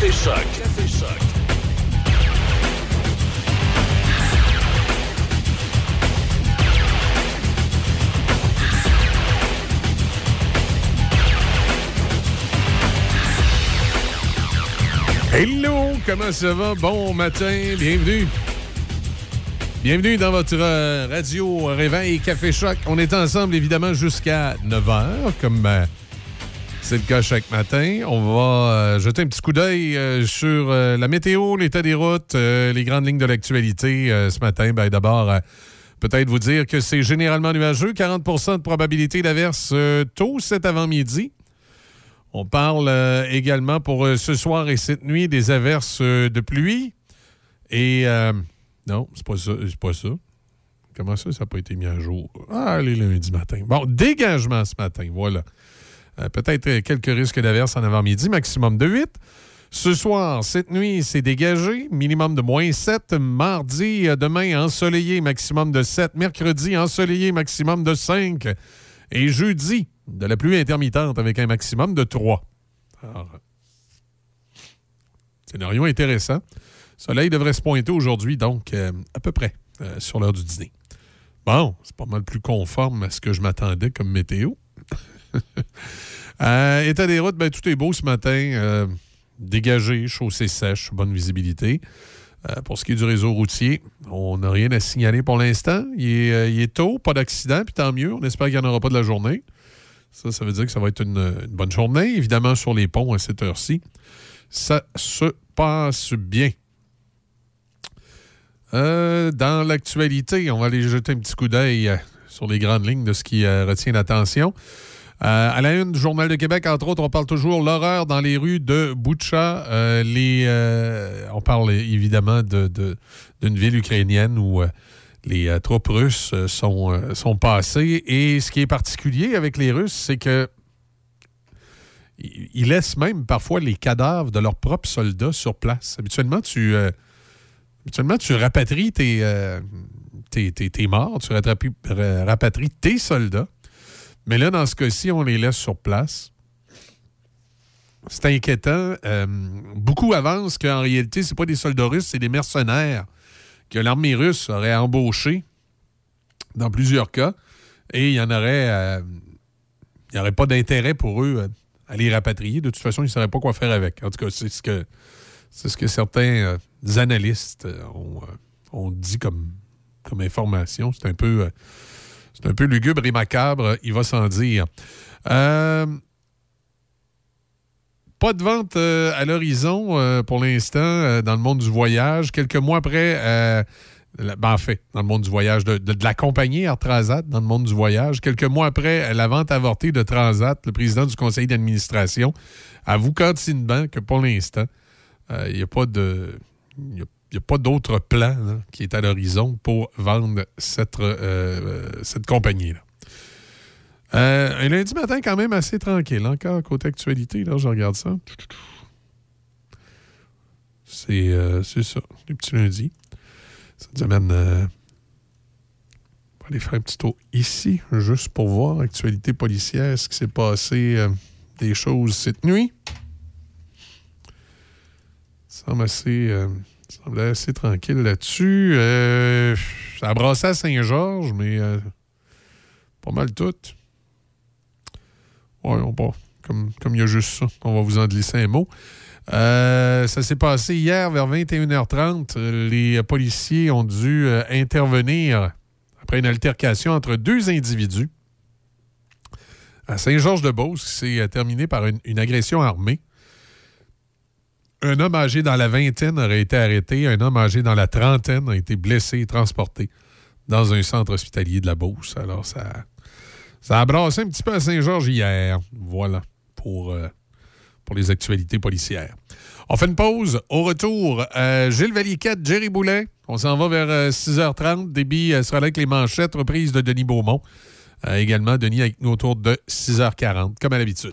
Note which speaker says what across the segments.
Speaker 1: Café Choc. Café.
Speaker 2: Hello, comment ça va? Bon matin, bienvenue. Bienvenue dans votre euh, radio Réveil Café Choc. On est ensemble évidemment jusqu'à 9h, comme euh, c'est le cas chaque matin. On va euh, jeter un petit coup d'œil euh, sur euh, la météo, l'état des routes, les grandes lignes de l'actualité ce matin. Ben, D'abord, peut-être vous dire que c'est généralement nuageux, 40% de probabilité d'averse tôt cet avant-midi. On parle également pour ce soir et cette nuit des averses de pluie. Et non, c'est pas ça. C'est pas ça. Comment ça, ça n'a pas été mis à jour? Ah, les lundi matin. Bon, dégagement ce matin, voilà. Euh, Peut-être euh, quelques risques d'averses en avant-midi, maximum de 8. Ce soir, cette nuit, c'est dégagé, minimum de moins 7. Mardi, euh, demain, ensoleillé, maximum de 7. Mercredi, ensoleillé, maximum de 5. Et jeudi, de la pluie intermittente avec un maximum de 3. Alors, scénario intéressant. Soleil devrait se pointer aujourd'hui, donc à peu près sur l'heure du dîner. Bon, c'est pas mal plus conforme à ce que je m'attendais comme météo. Euh, état des routes, ben, tout est beau ce matin. Euh, dégagé, chaussée sèche, bonne visibilité. Euh, pour ce qui est du réseau routier, on n'a rien à signaler pour l'instant. Il, est, tôt, pas d'accident, puis tant mieux. On espère qu'il n'y en aura pas de la journée. Ça, ça veut dire que ça va être une, bonne journée. Évidemment, sur les ponts à cette heure-ci, ça se passe bien. Dans l'actualité, on va aller jeter un petit coup d'œil sur les grandes lignes de ce qui retient l'attention. Euh, à la une du Journal de Québec, entre autres, on parle toujours l'horreur dans les rues de Boucha. Euh, euh, on parle évidemment de- de- d'une ville ukrainienne où les troupes russes sont, passées. Et ce qui est particulier avec les Russes, c'est que ils laissent même parfois les cadavres de leurs propres soldats sur place. Habituellement, tu, habituellement, tu rapatries tes, morts, tu rapatries tes soldats. Mais là, dans ce cas-ci, on les laisse sur place. C'est inquiétant. Euh, beaucoup avancent qu'en réalité, ce pas des soldats russes, c'est des mercenaires que l'armée russe aurait embauchés dans plusieurs cas. Et il y en aurait. euh, n'y aurait pas d'intérêt pour eux euh, à les rapatrier. De toute façon, ils ne sauraient pas quoi faire avec. En tout cas, c'est ce que, c'est ce que certains euh, analystes euh, ont, euh, ont dit comme, comme information. C'est un peu. C'est un peu lugubre et macabre, il va s'en dire. Euh, pas de vente euh, à l'horizon euh, pour l'instant dans le monde du voyage. Quelques mois après, ben, en fait, dans le monde du voyage, de, de- de la compagnie Transat, dans le monde du voyage, quelques mois après la vente avortée de Transat, le président du conseil d'administration avoue cantinement que pour l'instant, il n'y a pas de. N'y a pas d'autre plan là, qui est à l'horizon pour vendre cette, euh, euh, cette compagnie-là. Euh, un lundi matin quand même assez tranquille. Encore côté actualité, là, je regarde ça. C'est ça, les petits lundis. Cette semaine, euh, on va aller faire un petit tour ici, juste pour voir actualité policière, ce qui s'est passé, des choses cette nuit. Ça semble assez, ça semblait assez tranquille là-dessus. Euh, ça a brassé à Saint-Georges, mais euh, pas mal tout. Ouais, on va. Comme, comme il y a juste ça, on va vous en glisser un mot. Euh, ça s'est passé hier vers 21h30. Euh, Les policiers ont dû euh, intervenir après une altercation entre deux individus à Saint-Georges-de-Beauce qui s'est terminée par une agression armée. Un homme âgé dans la vingtaine aurait été arrêté. Un homme âgé dans la trentaine a été blessé et transporté dans un centre hospitalier de la Beauce. Alors, ça, ça a brassé un petit peu à Saint-Georges hier. Voilà pour, euh, pour les actualités policières. On fait une pause. Au retour, euh, Gilles Valiquette, Jerry Boulet. On s'en va vers euh, 6h30. Débit euh, sera là avec les manchettes. Reprise de Denis Beaumont. Également, Denis avec nous autour de 6h40, comme à l'habitude.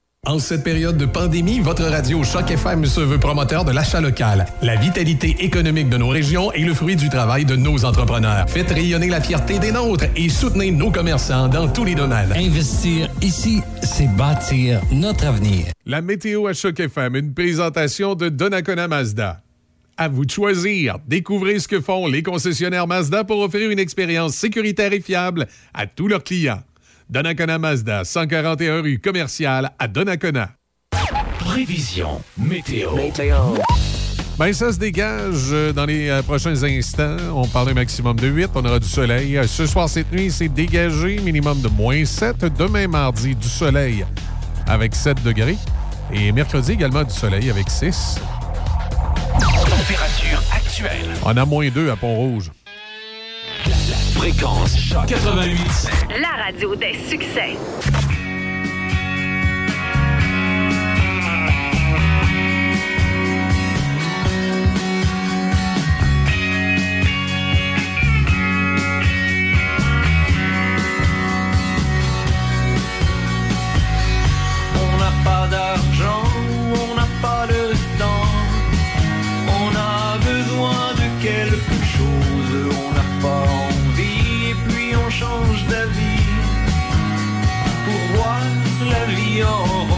Speaker 3: En cette période de pandémie, votre radio Choc FM se veut promoteur de l'achat local. La vitalité économique de nos régions est le fruit du travail de nos entrepreneurs. Faites rayonner la fierté des nôtres et soutenez nos commerçants dans tous les domaines.
Speaker 4: Investir ici, c'est bâtir notre avenir.
Speaker 2: La météo à Choc FM, une présentation de Donnacona Mazda. À vous de choisir. Découvrez ce que font les concessionnaires Mazda pour offrir une expérience sécuritaire et fiable à tous leurs clients. Donnacona Mazda, 141 rue commerciale à Donnacona.
Speaker 5: Prévision météo.
Speaker 2: Ben, ça se dégage euh, dans les euh, prochains instants. On parle d'un maximum de 8. On aura du soleil. Euh, ce soir, cette nuit, c'est dégagé. Minimum de moins 7. Demain, mardi, du soleil avec 7 degrés. Et mercredi, également du soleil avec 6.
Speaker 5: Température actuelle.
Speaker 2: On a moins 2 à Pont-Rouge.
Speaker 5: Fréquence Choc 88.
Speaker 1: La radio des succès.
Speaker 6: On n'a pas d'argent, la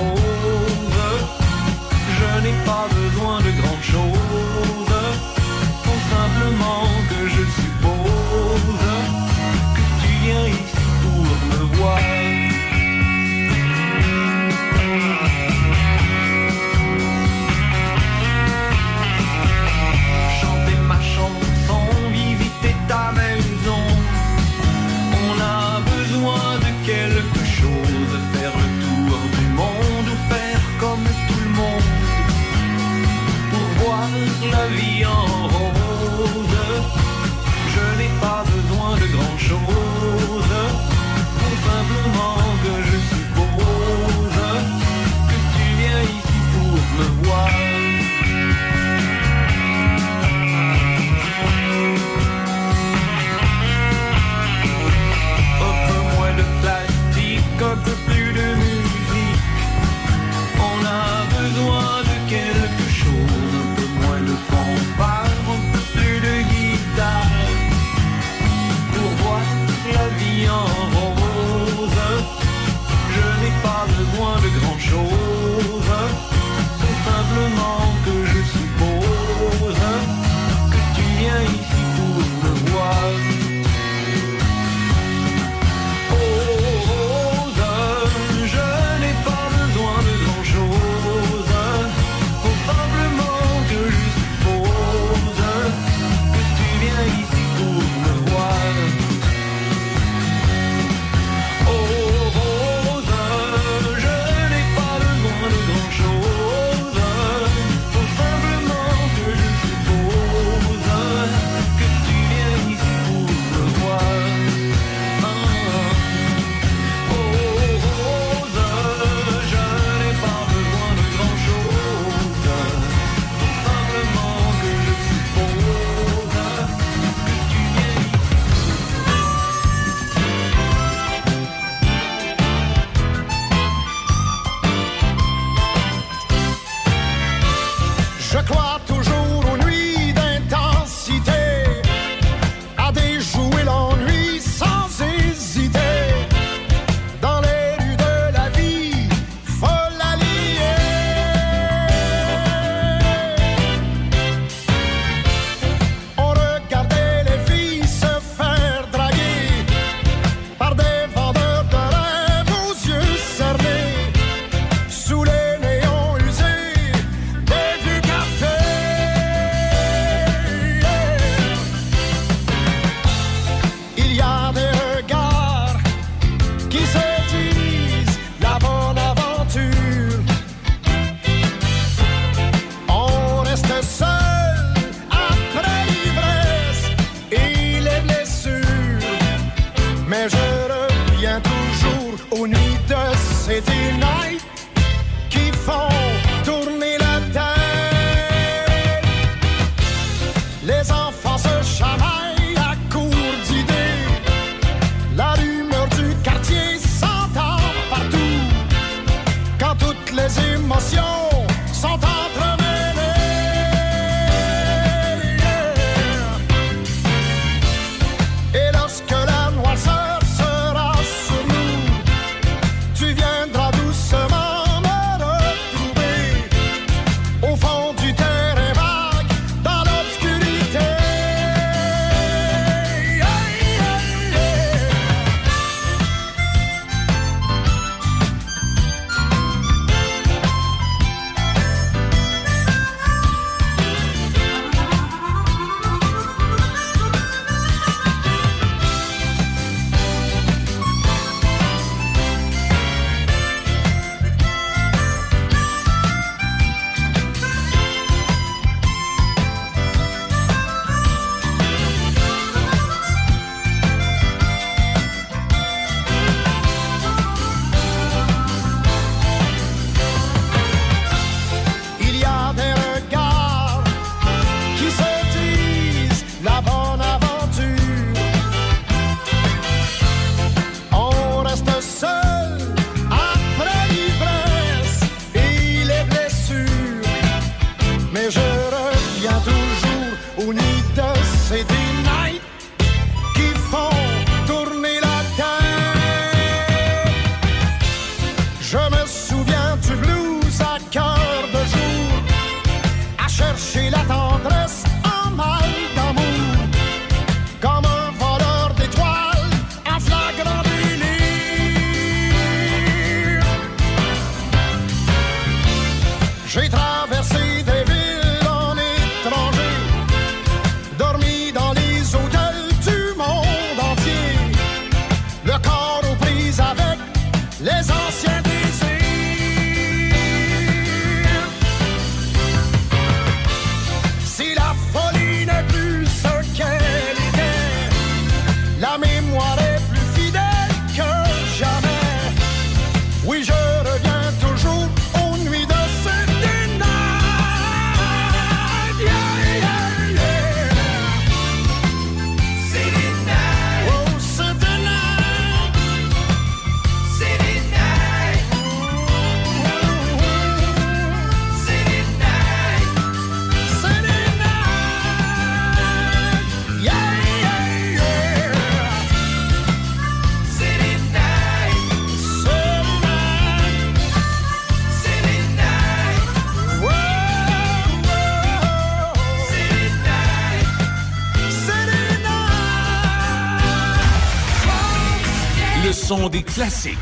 Speaker 7: classiques.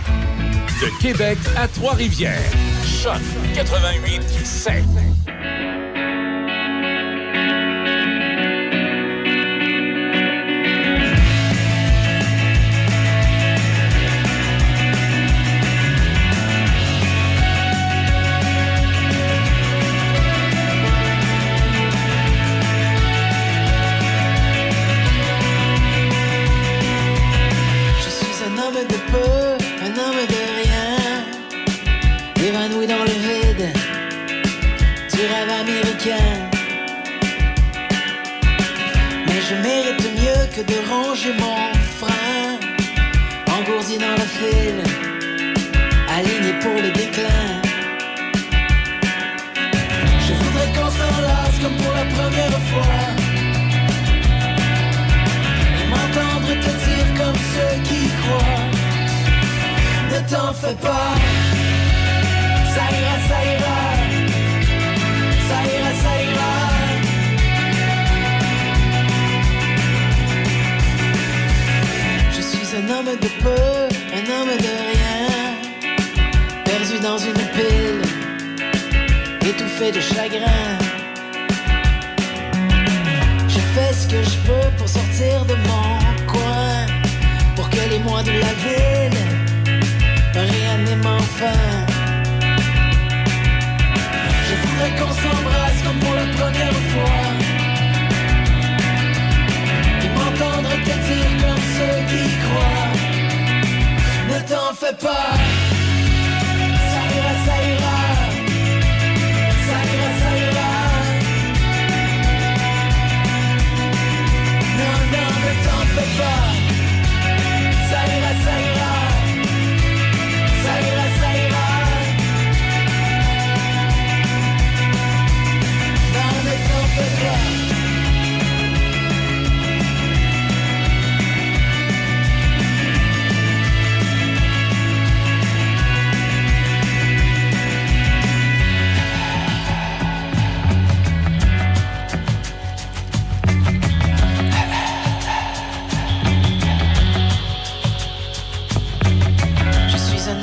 Speaker 7: De Québec à Trois-Rivières. Choc 88 7.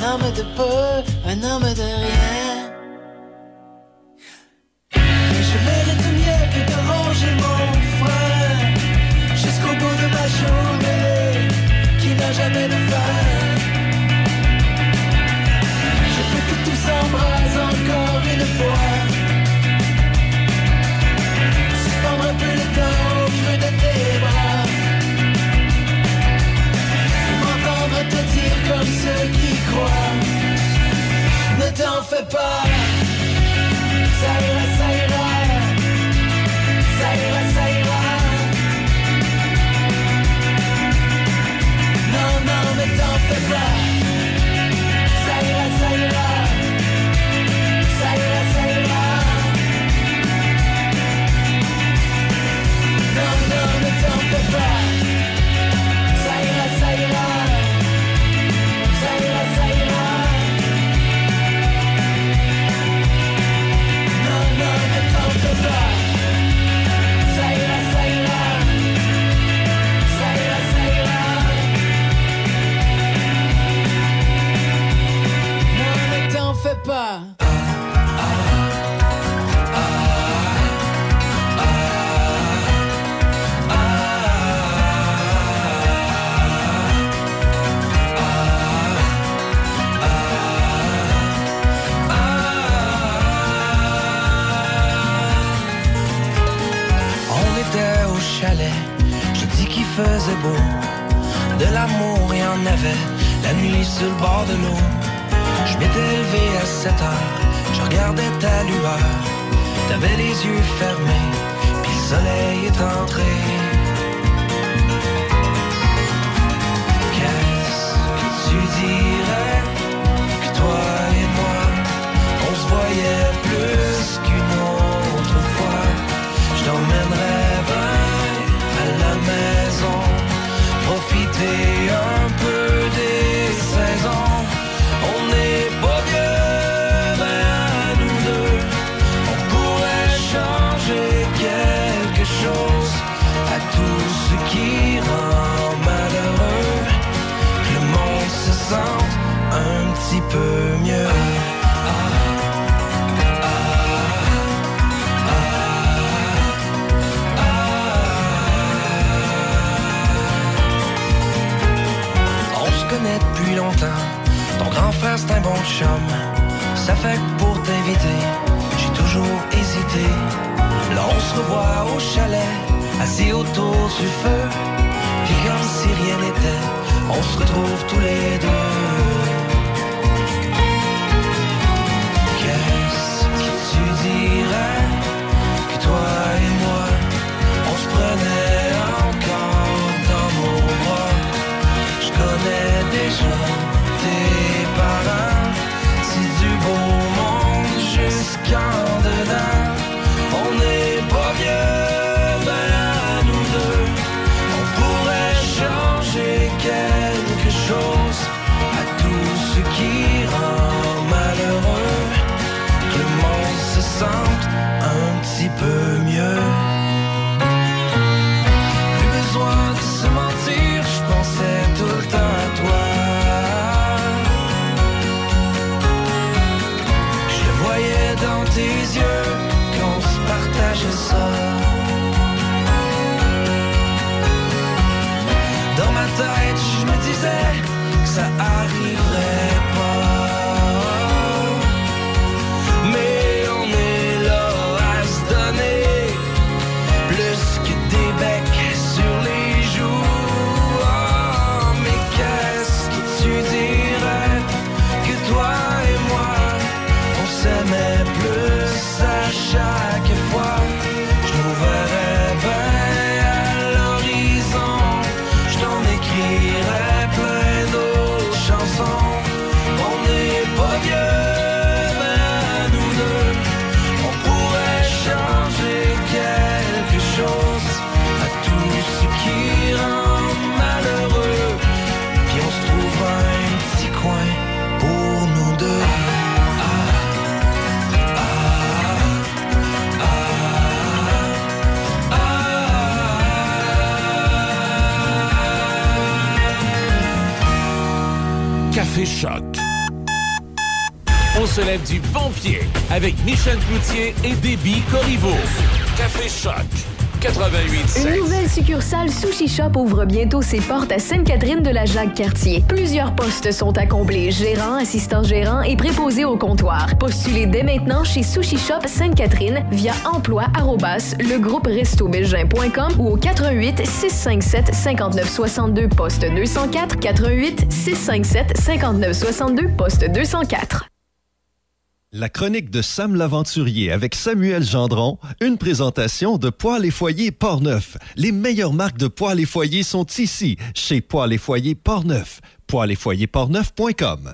Speaker 8: Homme de peu, un homme de rien.
Speaker 5: Avec Michel Cloutier et Déby Corriveau. Café Choc. 88
Speaker 1: Une nouvelle succursale Sushi Shop ouvre bientôt ses portes à Sainte-Catherine de la Jacques-Cartier. Plusieurs postes sont à combler, gérant, assistant gérant et préposé au comptoir. Postulez dès maintenant chez Sushi Shop Sainte-Catherine via emploi ou au 88 657 59 62 poste 204 88 657 59 62 poste 204.
Speaker 9: La chronique de Sam l'Aventurier avec Samuel Gendron, une présentation de Poils et Foyers Portneuf. Les meilleures marques de poils et foyers sont ici, chez Poils et Foyers Portneuf. Poils et Foyers Portneuf.com.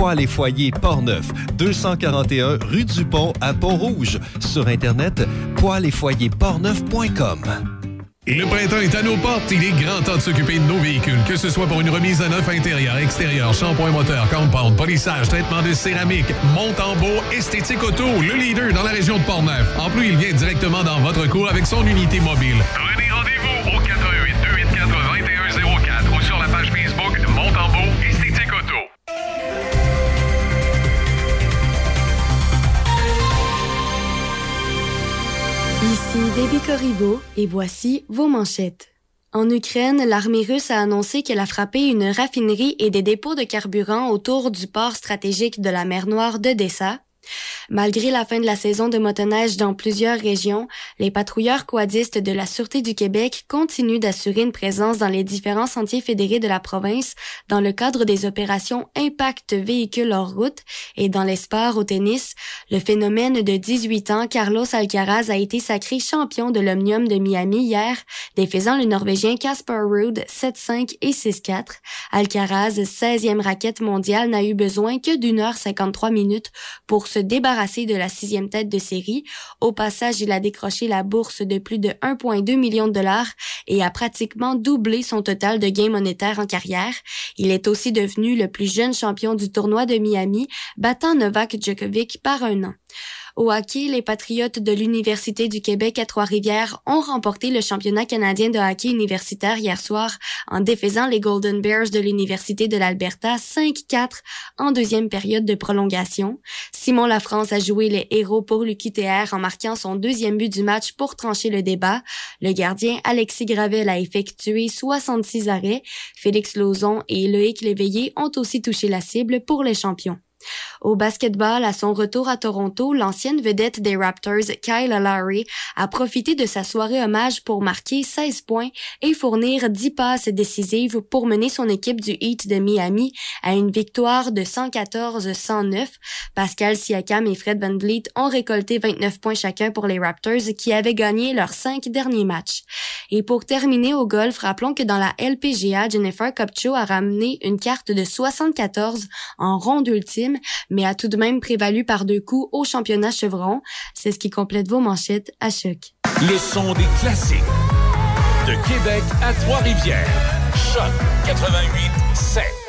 Speaker 9: Poils et foyers Portneuf, 241 rue du Pont à Pont-Rouge. Sur Internet, poils et foyers portneuf.com.
Speaker 2: Le printemps est à nos portes. Il est grand temps de s'occuper de nos véhicules, que ce soit pour une remise à neuf intérieur, extérieur, shampoing moteur, compound, polissage, traitement de céramique, monte en beau, esthétique auto, le leader dans la région de Portneuf. En plus, il vient directement dans votre cour avec son unité mobile.
Speaker 10: Prenez rendez-vous au 88
Speaker 11: Ici Déby Corriveau et voici vos manchettes. En Ukraine, l'armée russe a annoncé qu'elle a frappé une raffinerie et des dépôts de carburant autour du port stratégique de la mer Noire d'Odessa. Malgré la fin de la saison de motoneige dans plusieurs régions, les patrouilleurs quadistes de la Sûreté du Québec continuent d'assurer une présence dans les différents sentiers fédérés de la province dans le cadre des opérations Impact véhicules hors route et dans l'espoir au tennis. Le phénomène de 18 ans, Carlos Alcaraz a été sacré champion de l'Omnium de Miami hier, défaisant le Norvégien Casper Ruud 7-5 et 6-4. Alcaraz, 16e raquette mondiale, n'a eu besoin que d'une heure 53 minutes pour se débarrasser de la sixième tête de série. Au passage, il a décroché la bourse de plus de 1,2 million de dollars et a pratiquement doublé son total de gains monétaires en carrière. Il est aussi devenu le plus jeune champion du tournoi de Miami, battant Novak Djokovic par un an. Au hockey, les Patriotes de l'Université du Québec à Trois-Rivières ont remporté le championnat canadien de hockey universitaire hier soir en défaisant les Golden Bears de l'Université de l'Alberta 5-4 en deuxième période de prolongation. Simon Lafrance a joué les héros pour l'UQTR en marquant son deuxième but du match pour trancher le débat. Le gardien Alexis Gravel a effectué 66 arrêts. Félix Lauzon et Loïc Léveillé ont aussi touché la cible pour les champions. Au basketball, à son retour à Toronto, l'ancienne vedette des Raptors, Kyle Lowry, a profité de sa soirée hommage pour marquer 16 points et fournir 10 passes décisives pour mener son équipe du Heat de Miami à une victoire de 114-109. Pascal Siakam et Fred Van Vliet ont récolté 29 points chacun pour les Raptors qui avaient gagné leurs cinq derniers matchs. Et pour terminer au golf, rappelons que dans la LPGA, Jennifer Kupcho a ramené une carte de 74 en ronde ultime mais a tout de même prévalu par deux coups au championnat Chevron. C'est ce qui complète vos manchettes à choc.
Speaker 5: Le son des classiques. De Québec à Trois-Rivières. Choc 88 7.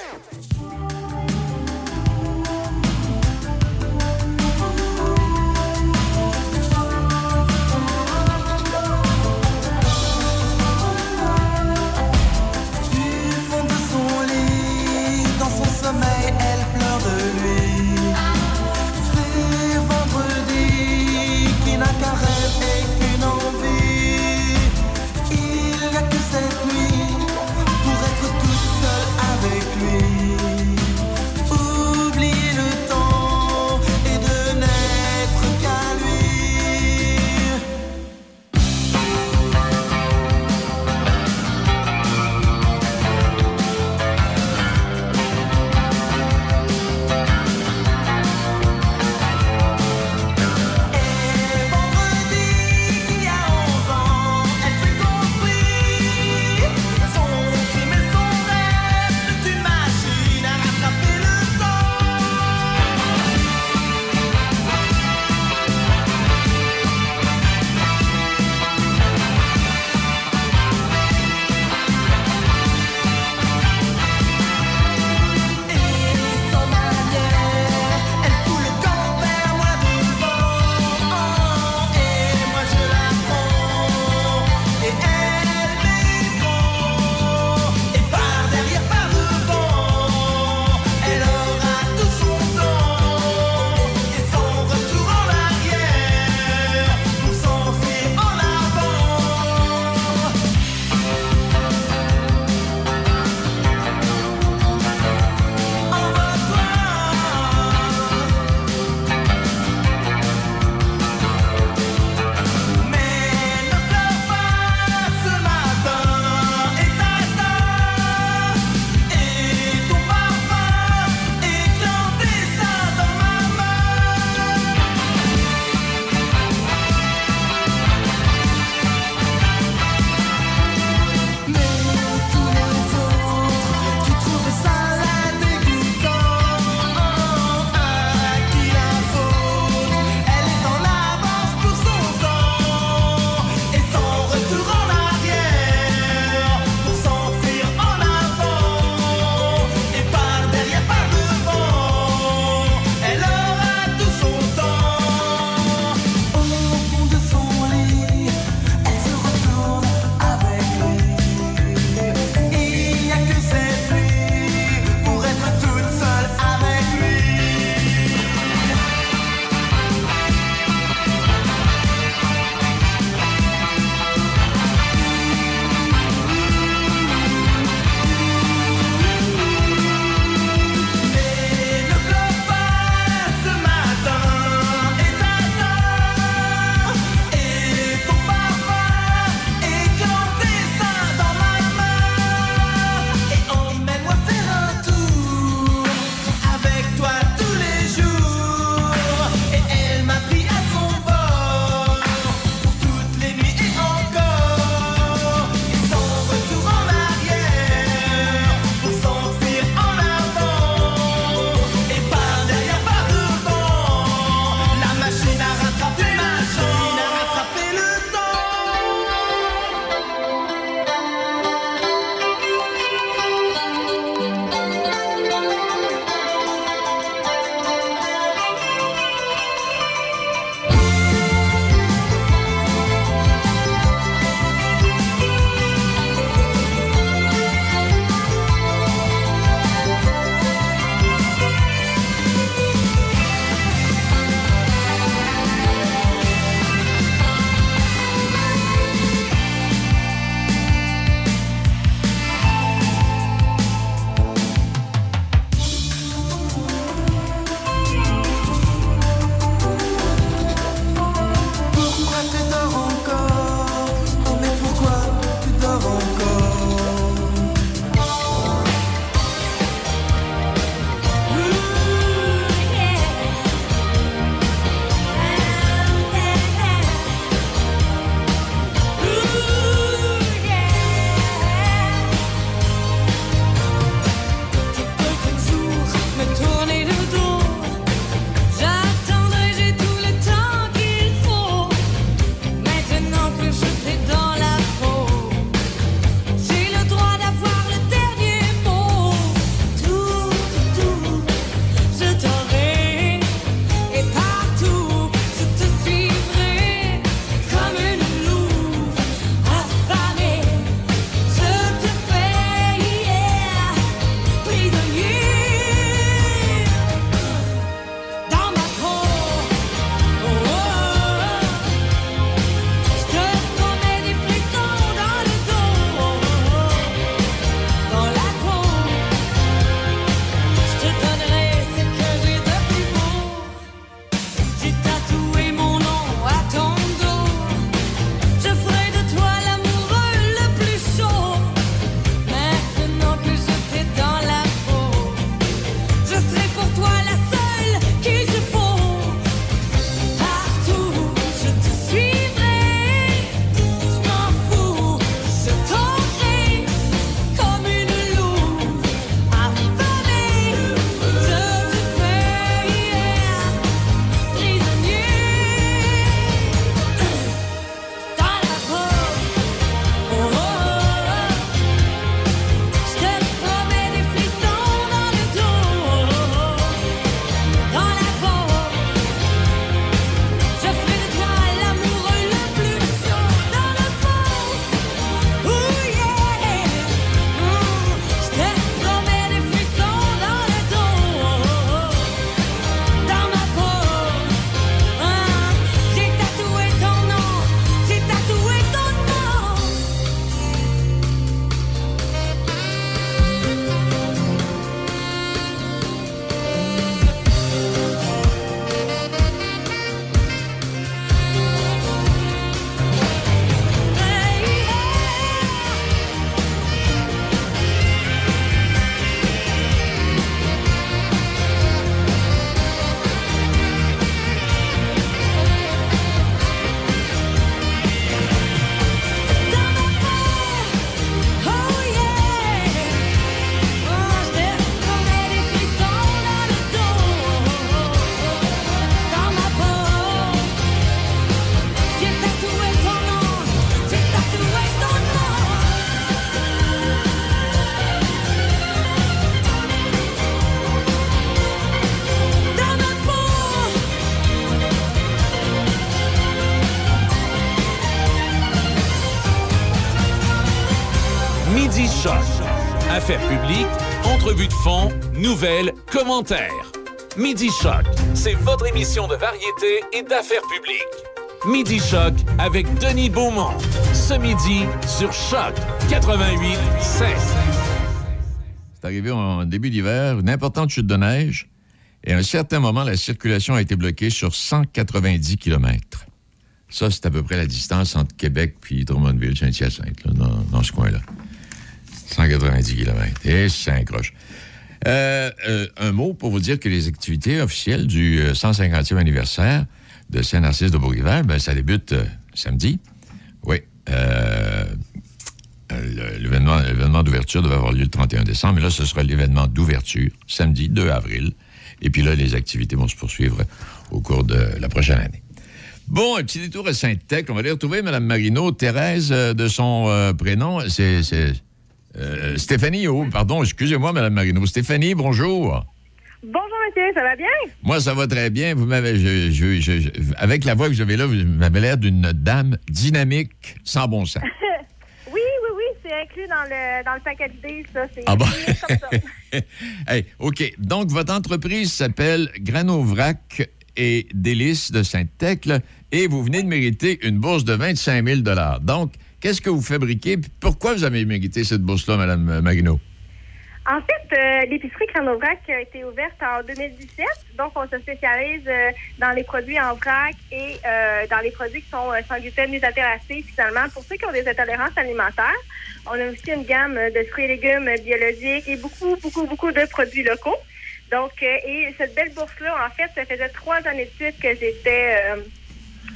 Speaker 5: Commentaires. Midi Choc, c'est votre émission de variété et d'affaires publiques. Midi Choc avec Denis Beaumont. Ce midi sur Choc 88
Speaker 12: C'est arrivé en début d'hiver, une importante chute de neige, et à un certain moment, la circulation a été bloquée sur 190 km. Ça, c'est à peu près la distance entre Québec puis Drummondville, Saint-Hyacinthe, dans, dans ce coin-là. 190 km. Et ça accroche. Euh, euh, un mot pour vous dire que les activités officielles du euh, 150e anniversaire de Saint-Narcisse de Bourg-Hiver, ben, ça débute euh, samedi. Oui. Euh, L'événement d'ouverture devait avoir lieu le 31 décembre, mais là, ce sera l'événement d'ouverture, samedi 2 avril. Et puis là, les activités vont se poursuivre au cours de la prochaine année. Bon, un petit détour à Sainte-Tech. On va aller retrouver Mme Marino, Thérèse euh, de son euh, prénom. C'est, euh, Stéphanie. Oh, pardon, excusez-moi, Mme Marino. Stéphanie, bonjour.
Speaker 13: Bonjour, monsieur, ça va bien?
Speaker 12: Moi, ça va très bien. Vous m'avez, je- je- je- je- avec la voix que avez là, vous m'avez l'air d'une dame dynamique, sans bon sens.
Speaker 13: oui, oui, oui, c'est inclus dans le, dans le package D, ça. C'est
Speaker 12: Ah bon?
Speaker 13: c'est comme ça.
Speaker 12: Hey, OK. Donc, votre entreprise s'appelle Granovrac et Délices de Sainte-Thècle et vous venez de mériter une bourse de 25 000 Donc, qu'est-ce que vous fabriquez? Pourquoi vous avez mérité cette bourse-là, Mme Marino?
Speaker 13: En fait, euh, l'épicerie Cranovac a été ouverte en 2017. Donc, on se spécialise euh, dans les produits en vrac et euh, dans les produits qui sont euh, sans gluten, nutratéracés, finalement, pour ceux qui ont des intolérances alimentaires. On a aussi une gamme de fruits et légumes biologiques et beaucoup, beaucoup, beaucoup de produits locaux. Donc, et cette belle bourse-là, en fait, ça faisait trois années de suite que j'étais...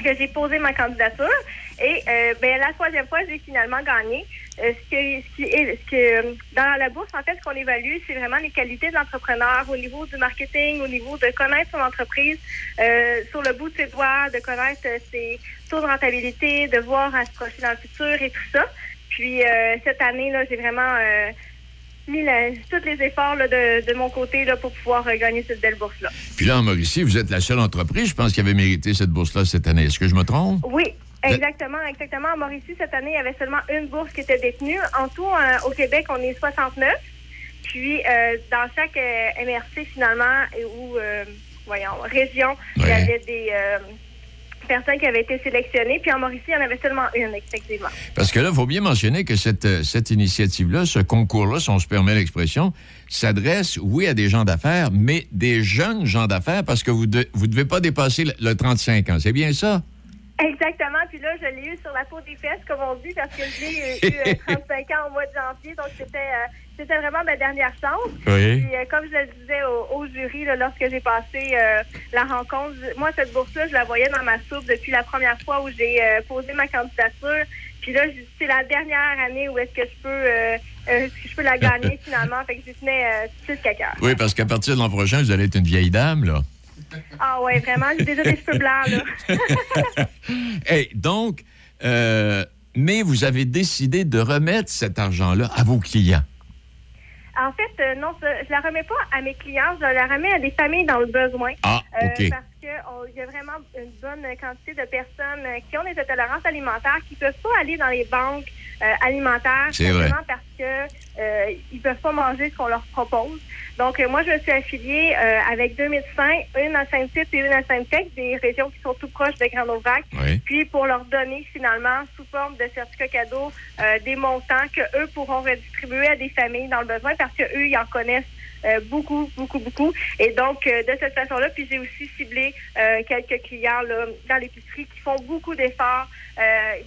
Speaker 13: que j'ai posé ma candidature. Et euh, ben, la troisième fois, j'ai finalement gagné. Euh, ce, que, ce qui est- ce que, dans la bourse, en fait, ce qu'on évalue, c'est vraiment les qualités de l'entrepreneur au niveau du marketing, au niveau de connaître son entreprise euh, sur le bout de ses doigts, de connaître euh, ses taux de rentabilité, de voir à se projeter dans le futur et tout ça. Puis euh, cette année, là, j'ai vraiment euh, mis la- tous les efforts là, de, de mon côté là, pour pouvoir euh, gagner cette belle bourse-là.
Speaker 12: Puis là, en Mauricie, vous êtes la seule entreprise, je pense, qui avait mérité cette bourse-là cette année. Est-ce que je me trompe?
Speaker 13: Oui, exactement, exactement. À Mauricie, cette année, il y avait seulement une bourse qui était détenue. En tout, euh, au Québec, on est 69. Puis, euh, dans chaque euh, MRC, finalement, ou, voyons, région, il y avait des personnes qui avaient été sélectionnées. Puis, en Mauricie, il y en avait seulement une, effectivement.
Speaker 12: Parce que là, il faut bien mentionner que cette, cette initiative-là, ce concours-là, si on se permet l'expression, s'adresse, oui, à des gens d'affaires, mais des jeunes gens d'affaires, parce que vous ne vous devez pas dépasser le, le 35 ans. C'est bien ça?
Speaker 13: Exactement. Puis là, je l'ai eu sur la peau des fesses, comme on dit, parce que j'ai eu euh, 35 ans au mois de janvier. Donc, c'était euh, c'était vraiment ma dernière chance.
Speaker 12: Oui.
Speaker 13: Puis, euh, comme je le disais au, au jury, là, lorsque j'ai passé euh, la rencontre, moi, cette bourse-là, je la voyais dans ma soupe depuis la première fois où j'ai euh, posé ma candidature. Puis là, c'est la dernière année où est-ce que je peux, euh, euh, je peux la gagner finalement. Fait que j'y tenais euh, plus qu'à cœur.
Speaker 12: Oui, parce qu'à partir de l'an prochain, vous allez être une vieille dame, là.
Speaker 13: Ah ouais, vraiment, j'ai déjà des cheveux blancs, là.
Speaker 12: Hey, donc, euh, mais vous avez décidé de remettre cet argent-là à vos clients.
Speaker 13: En fait, euh, non, je la remets pas à mes clients, je la remets à des familles dans le besoin.
Speaker 12: Ah,
Speaker 13: Euh,
Speaker 12: OK.
Speaker 13: parce qu'il y a vraiment une bonne quantité de personnes qui ont des intolérances alimentaires qui peuvent pas aller dans les banques euh, alimentaires
Speaker 12: C'est vrai.
Speaker 13: simplement parce que euh, ils peuvent pas manger ce qu'on leur propose. Donc, euh, moi, je me suis affiliée euh, avec deux médecins, une à Saint-Tite et une à Sainte-Tech, des régions qui sont tout proches de Grand-Aubrac.
Speaker 12: Oui.
Speaker 13: Puis, pour leur donner finalement, sous forme de certificat cadeau, euh, des montants que eux pourront redistribuer à des familles dans le besoin parce que eux, ils en connaissent euh, beaucoup, beaucoup, beaucoup. Et donc, euh, de cette façon-là, puis j'ai aussi ciblé euh, quelques clients là, dans l'épicerie qui font beaucoup d'efforts,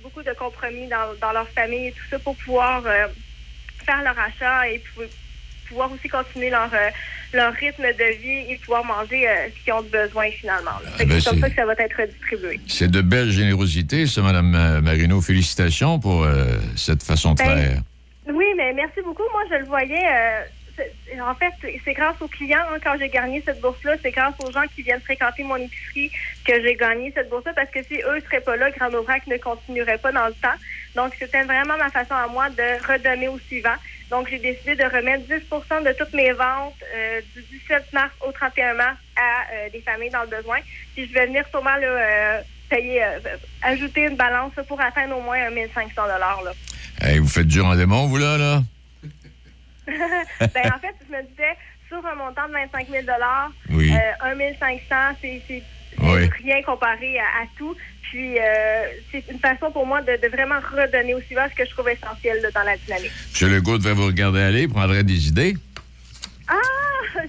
Speaker 13: beaucoup de compromis dans, dans leur famille et tout ça pour pouvoir euh, faire leur achat et pou- pouvoir aussi continuer leur, euh, leur rythme de vie et pouvoir manger euh, ce qu'ils ont besoin finalement. que
Speaker 12: ben,
Speaker 13: c'est comme ça que ça va être distribué.
Speaker 12: C'est de belles générosités, ça, Mme euh, Marino. Félicitations pour euh, cette façon de
Speaker 13: Ben,
Speaker 12: faire.
Speaker 13: Oui, mais merci beaucoup. Moi, je le voyais. En fait, c'est- grâce aux clients hein, quand j'ai gagné cette bourse-là. C'est grâce aux gens qui viennent fréquenter mon épicerie que j'ai gagné cette bourse-là. Parce que si eux seraient pas là, Grand Aubrac ne continuerait pas dans le temps. Donc, c'était vraiment ma façon à moi de redonner au suivant. Donc, j'ai décidé de remettre 10% de toutes mes ventes euh, du 17 mars au 31 mars à euh, des familles dans le besoin. Puis, je vais venir sûrement euh, payer, ajouter une balance pour atteindre au moins un 1500 là.
Speaker 12: Hey, vous faites du rendement, vous, là, là?
Speaker 13: ben, en fait, je me disais, sur un montant de 25 000
Speaker 12: Oui.
Speaker 13: euh, 1 500, c'est
Speaker 12: Oui.
Speaker 13: rien comparé à, à tout. Puis, euh, c'est une façon pour moi de, de vraiment redonner au suivant ce que je trouve essentiel là, dans la dynamique.
Speaker 12: M. Legault devrait vous regarder aller, prendrait des idées.
Speaker 13: Ah,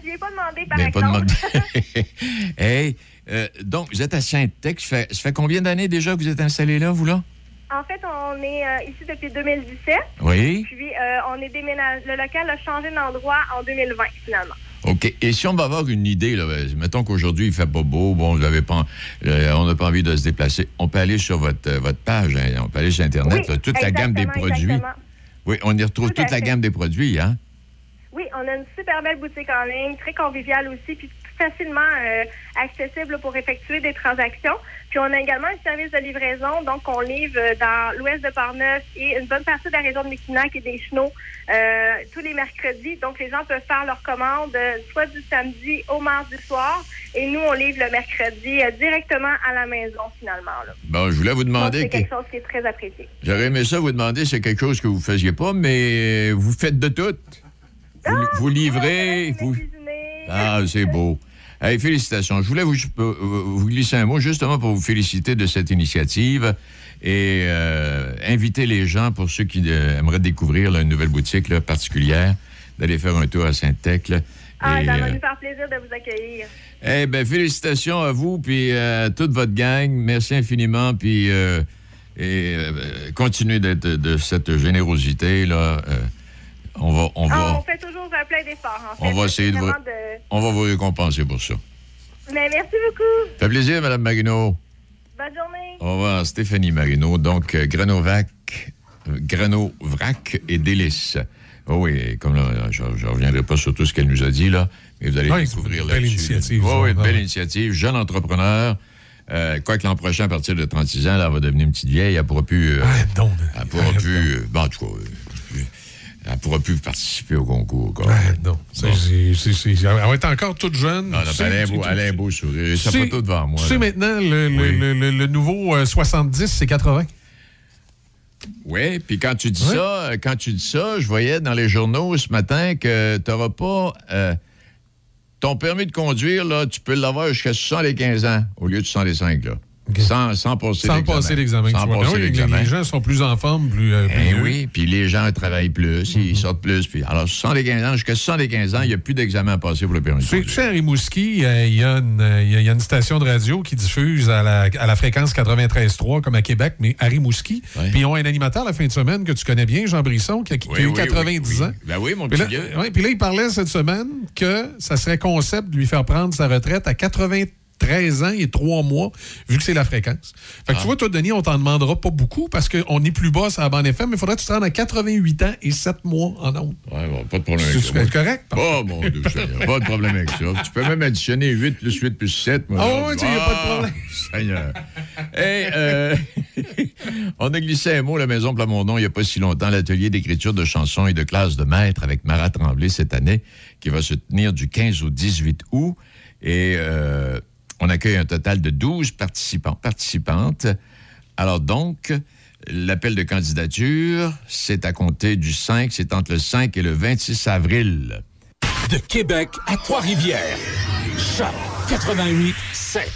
Speaker 13: j'y ai pas demandé, par
Speaker 12: Mais pas
Speaker 13: exemple.
Speaker 12: demandé. hey, euh, donc, vous êtes à Saint-Tech. Ça fait, ça fait combien d'années déjà que vous êtes installé là, vous, là?
Speaker 13: En fait, on est euh, ici depuis 2017.
Speaker 12: Oui.
Speaker 13: Puis, euh, on est déménagé. Le local a changé d'endroit en 2020, finalement.
Speaker 12: OK. Et si on va avoir une idée, là, ben, mettons qu'aujourd'hui, il fait pas beau, bon, vous avez pas, euh, on n'a pas envie de se déplacer, on peut aller sur votre, votre page, hein, on peut aller sur Internet,
Speaker 13: Oui,
Speaker 12: là, toute la gamme des produits.
Speaker 13: exactement.
Speaker 12: Oui, on y retrouve
Speaker 13: Tout
Speaker 12: toute la
Speaker 13: fait.
Speaker 12: gamme des produits, hein?
Speaker 13: Oui, on a une super belle boutique en ligne, très conviviale aussi, puis facilement euh, accessible pour effectuer des transactions. Puis on a également un service de livraison, donc on livre euh, dans l'ouest de Parneuf et une bonne partie de la région de Mekinac et des Chenaux euh, tous les mercredis. Donc les gens peuvent faire leurs commandes soit du samedi au mardi soir, et nous on livre le mercredi euh, directement à la maison finalement. Là.
Speaker 12: Bon, je voulais vous demander,
Speaker 13: c'est
Speaker 12: que-
Speaker 13: quelque chose qui est très apprécié.
Speaker 12: j'aurais aimé ça vous demander, c'est quelque chose que vous faisiez pas, mais vous faites de tout. Vous, vous livrez, vous... Ah, c'est beau. Hey, félicitations. Je voulais vous, euh, vous glisser un mot justement pour vous féliciter de cette initiative et euh, inviter les gens, pour ceux qui euh, aimeraient découvrir là, une nouvelle boutique là, particulière, d'aller faire un tour à Saint-Tech. là.
Speaker 13: Ah, ça va nous faire plaisir de vous accueillir.
Speaker 12: eh bien, félicitations à vous puis à toute votre gang. Merci infiniment. Puis euh, et continuez d'être de cette générosité là. Euh, on va, on
Speaker 13: Ah,
Speaker 12: va,
Speaker 13: on fait toujours euh, plein d'efforts. En fait.
Speaker 12: on va essayer de vous,
Speaker 13: de-
Speaker 12: on va vous récompenser pour ça.
Speaker 13: Mais merci beaucoup.
Speaker 12: Ça fait plaisir, Madame Marino.
Speaker 13: Bonne journée.
Speaker 12: Au revoir, Stéphanie Marino. Donc, euh, Granovac, euh, Granovrac et Délice. Oh oui, comme là, je ne reviendrai pas sur tout ce qu'elle nous a dit, là, mais vous allez
Speaker 2: Oui,
Speaker 12: découvrir
Speaker 2: une belle
Speaker 12: là-dessus.
Speaker 2: initiative,
Speaker 12: Oui,
Speaker 2: ça.
Speaker 12: oui, une
Speaker 2: Ah
Speaker 12: belle initiative. Jeune entrepreneur. Euh, quoi que l'an prochain, à partir de 36 ans, là, elle va devenir une petite vieille. Elle pourra plus. euh, elle pourra plus. euh, bon, en tout cas, euh, elle pourra plus participer au concours. quoi.
Speaker 2: non. C'est- c'est- Elle va être encore toute jeune.
Speaker 12: Non, elle a beau, elle a un beau sourire. Sa photo devant moi.
Speaker 2: Tu sais, maintenant, le, le-
Speaker 12: Oui.
Speaker 2: le- le- le nouveau euh, 70, c'est 80.
Speaker 12: Oui, puis quand tu dis ça, euh, quand tu dis ça, je voyais dans les journaux ce matin que tu n'auras pas euh, ton permis de conduire, là, tu peux l'avoir jusqu'à 75 ans au lieu de 65, là. Sans, sans passer
Speaker 2: Sans
Speaker 12: l'examen.
Speaker 2: passer l'examen.
Speaker 12: Sans
Speaker 2: vois.
Speaker 12: passer
Speaker 2: oui, les,
Speaker 12: l'examen.
Speaker 2: les gens sont plus en forme, plus. euh, plus
Speaker 12: Eh oui, puis les gens travaillent plus, ils sortent plus. Puis, alors, 75 ans, jusqu'à 75 ans, il n'y a plus d'examen à passer pour le permis de
Speaker 2: Tu sais,
Speaker 12: conduire.
Speaker 2: à Rimouski, euh, il y, a une- euh, il y a- il y a une station de radio qui diffuse à la, à la fréquence 93.3, comme à Québec, mais à Rimouski. Puis ils ont un animateur la fin de semaine que tu connais bien, Jean Brisson, qui a, qui a
Speaker 12: Oui,
Speaker 2: eu
Speaker 12: oui,
Speaker 2: 90
Speaker 12: oui,
Speaker 2: ans.
Speaker 12: Ben oui, mon
Speaker 2: Puis
Speaker 12: petit
Speaker 2: là, ouais, puis là, il parlait cette semaine que ça serait concept de lui faire prendre sa retraite à 93 ans et 3 mois, vu que c'est la fréquence. Fait que
Speaker 12: Ah.
Speaker 2: tu vois, toi, Denis, on t'en demandera pas beaucoup parce qu'on est plus bas sur la bande FM, mais il faudrait que tu te rendes à 88 ans et 7 mois en ondes.
Speaker 12: Ouais, bon, pas de problème avec ça.
Speaker 2: c'est correct?
Speaker 12: Oh, mon Dieu, Seigneur, pas de problème avec ça. Tu peux même additionner 8 plus 8 plus 7. Moi,
Speaker 2: Ah
Speaker 12: là.
Speaker 2: ouais, tu sais, y a pas de problème.
Speaker 12: Seigneur. Euh, on a glissé un mot à la Maison Plamondon il n'y a pas si longtemps, l'atelier d'écriture de chansons et de classe de maître avec Marat Tremblay cette année, qui va se tenir du 15 au 18 août. Et euh, on accueille un total de 12 participants, participantes. Alors donc, l'appel de candidature, c'est à compter du 5, c'est entre le 5 et le 26 avril.
Speaker 5: De Québec à Trois-Rivières. Choc 88 7.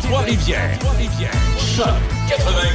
Speaker 5: Trois-Rivières. Choc. 88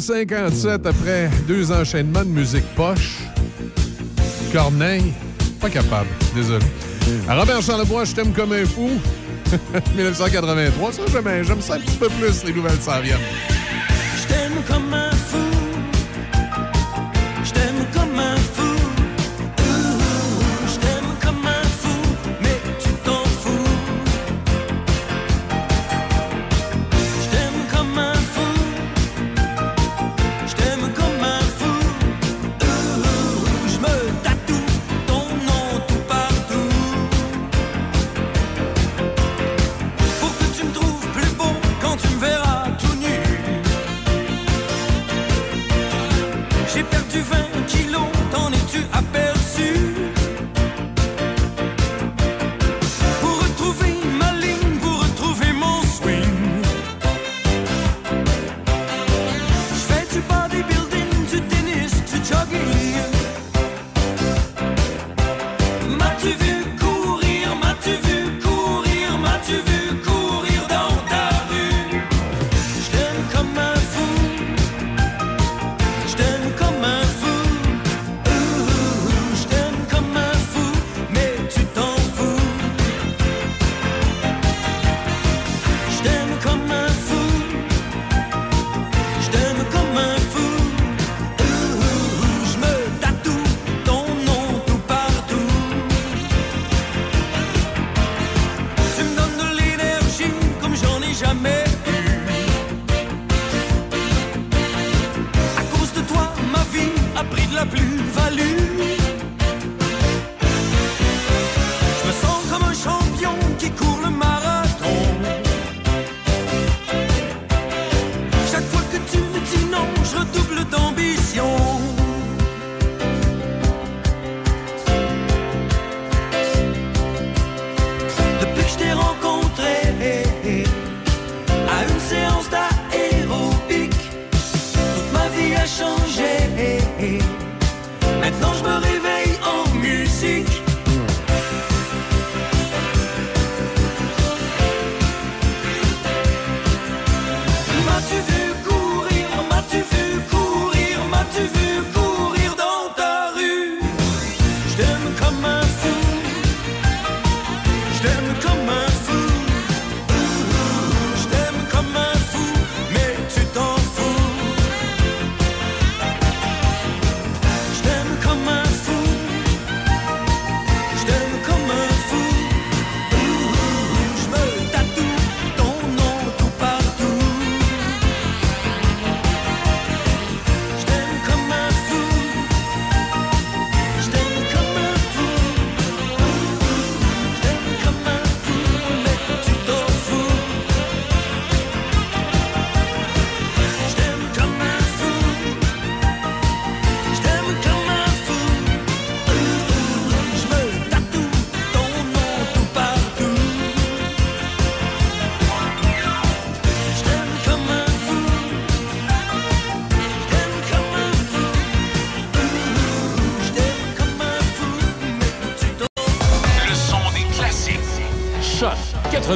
Speaker 2: 1957 après deux enchaînements de musique poche. Corneille, pas capable, désolé. Robert Charlebois, je t'aime comme un fou. 1983, ça j'aime, j'aime ça un petit peu plus, les nouvelles s'en.
Speaker 14: Je t'aime comme un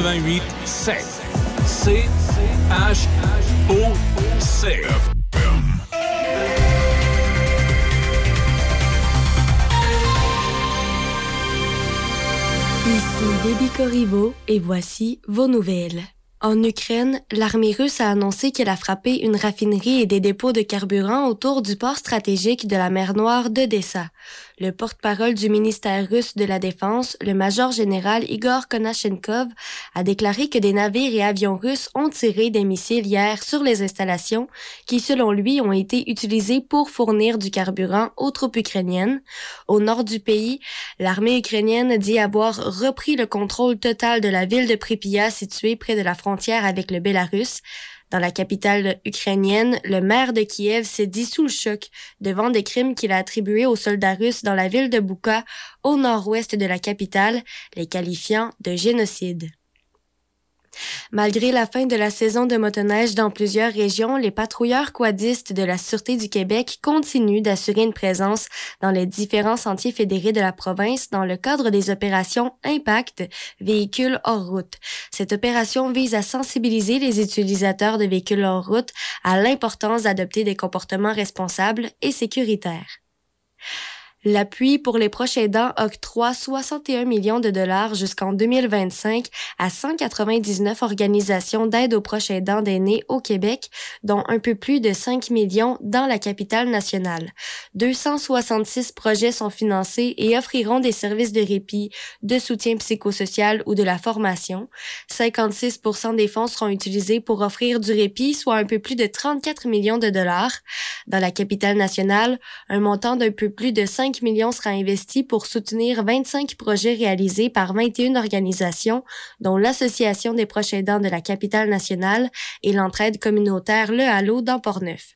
Speaker 5: 88 7. C H O C.
Speaker 11: Ici Déby Corriveau et voici vos nouvelles. En Ukraine, l'armée russe a annoncé qu'elle a frappé une raffinerie et des dépôts de carburant autour du port stratégique de la mer Noire d'Odessa. Le porte-parole du ministère russe de la Défense, le major général Igor Konashenkov, a déclaré que des navires et avions russes ont tiré des missiles hier sur les installations qui, selon lui, ont été utilisées pour fournir du carburant aux troupes ukrainiennes. Au nord du pays, l'armée ukrainienne dit avoir repris le contrôle total de la ville de Pripyat située près de la frontière avec le Bélarus. Dans la capitale ukrainienne, le maire de Kiev s'est dit sous le choc devant des crimes qu'il a attribués aux soldats russes dans la ville de Bouka, au nord-ouest de la capitale, les qualifiant de génocide. Malgré la fin de la saison de motoneige dans plusieurs régions, les patrouilleurs quadistes de la Sûreté du Québec continuent d'assurer une présence dans les différents sentiers fédérés de la province dans le cadre des opérations Impact véhicules hors route. Cette opération vise à sensibiliser les utilisateurs de véhicules hors route à l'importance d'adopter des comportements responsables et sécuritaires. L'appui pour les proches aidants octroie 61 millions de dollars jusqu'en 2025 à 199 organisations d'aide aux proches aidants d'aînés au Québec, dont un peu plus de 5 millions dans la capitale nationale. 266 projets sont financés et offriront des services de répit, de soutien psychosocial ou de la formation. 56 des fonds seront utilisés pour offrir du répit, soit un peu plus de 34 millions de dollars. Dans la capitale nationale, un montant d'un peu plus de 5 millions sera investi pour soutenir 25 projets réalisés par 21 organisations, dont l'Association des proches aidants de la capitale nationale et l'entraide communautaire Le Halo dans Portneuf.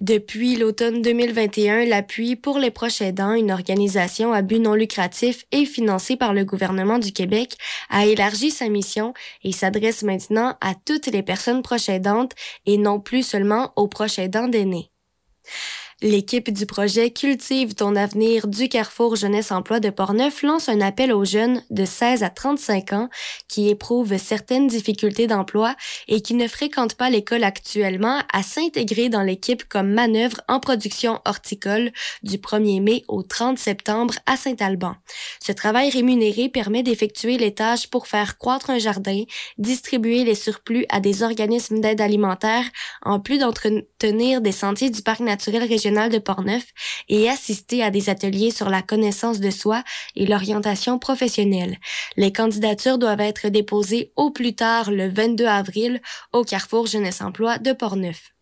Speaker 11: Depuis l'automne 2021, l'appui pour les proches aidants, une organisation à but non lucratif et financée par le gouvernement du Québec, a élargi sa mission et s'adresse maintenant à toutes les personnes proches aidantes et non plus seulement aux proches aidants d'aînés. L'équipe du projet Cultive ton avenir du Carrefour Jeunesse Emploi de Portneuf lance un appel aux jeunes de 16 à 35 ans qui éprouvent certaines difficultés d'emploi et qui ne fréquentent pas l'école actuellement à s'intégrer dans l'équipe comme manœuvre en production horticole du 1er mai au 30 septembre à Saint-Alban. Ce travail rémunéré permet d'effectuer les tâches pour faire croître un jardin, distribuer les surplus à des organismes d'aide alimentaire, en plus d'entretenir des sentiers du parc naturel régional de Portneuf et assister à des ateliers sur la connaissance de soi et l'orientation professionnelle. Les candidatures doivent être déposées au plus tard le 22 avril au Carrefour Jeunesse Emploi de Portneuf.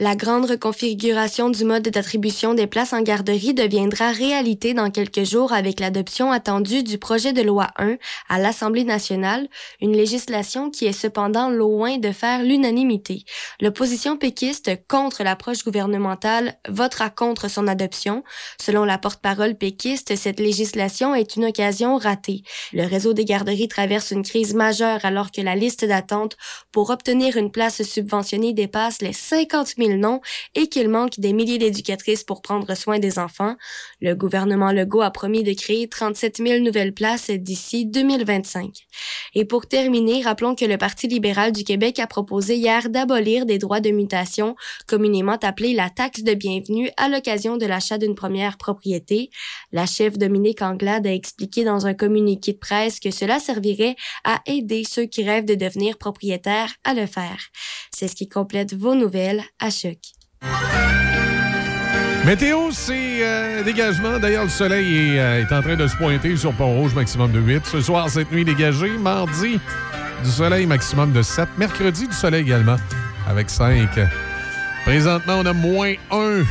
Speaker 11: La grande reconfiguration du mode d'attribution des places en garderie deviendra réalité dans quelques jours avec l'adoption attendue du projet de loi 1 à l'Assemblée nationale, une législation qui est cependant loin de faire l'unanimité. L'opposition péquiste contre l'approche gouvernementale votera contre son adoption. Selon la porte-parole péquiste, cette législation est une occasion ratée. Le réseau des garderies traverse une crise majeure alors que la liste d'attente pour obtenir une place subventionnée dépasse les 50 000 noms et qu'il manque des milliers d'éducatrices pour prendre soin des enfants. Le gouvernement Legault a promis de créer 37 000 nouvelles places d'ici 2025. Et pour terminer, rappelons que le Parti libéral du Québec a proposé hier d'abolir des droits de mutation, communément appelés la taxe de bienvenue à l'occasion de l'achat d'une première propriété. La chef Dominique Anglade a expliqué dans un communiqué de presse que cela servirait à aider ceux qui rêvent de devenir propriétaires à le faire. C'est ce qui complète vos nouvelles à Choc.
Speaker 2: Météo, c'est euh, dégagement. D'ailleurs, le soleil est, euh, est en train de se pointer sur Pont-Rouge, maximum de 8. Ce soir, cette nuit dégagée. Mardi, du soleil, maximum de 7. Mercredi, du soleil également, avec 5. Présentement, on a moins 1.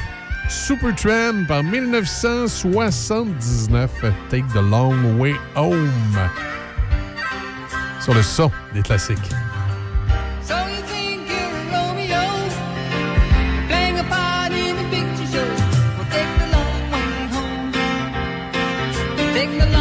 Speaker 2: Supertram par 1979. Take the long way home. Sur le son des classiques.
Speaker 14: So Take the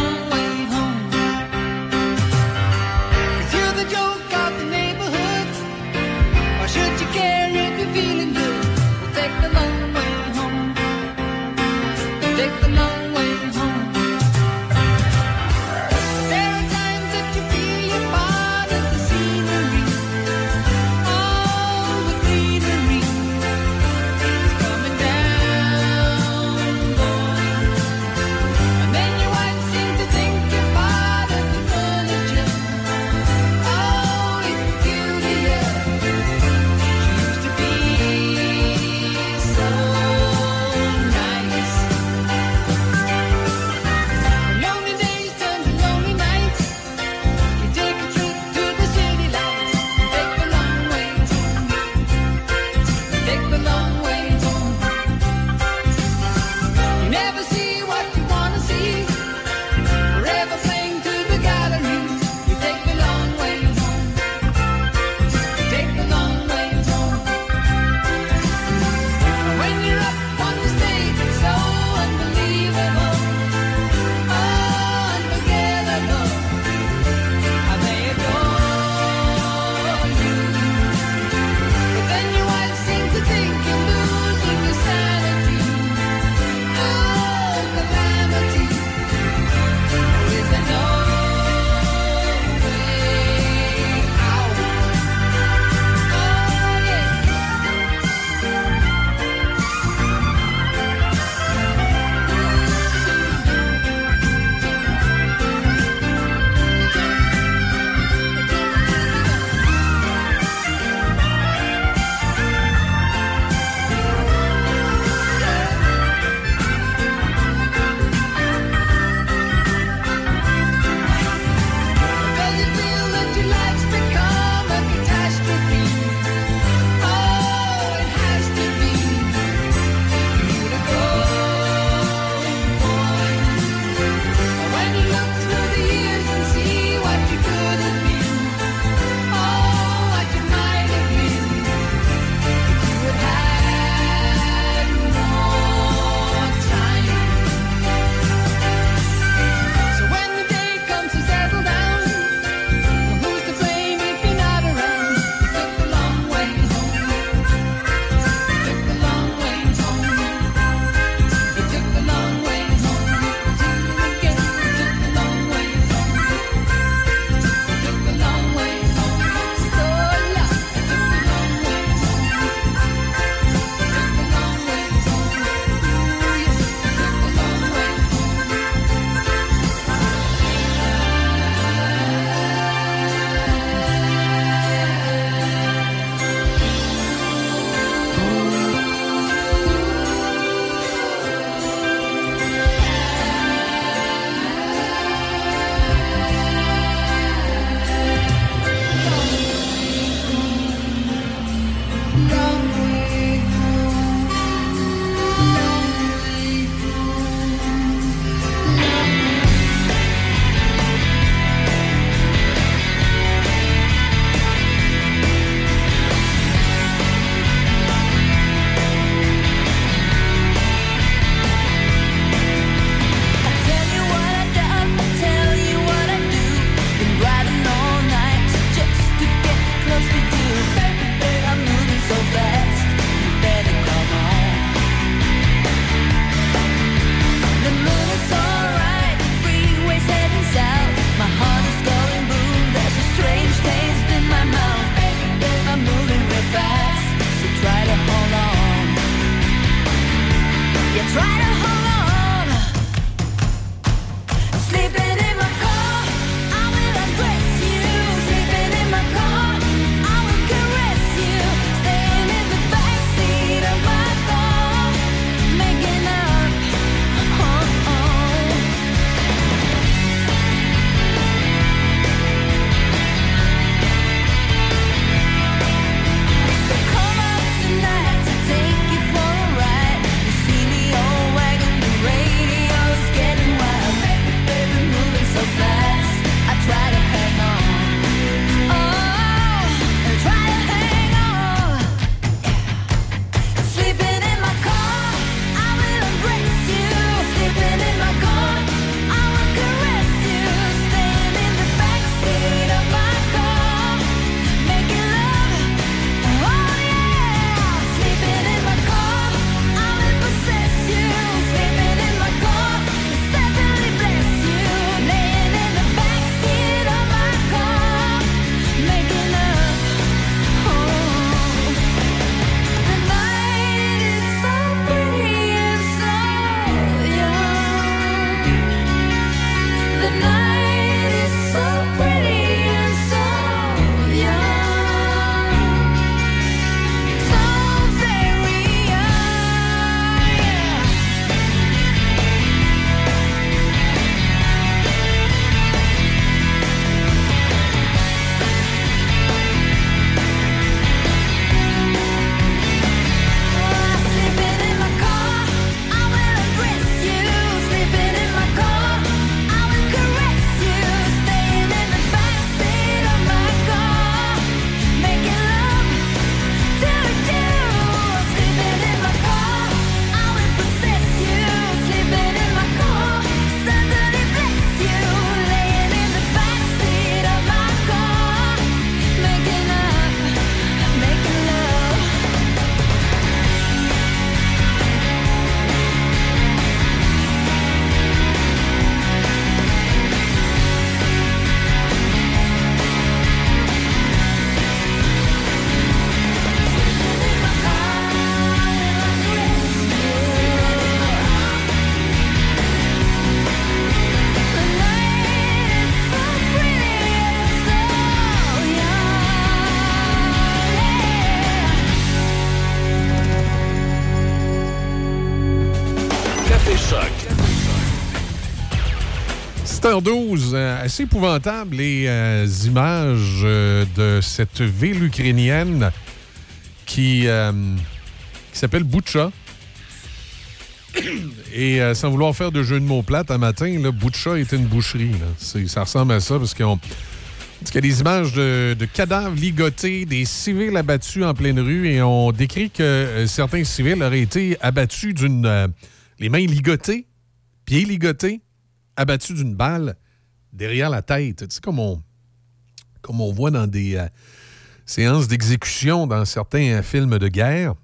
Speaker 2: 7h12, euh, assez épouvantable les euh, images euh, de cette ville ukrainienne qui, qui s'appelle Butcha. Et sans vouloir faire de jeu de mots plates, un matin, là, Butcha était une boucherie. Ça ressemble à ça parce qu'on qu'il y a des images de, cadavres ligotés, des civils abattus en pleine rue et on décrit que certains civils auraient été abattus d'une... les mains ligotées, pieds ligotés, abattus d'une balle derrière la tête. Tu comme on, voit dans des euh, séances d'exécution dans certains euh, films de guerre.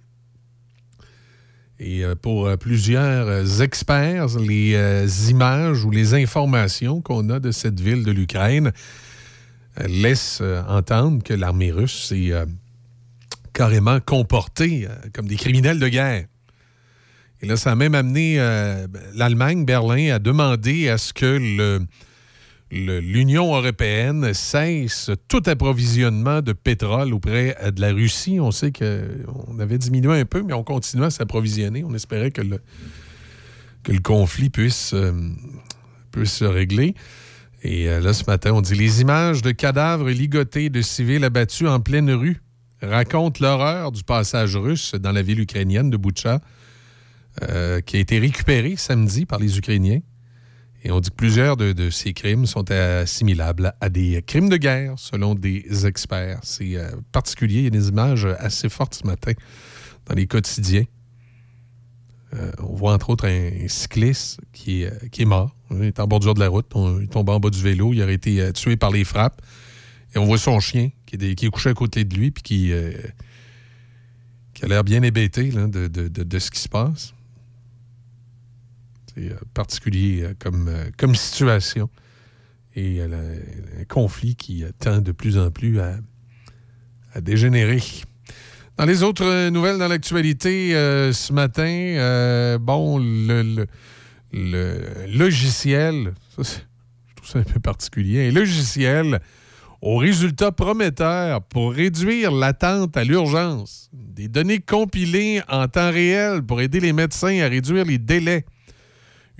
Speaker 2: Et euh, pour plusieurs experts, les images ou les informations qu'on a de cette ville de l'Ukraine laissent entendre que l'armée russe s'est carrément comportée comme des criminels de guerre. Et là, ça a même amené euh, l'Allemagne, Berlin, à demander à ce que l'Union européenne cesse tout approvisionnement de pétrole auprès euh, de la Russie. On sait qu'on avait diminué un peu, mais on continue à s'approvisionner. On espérait que le, que le conflit puisse, euh, puisse se régler. Et là, ce matin, on dit les images de cadavres ligotés de civils abattus en pleine rue racontent l'horreur du passage russe dans la ville ukrainienne de Boutcha, euh, qui a été récupérée samedi par les Ukrainiens. Et on dit que plusieurs de, ces crimes sont assimilables à des crimes de guerre, selon des experts. C'est euh, particulier. Il y a des images assez fortes ce matin dans les quotidiens. Euh, on voit entre autres un, cycliste qui est, qui est mort. Il est en bordure de la route. On- il est tombé en bas du vélo. Il aurait été tué par les frappes. Et on voit son chien qui est, qui couché à côté de lui puis qui, qui a l'air bien hébété de- de- de ce qui se passe. Euh, particulier euh, comme, euh, comme situation. Et un conflit qui tend de plus en plus à, dégénérer. Dans les autres nouvelles dans l'actualité ce matin, bon, le, logiciel, je trouve ça un peu particulier, un logiciel aux résultats prometteurs pour réduire l'attente à l'urgence, des données compilées en temps réel pour aider les médecins à réduire les délais.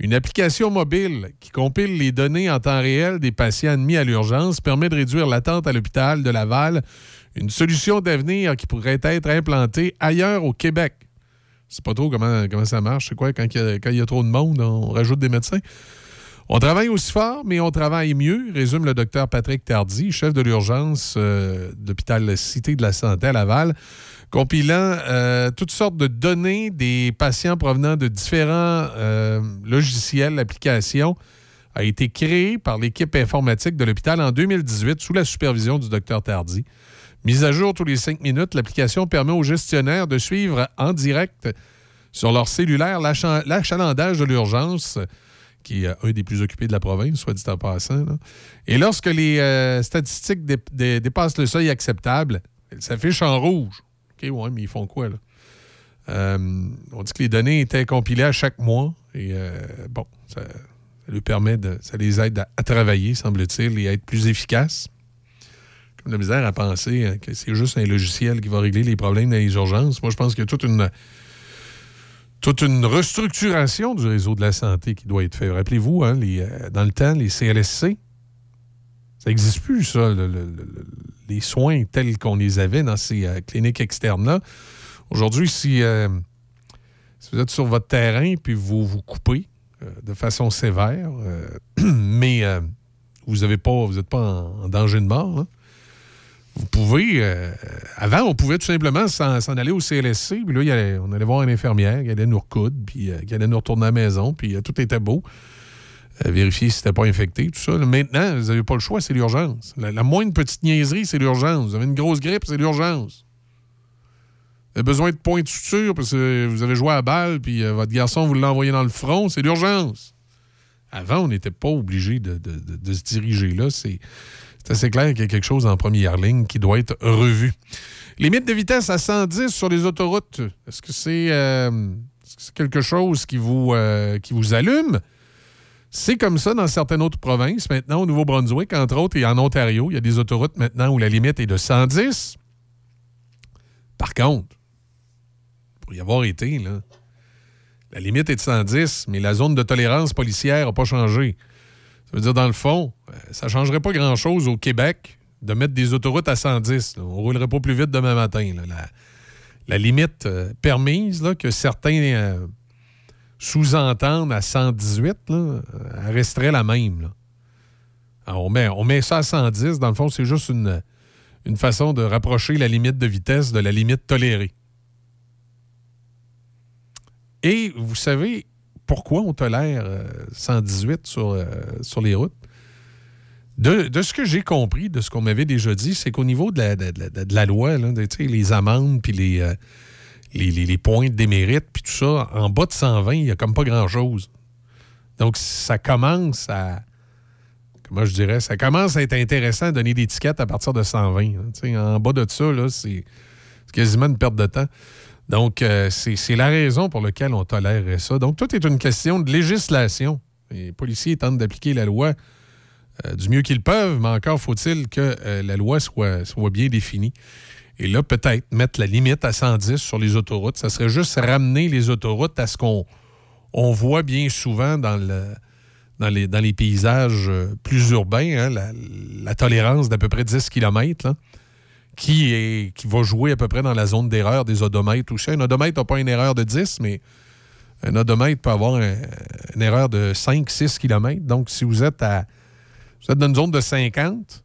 Speaker 2: Une application mobile qui compile les données en temps réel des patients admis à l'urgence permet de réduire l'attente à l'hôpital de Laval, une solution d'avenir qui pourrait être implantée ailleurs au Québec. Sais pas trop comment, ça marche. C'est quoi, quand il, y a, trop de monde, on rajoute des médecins? On travaille aussi fort, mais on travaille mieux, résume le docteur Patrick Tardy, chef de l'urgence euh, de l'hôpital Cité de la Santé à Laval, compilant euh, toutes sortes de données des patients provenant de différents euh, logiciels, applications, a été créé par l'équipe informatique de l'hôpital en 2018 sous la supervision du docteur Tardy. Mise à jour tous les cinq minutes, l'application permet aux gestionnaires de suivre en direct sur leur cellulaire l'acha- l'achalandage de l'urgence, qui est un des plus occupés de la province, soit dit en passant. Et lorsque les euh, statistiques dé- dé- dépassent le seuil acceptable, elles s'affichent en rouge. OK, mais ils font quoi, là? Euh, on dit que les données étaient compilées à chaque mois. Et euh, bon, ça, lui permet de. Ça les aide à, travailler, semble-t-il, et à être plus efficaces. Comme la misère à penser hein, que c'est juste un logiciel qui va régler les problèmes dans les urgences. Moi, je pense qu'il y a toute une toute une restructuration du réseau de la santé qui doit être faite. Rappelez-vous, hein, euh, dans le temps, les CLSC, ça n'existe plus, ça, le- le- le- les soins tels qu'on les avait dans ces euh, cliniques externes-là. Aujourd'hui, si, euh, si vous êtes sur votre terrain puis vous vous coupez euh, de façon sévère, mais vous n'êtes pas, vous pas en, danger de mort, là, vous pouvez. avant, on pouvait tout simplement s'en aller au CLSC, puis là, on allait voir une infirmière qui allait nous recoudre, puis euh, qui allait nous retourner à la maison, puis tout était beau. Euh, vérifier si c'était pas infecté, tout ça. Maintenant, vous n'avez pas le choix, c'est l'urgence. La, moindre petite niaiserie, c'est l'urgence. Vous avez une grosse grippe, c'est l'urgence. Vous avez besoin de points de suture parce que vous avez joué à balle, puis euh, votre garçon vous l'a envoyé dans le front, c'est l'urgence. Avant, on n'était pas obligé de, se diriger là. C'est assez clair qu'il y a quelque chose en première ligne qui doit être revu. Limite de vitesse à 110 sur les autoroutes, est-ce que c'est euh, est-ce que c'est quelque chose qui vous, qui vous allume? C'est comme ça dans certaines autres provinces. Maintenant, au Nouveau-Brunswick, entre autres, et en Ontario, il y a des autoroutes maintenant où la limite est de 110. Par contre, pour y avoir été, là, la limite est de 110, mais la zone de tolérance policière n'a pas changé. Ça veut dire, dans le fond, euh, ça ne changerait pas grand-chose au Québec de mettre des autoroutes à 110. là. On ne roulerait pas plus vite demain matin. la limite euh, permise là, que certains euh, sous-entendent à 118, là, euh, elle resterait la même. on, met, on met ça à 110. Dans le fond, c'est juste une, une façon de rapprocher la limite de vitesse de la limite tolérée. Et vous savez pourquoi on tolère euh, 118 sur, euh, sur les routes? De, de ce que j'ai compris, de ce qu'on m'avait déjà dit, c'est qu'au niveau de la, de, la loi, les amendes, puis les, euh, les, points de démérite, puis tout ça, en bas de 120, il n'y a comme pas grand-chose. Donc, ça commence à... Comment je dirais? Ça commence à être intéressant de donner tickets à partir de 120. hein. En bas de ça, c'est quasiment une perte de temps. Donc, euh, c'est la raison pour laquelle on tolérerait ça. Donc, tout est une question de législation. Les policiers tentent d'appliquer la loi euh, du mieux qu'ils peuvent, mais encore faut-il que euh, la loi soit bien définie. Et là, peut-être mettre la limite à 110 sur les autoroutes. Ça serait juste ramener les autoroutes à ce qu'on on voit bien souvent dans, le, dans, les, paysages euh, plus urbains, hein, la, tolérance d'à peu près 10 km, qui, est, va jouer à peu près dans la zone d'erreur des odomètres aussi. Un odomètre n'a pas une erreur de 10, mais un odomètre peut avoir un- une erreur de 5-6 km. Donc, si vous êtes à vous êtes dans une zone de 50,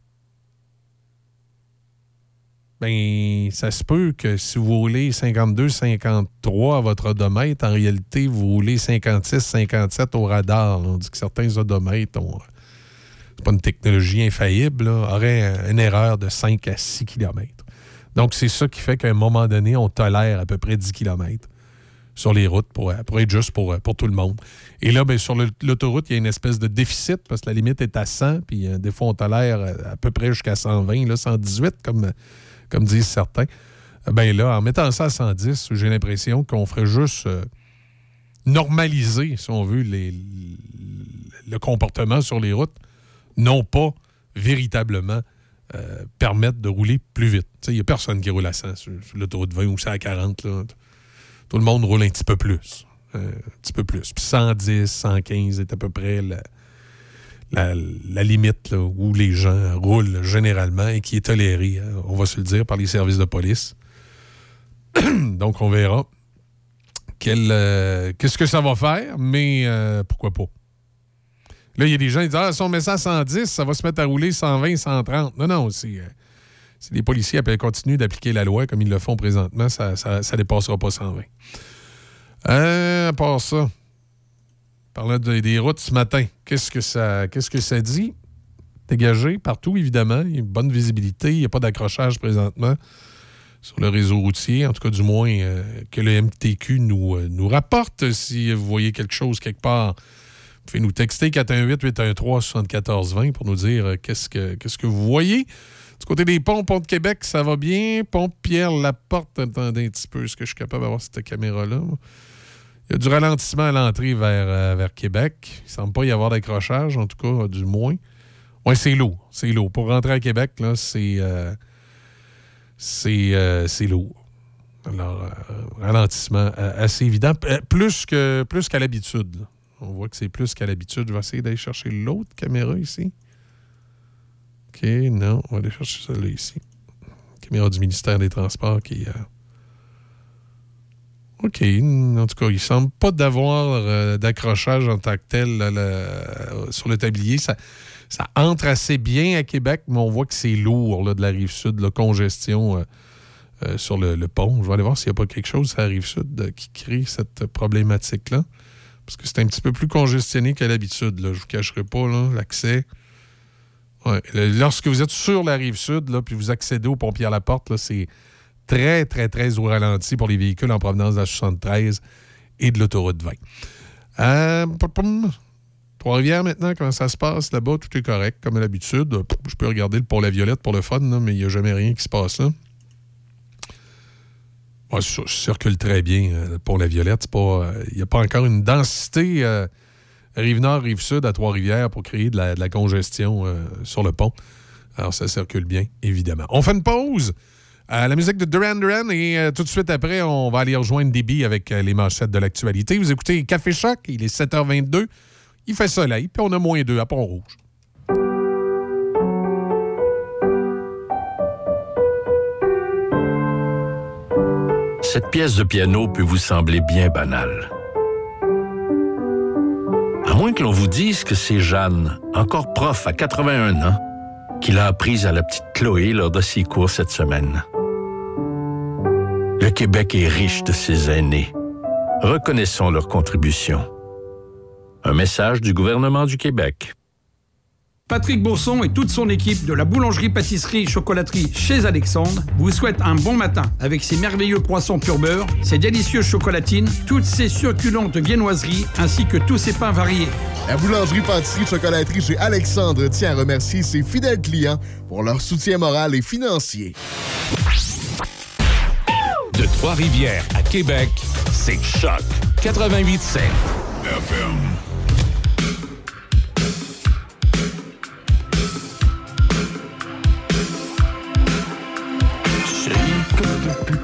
Speaker 2: ben ça se peut que si vous roulez 52, 53 à votre odomètre, en réalité, vous roulez 56, 57 au radar. On dit que certains odomètres ont. C'est pas une technologie infaillible, là, auraient une erreur de 5 à 6 km. Donc, c'est ça qui fait qu'à un moment donné, on tolère à peu près 10 km sur les routes pour, pour être juste pour, pour tout le monde. Et là, ben, sur l'autoroute, il y a une espèce de déficit parce que la limite est à 100, puis euh, des fois, on tolère euh, à peu près jusqu'à 120, là, 118, comme, comme disent certains. Euh, Ben là, en mettant ça à 110, j'ai l'impression qu'on ferait juste euh, normaliser, si on veut, les- le comportement sur les routes, non pas véritablement euh, permettre de rouler plus vite. Il n'y a personne qui roule à 100 sur, sur l'autoroute 20 ou c'est à 40. Là. Tout le monde roule un petit peu plus. un petit peu plus. Puis 110, 115 est à peu près la, la- limite où les gens roulent généralement et qui est tolérée, hein, on va se le dire, par les services de police. Donc, on verra euh, qu'est-ce que ça va faire, mais euh, pourquoi pas. Là, il y a des gens qui disent Ah, si on met ça à 110, ça va se mettre à rouler 120, 130. Non, non, euh, si les policiers continuent d'appliquer la loi comme ils le font présentement, ça ne dépassera pas 120. Euh, à part ça, parlant de- des routes ce matin, qu'est-ce que ça, qu'est-ce que ça dit? Dégagé partout, évidemment. Bonne visibilité. Il n'y a pas d'accrochage présentement sur le réseau routier, en tout cas du moins euh, que le MTQ nous, euh, nous rapporte. Si vous voyez quelque chose quelque part, vous pouvez nous texter 418-813-7420 pour nous dire euh, qu'est-ce que, vous voyez. Du côté des ponts, pont de Québec, ça va bien. Pont Pierre-Laporte, attendez un petit peu, est-ce que je suis capable d'avoir cette caméra-là? Il y a du ralentissement à l'entrée vers, euh, Québec. Il ne semble pas y avoir d'accrochage, en tout cas, du moins. Oui, c'est lourd. C'est lourd. Pour rentrer à Québec, là, c'est. euh, c'est euh, c'est lourd. Alors, ralentissement assez évident. Plus qu'à l'habitude. On voit que c'est plus qu'à l'habitude. Je vais essayer d'aller chercher l'autre caméra ici. OK, non, on va aller chercher celle-là ici. Caméra du ministère des Transports qui. OK. En tout cas, il semble pas d'avoir euh, d'accrochage en tant que tel sur le tablier. Ça, ça entre assez bien à Québec, mais on voit que c'est lourd là, de la rive sud, la congestion euh, euh, sur le, pont. Je vais aller voir s'il n'y a pas quelque chose à la rive sud qui crée cette problématique-là. Parce que c'est un petit peu plus congestionné qu'à l'habitude. Je ne vous cacherai pas l'accès. Lorsque vous êtes sur la rive sud, puis vous accédez au à la porte, c'est très, très, très au ralenti pour les véhicules en provenance de la 73 et de l'autoroute 20. Euh. Trois-Rivières maintenant, comment ça se passe là-bas? Tout est correct, comme à l'habitude. Euh, Je peux regarder le pont La Violette pour le fun, mais il n'y a jamais rien qui se passe là. Ouais, ça circule très bien, euh, le pont La Violette. Il n'y a pas encore une densité Rive-Nord, Rive-Sud à Trois-Rivières pour créer de la, congestion sur le pont. Alors, ça circule bien, évidemment. On fait une pause. À la musique de Duran Duran et euh, tout de suite après, on va aller rejoindre Déby avec euh, les manchettes de l'actualité. Vous écoutez Café Choc, il est 7h22. Il fait soleil, puis on a moins 2 à Pont-Rouge.
Speaker 15: Cette pièce de piano peut vous sembler bien banale. À moins que l'on vous dise que c'est Jeanne, encore prof à 81 ans, qui l'a apprise à la petite Chloé lors de ses cours cette semaine. Le Québec est riche de ses aînés. Reconnaissons leur contribution. Un message du gouvernement du Québec.
Speaker 16: Patrick Bourson et toute son équipe de la boulangerie-pâtisserie-chocolaterie chez Alexandre vous souhaitent un bon matin avec ses merveilleux croissants pur beurre, ses délicieuses chocolatines, toutes ses succulentes viennoiseries ainsi que tous ses pains variés.
Speaker 17: La boulangerie-pâtisserie-chocolaterie chez Alexandre tient à remercier ses fidèles clients pour leur soutien moral et financier.
Speaker 5: De Trois-Rivières à Québec, c'est Choc 88.7 FM.
Speaker 14: Shake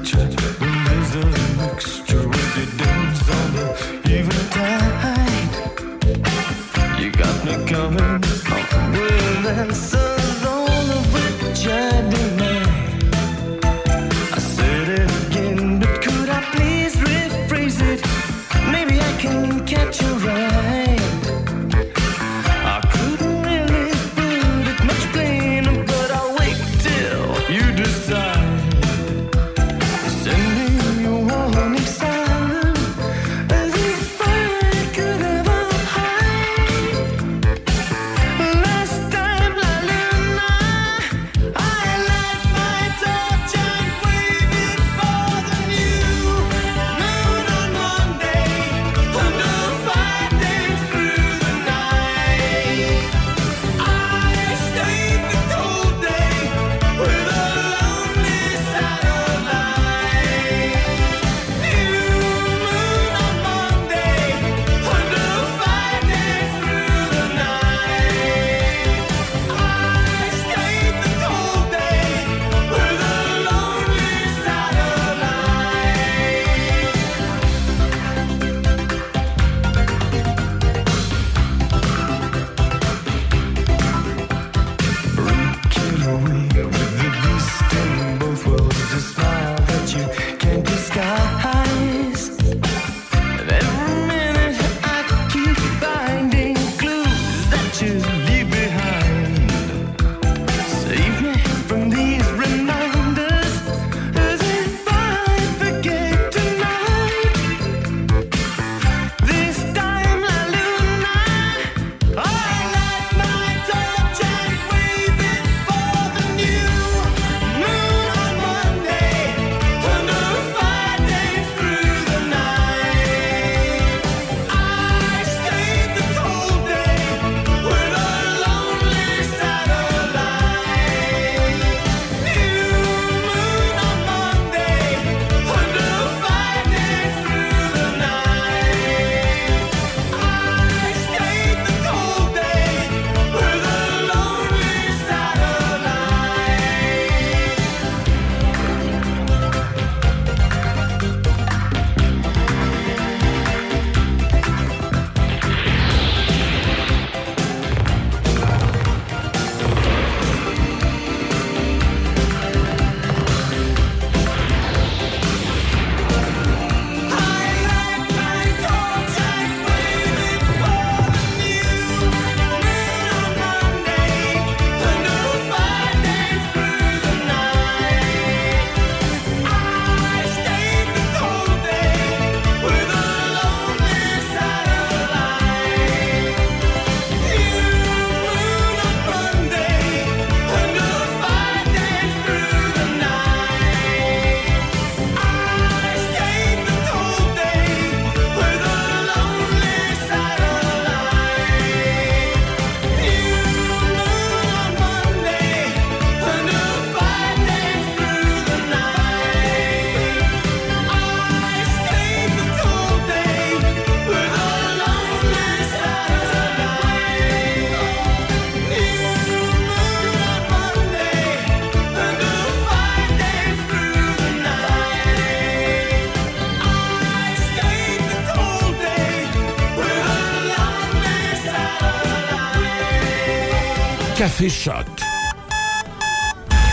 Speaker 5: Café Choc.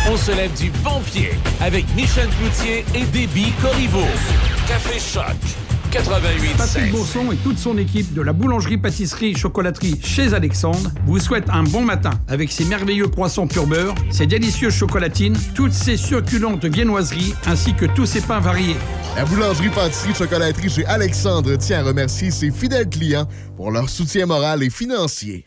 Speaker 5: On se lève du bon pied avec Michel Cloutier et Déby Corriveau. Café Choc. 88
Speaker 16: Patrick Bourson et toute son équipe de la boulangerie-pâtisserie chocolaterie chez Alexandre vous souhaitent un bon matin avec ses merveilleux croissants pur beurre, ses délicieuses chocolatines, toutes ses succulentes viennoiseries ainsi que tous ses pains variés.
Speaker 17: La boulangerie-pâtisserie chocolaterie chez Alexandre tient à remercier ses fidèles clients pour leur soutien moral et financier.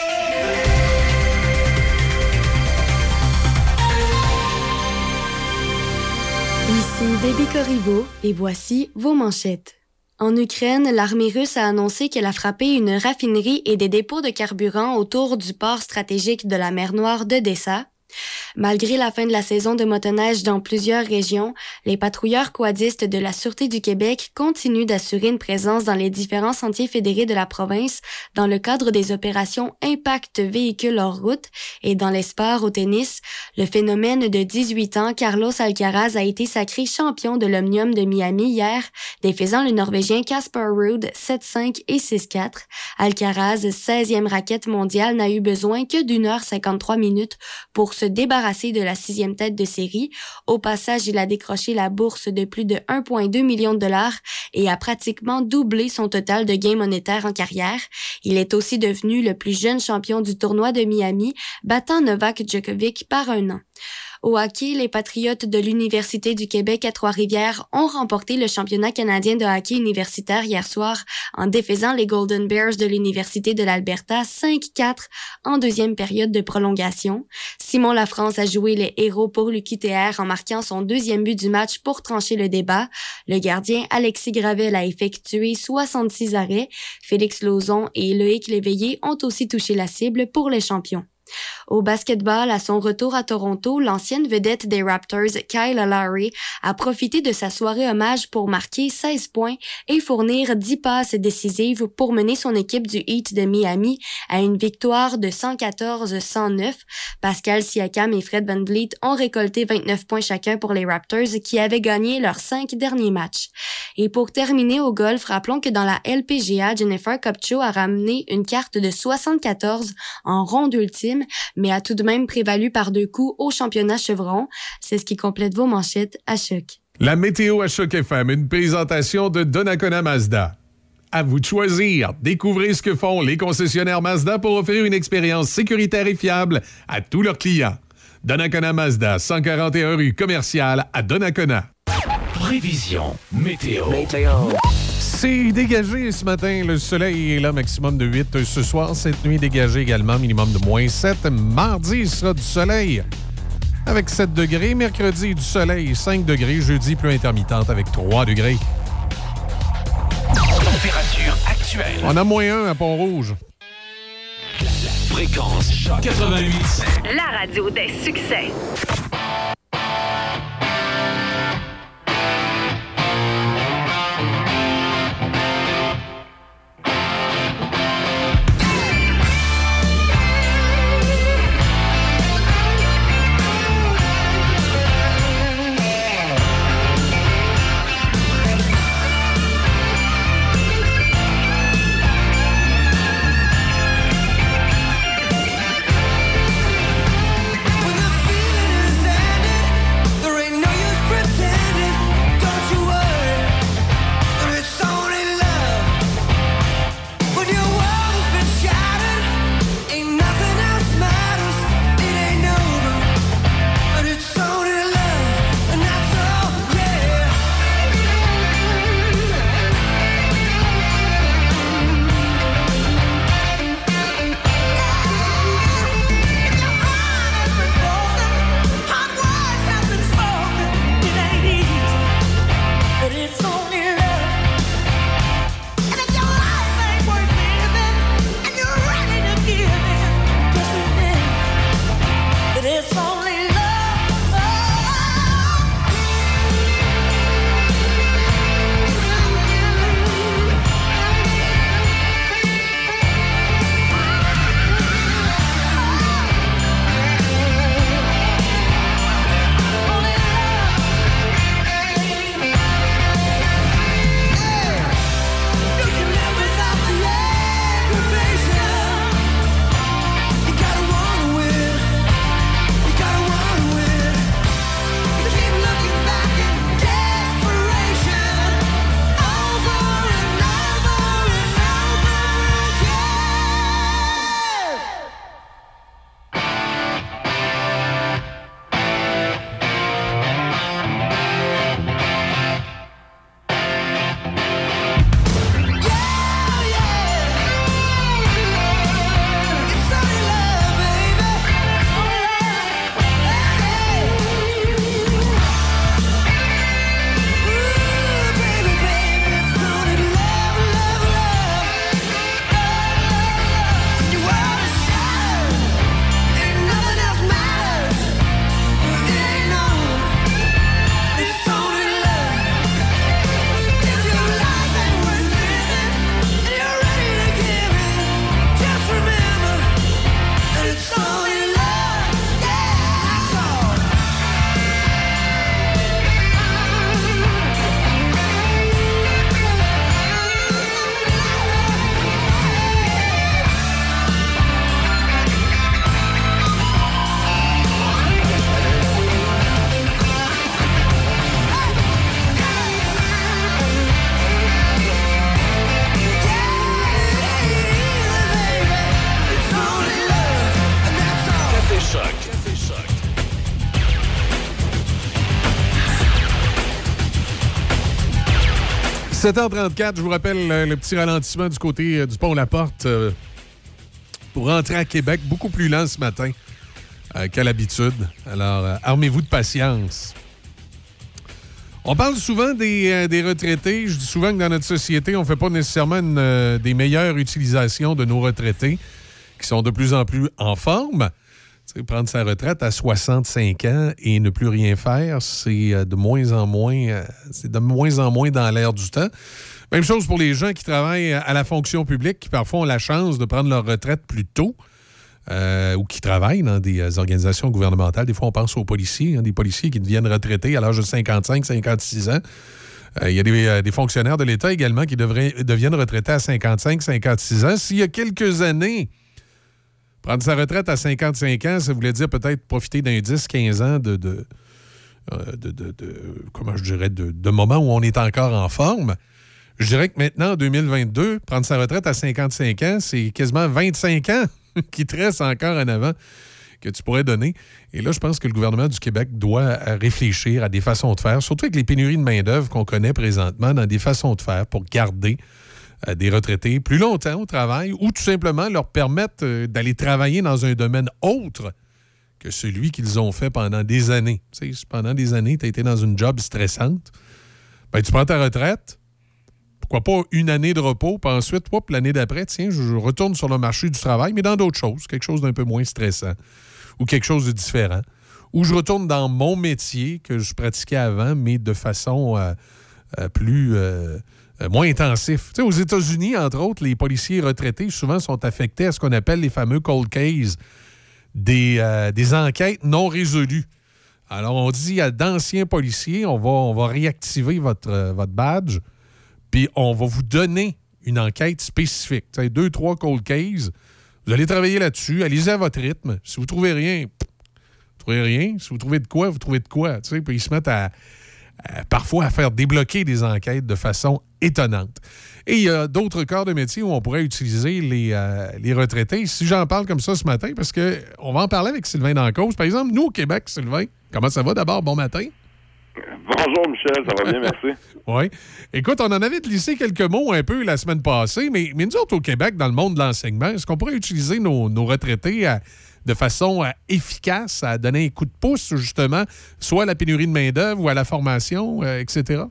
Speaker 11: Ici Debbie et voici vos manchettes. En Ukraine, l'armée russe a annoncé qu'elle a frappé une raffinerie et des dépôts de carburant autour du port stratégique de la mer Noire d'Odessa. Malgré la fin de la saison de motoneige dans plusieurs régions, les patrouilleurs quadistes de la Sûreté du Québec continuent d'assurer une présence dans les différents sentiers fédérés de la province dans le cadre des opérations Impact véhicules hors route et dans les sports au tennis. Le phénomène de 18 ans, Carlos Alcaraz, a été sacré champion de l'Omnium de Miami hier, défaisant le Norvégien Casper Ruud 7-5 et 6-4. Alcaraz, 16e raquette mondiale, n'a eu besoin que d'une heure 53 minutes pour se débarrasser de la sixième tête de série. Au passage, il a décroché la bourse de plus de 1,2 million de dollars et a pratiquement doublé son total de gains monétaires en carrière. Il est aussi devenu le plus jeune champion du tournoi de Miami, battant Novak Djokovic par un an. Au hockey, les Patriotes de l'Université du Québec à Trois-Rivières ont remporté le championnat canadien de hockey universitaire hier soir en défaisant les Golden Bears de l'Université de l'Alberta 5-4 en deuxième période de prolongation. Simon Lafrance a joué les héros pour l'UQTR en marquant son deuxième but du match pour trancher le débat. Le gardien Alexis Gravel a effectué 66 arrêts. Félix Lauzon et Loïc Léveillé ont aussi touché la cible pour les champions. Au basketball, à son retour à Toronto, l'ancienne vedette des Raptors, Kyle Lowry, a profité de sa soirée hommage pour marquer 16 points et fournir 10 passes décisives pour mener son équipe du Heat de Miami à une victoire de 114-109. Pascal Siakam et Fred VanVleet ont récolté 29 points chacun pour les Raptors qui avaient gagné leurs cinq derniers matchs. Et pour terminer au golf, rappelons que dans la LPGA, Jennifer Kupcho a ramené une carte de 74 en ronde ultime, mais a tout de même prévalu par deux coups au championnat Chevron. C'est ce qui complète vos manchettes à choc.
Speaker 2: La météo à Choc FM, une présentation de Donnacona Mazda. À vous de choisir. Découvrez ce que font les concessionnaires Mazda pour offrir une expérience sécuritaire et fiable à tous leurs clients. Donnacona Mazda, 141 rue commerciale à Donnacona.
Speaker 5: Prévision météo.
Speaker 2: C'est dégagé ce matin. Le soleil est là, maximum de 8 ce soir. Cette nuit, dégagé également, minimum de moins 7. Mardi, il sera du soleil avec 7 degrés. Mercredi, du soleil, 5 degrés. Jeudi, pluie intermittente avec 3 degrés.
Speaker 5: Température actuelle.
Speaker 2: On a moins 1 à Pont-Rouge.
Speaker 5: Fréquence Choc 88.
Speaker 1: La radio des succès.
Speaker 2: 17h34, je vous rappelle le petit ralentissement du côté euh, du pont La Porte euh, pour rentrer à Québec, beaucoup plus lent ce matin euh, qu'à l'habitude. Alors, armez-vous de patience. On parle souvent des, des retraités. Je dis souvent que dans notre société, on ne fait pas nécessairement une, des meilleures utilisations de nos retraités qui sont de plus en plus en forme. Prendre sa retraite à 65 ans et ne plus rien faire, c'est euh, de moins en moins, euh, c'est de moins en moins dans l'air du temps. Même chose pour les gens qui travaillent à la fonction publique, qui parfois ont la chance de prendre leur retraite plus tôt. euh, ou qui travaillent dans des euh, organisations gouvernementales. Des fois, on pense aux policiers, hein, des policiers qui deviennent retraités à l'âge de 55, 56 ans. Euh, Il y a des, euh, des fonctionnaires de l'État également qui devraient, deviennent retraités à 55, 56 ans. S'il y a quelques années, prendre sa retraite à 55 ans, ça voulait dire peut-être profiter d'un 10, 15 ans de, de, euh, de- de- de- comment je dirais, de, moments où on est encore en forme. Je dirais que maintenant, en 2022, prendre sa retraite à 55 ans, c'est quasiment 25 ans qui te encore en avant que tu pourrais donner. Et là, je pense que le gouvernement du Québec doit réfléchir à des façons de faire, surtout avec les pénuries de main-d'œuvre qu'on connaît présentement, dans des façons de faire pour garder des retraités plus longtemps au travail ou tout simplement leur permettre euh, d'aller travailler dans un domaine autre que celui qu'ils ont fait pendant des années. Tu sais, pendant des années, tu as été dans une job stressante. Ben, tu prends ta retraite, pourquoi pas une année de repos, puis ensuite, l'année d'après, tiens, je, retourne sur le marché du travail, mais dans d'autres choses, quelque chose d'un peu moins stressant ou quelque chose de différent. Ou je retourne dans mon métier que je pratiquais avant, mais de façon euh, euh, plus euh, moins intensif. Aux États-Unis, entre autres, les policiers retraités souvent sont affectés à ce qu'on appelle les fameux cold cases, des, euh, des enquêtes non résolues. Alors, on dit à d'anciens policiers, on va, on va réactiver votre, euh, votre badge, puis on va vous donner une enquête spécifique. Deux, trois cold cases. Vous allez travailler là-dessus, allez-y à votre rythme. Si vous trouvez rien, pff, vous trouvez rien. Si vous trouvez de quoi, vous trouvez de quoi. Puis ils se mettent à, à- parfois à faire débloquer des enquêtes de façon étonnante. Et il y a d'autres corps de métier où on pourrait utiliser les, euh, les retraités. Si j'en parle comme ça ce matin, parce que on va en parler avec Sylvain Dancause. Par exemple, nous au Québec, Sylvain, comment ça va? D'abord? Bon matin.
Speaker 18: Bonjour Michel, ça va bien, merci.
Speaker 2: Oui. Écoute, on en avait glissé quelques mots un peu la semaine passée, mais, mais nous autres au Québec, dans le monde de l'enseignement, est-ce qu'on pourrait utiliser nos, nos retraités à- de façon euh, efficace à donner un coup de pouce, justement, soit à la pénurie de main-d'œuvre ou à la formation, euh, etc.?